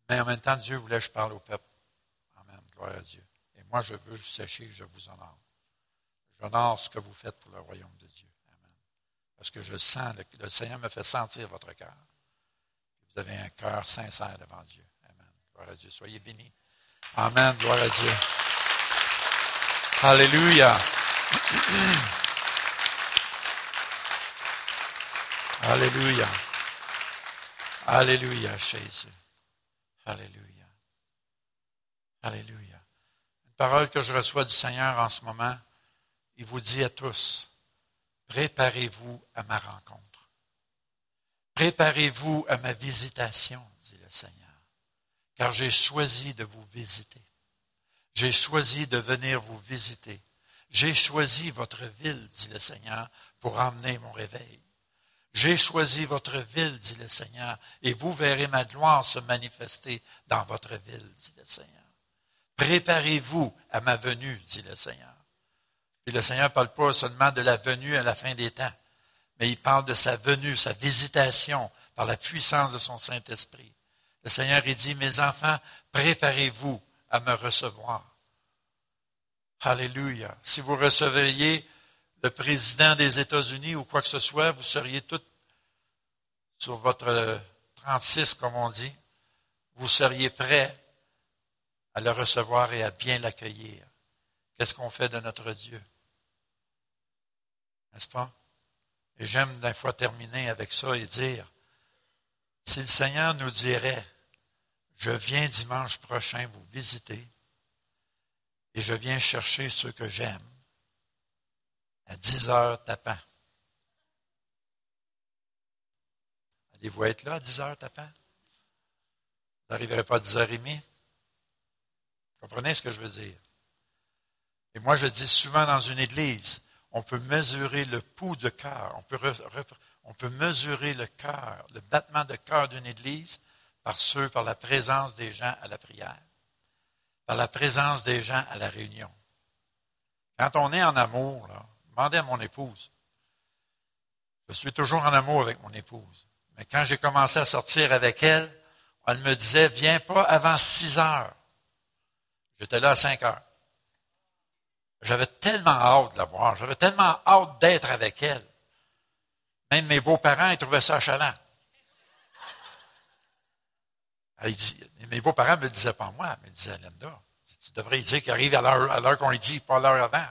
mais en même temps, Dieu voulait que je parle au peuple. Amen. Gloire à Dieu. Et moi, je veux que sachiez que je vous honore. J'honore ce que vous faites pour le royaume de Dieu. Amen. Parce que je sens, le, Seigneur me fait sentir votre cœur. Vous avez un cœur sincère devant Dieu. Amen. Gloire à Dieu. Soyez bénis. Amen. Gloire à Dieu. Alléluia. Alléluia. Alléluia, Jésus. Alléluia. Alléluia. Une parole que je reçois du Seigneur en ce moment, il vous dit à tous, préparez-vous à ma rencontre. Préparez-vous à ma visitation, dit le Seigneur, car j'ai choisi de vous visiter. J'ai choisi de venir vous visiter. J'ai choisi votre ville, dit le Seigneur, pour emmener mon réveil. J'ai choisi votre ville, dit le Seigneur, et vous verrez ma gloire se manifester dans votre ville, dit le Seigneur. Préparez-vous à ma venue, dit le Seigneur. Puis le Seigneur ne parle pas seulement de la venue à la fin des temps, mais il parle de sa venue, sa visitation par la puissance de son Saint-Esprit. Le Seigneur, il dit, mes enfants, préparez-vous à me recevoir. Alléluia. Si vous recevriez le président des États-Unis ou quoi que ce soit, vous seriez tous sur votre 36, comme on dit, vous seriez prêts à le recevoir et à bien l'accueillir. Qu'est-ce qu'on fait de notre Dieu? N'est-ce pas? Et j'aime d'un fois terminer avec ça et dire, si le Seigneur nous dirait, je viens dimanche prochain vous visiter et je viens chercher ceux que j'aime, à 10 heures tapant. Allez-vous être là à 10 heures tapant? Vous n'arriverez pas à 10 heures et demie? Comprenez ce que je veux dire? Et moi, je dis souvent dans une église, on peut mesurer le pouls de cœur, on peut, on peut mesurer le cœur, le battement de cœur d'une église par ceux, par la présence des gens à la prière, par la présence des gens à la réunion. Quand on est en amour, là, demandez à mon épouse. Je suis toujours en amour avec mon épouse. Mais quand j'ai commencé à sortir avec elle, elle me disait, viens pas avant six heures. J'étais là à cinq heures. J'avais tellement hâte de la voir. J'avais tellement hâte d'être avec elle. Même mes beaux-parents, ils trouvaient ça chalant. mes beaux-parents me disaient pas moi, mais disaient Linda. Tu devrais dire qu'il arrive à l'heure qu'on lui dit, pas l'heure avant.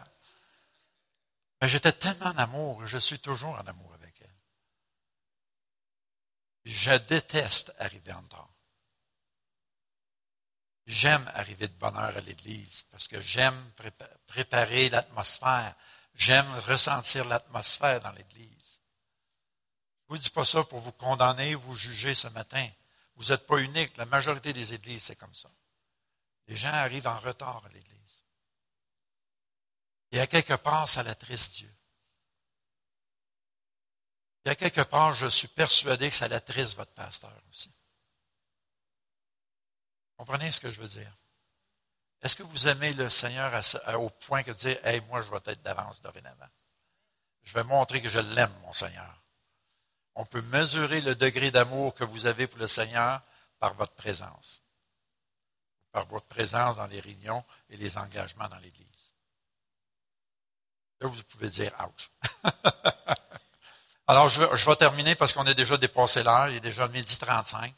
Mais j'étais tellement en amour, je suis toujours en amour avec elle. Je déteste arriver en retard. J'aime arriver de bonne heure à l'église parce que j'aime préparer l'atmosphère. J'aime ressentir l'atmosphère dans l'église. Je ne vous dis pas ça pour vous condamner, vous juger ce matin. Vous n'êtes pas unique. La majorité des églises, c'est comme ça. Les gens arrivent en retard à l'église. Et à quelque part, ça l'attriste Dieu. Et à quelque part, je suis persuadé que ça l'attriste votre pasteur aussi. Comprenez ce que je veux dire? Est-ce que vous aimez le Seigneur au point que de dire, hey, moi, je vais être d'avance dorénavant. Je vais montrer que je l'aime, mon Seigneur. On peut mesurer le degré d'amour que vous avez pour le Seigneur par votre présence, par votre présence dans les réunions et les engagements dans l'Église. Là, vous pouvez dire ouch. Alors, je vais, terminer parce qu'on a déjà dépassé l'heure, il est déjà midi 35.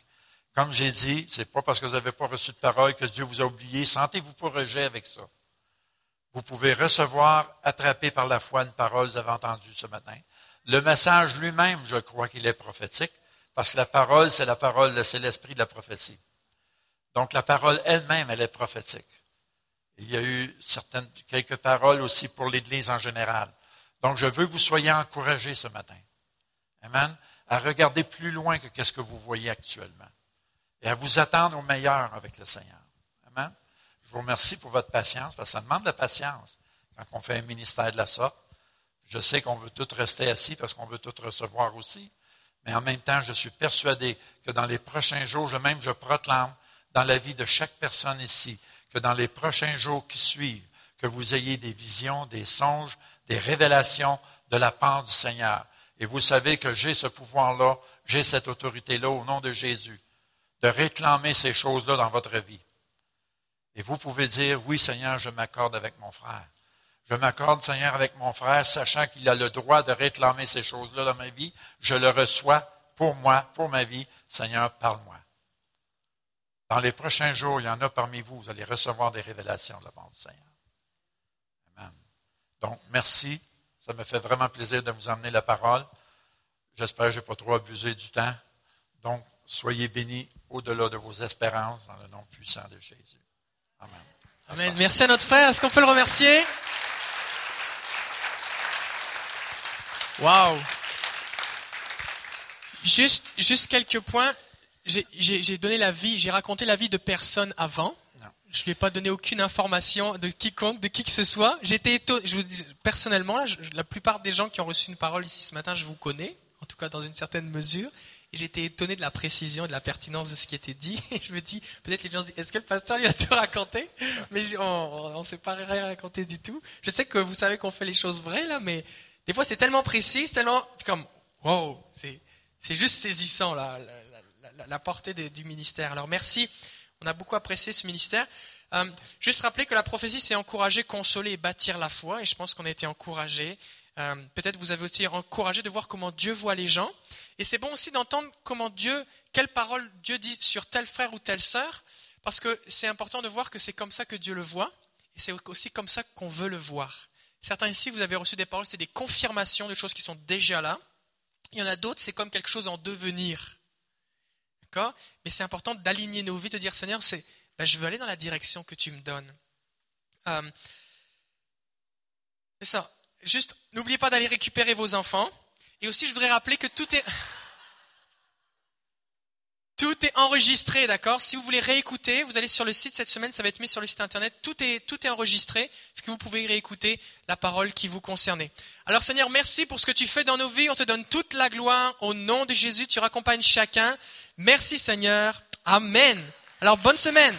Comme j'ai dit, c'est pas parce que vous n'avez pas reçu de parole que Dieu vous a oublié. Sentez-vous pas rejet avec ça. Vous pouvez recevoir, attraper par la foi une parole que vous avez entendue ce matin. Le message lui-même, je crois qu'il est prophétique, parce que la parole, c'est la parole, c'est l'esprit de la prophétie. Donc la parole elle-même, elle est prophétique. Il y a eu quelques paroles aussi pour l'Église en général. Donc je veux que vous soyez encouragés ce matin. Amen. À regarder plus loin que qu'est-ce que vous voyez actuellement. Et à vous attendre au meilleur avec le Seigneur. Amen. Je vous remercie pour votre patience, parce que ça demande de la patience quand on fait un ministère de la sorte. Je sais qu'on veut tous rester assis parce qu'on veut tous recevoir aussi. Mais en même temps, je suis persuadé que dans les prochains jours, je même je proclame dans la vie de chaque personne ici, que dans les prochains jours qui suivent, que vous ayez des visions, des songes, des révélations de la part du Seigneur. Et vous savez que j'ai ce pouvoir-là, j'ai cette autorité-là au nom de Jésus, de réclamer ces choses-là dans votre vie. Et vous pouvez dire, oui Seigneur, je m'accorde avec mon frère. Je m'accorde, Seigneur, avec mon frère, sachant qu'il a le droit de réclamer ces choses-là dans ma vie. Je le reçois pour moi, pour ma vie. Seigneur, parle-moi. Dans les prochains jours, il y en a parmi vous, vous allez recevoir des révélations de la part du Seigneur. Amen. Donc, merci. Ça me fait vraiment plaisir de vous emmener la parole. J'espère que je n'ai pas trop abusé du temps. Donc, soyez bénis au-delà de vos espérances dans le nom puissant de Jésus. Amen. Amen. Merci à notre frère. Est-ce qu'on peut le remercier? Wow. Juste, juste quelques points. J'ai donné la vie, j'ai raconté la vie de personne avant. Je lui ai pas donné aucune information de quiconque, de qui que ce soit. J'étais étonné, je vous dis, personnellement, là, la plupart des gens qui ont reçu une parole ici ce matin, je vous connais, en tout cas dans une certaine mesure. Et j'étais étonné de la précision et de la pertinence de ce qui était dit. Et je me dis, peut-être les gens se disent, est-ce que le pasteur lui a tout raconté? Mais on ne s'est pas rien raconté du tout. Je sais que vous savez qu'on fait les choses vraies, là, mais des fois c'est tellement précis, c'est tellement comme, wow, c'est, juste saisissant, là, la, portée du ministère. Alors merci, on a beaucoup apprécié ce ministère. Euh, juste rappeler que la prophétie, c'est encourager, consoler et bâtir la foi. Et je pense qu'on a été encouragés. Euh, peut-être vous avez aussi encouragé de voir comment Dieu voit les gens. Et c'est bon aussi d'entendre comment Dieu, quelle parole Dieu dit sur tel frère ou telle sœur, parce que c'est important de voir que c'est comme ça que Dieu le voit, et c'est aussi comme ça qu'on veut le voir. Certains ici, vous avez reçu des paroles, c'est des confirmations de choses qui sont déjà là. Il y en a d'autres, c'est comme quelque chose en devenir. Mais c'est important d'aligner nos vies, de dire Seigneur, c'est, ben, je veux aller dans la direction que tu me donnes. Euh, c'est ça. Juste, n'oubliez pas d'aller récupérer vos enfants. Et aussi, je voudrais rappeler que tout est, tout est enregistré, d'accord? Si vous voulez réécouter, vous allez sur le site cette semaine, ça va être mis sur le site internet. Tout est, tout est enregistré, ce que vous pouvez réécouter la parole qui vous concerne. Alors Seigneur, merci pour ce que tu fais dans nos vies. On te donne toute la gloire au nom de Jésus. Tu raccompagnes chacun. Merci Seigneur. Amen. Alors bonne semaine.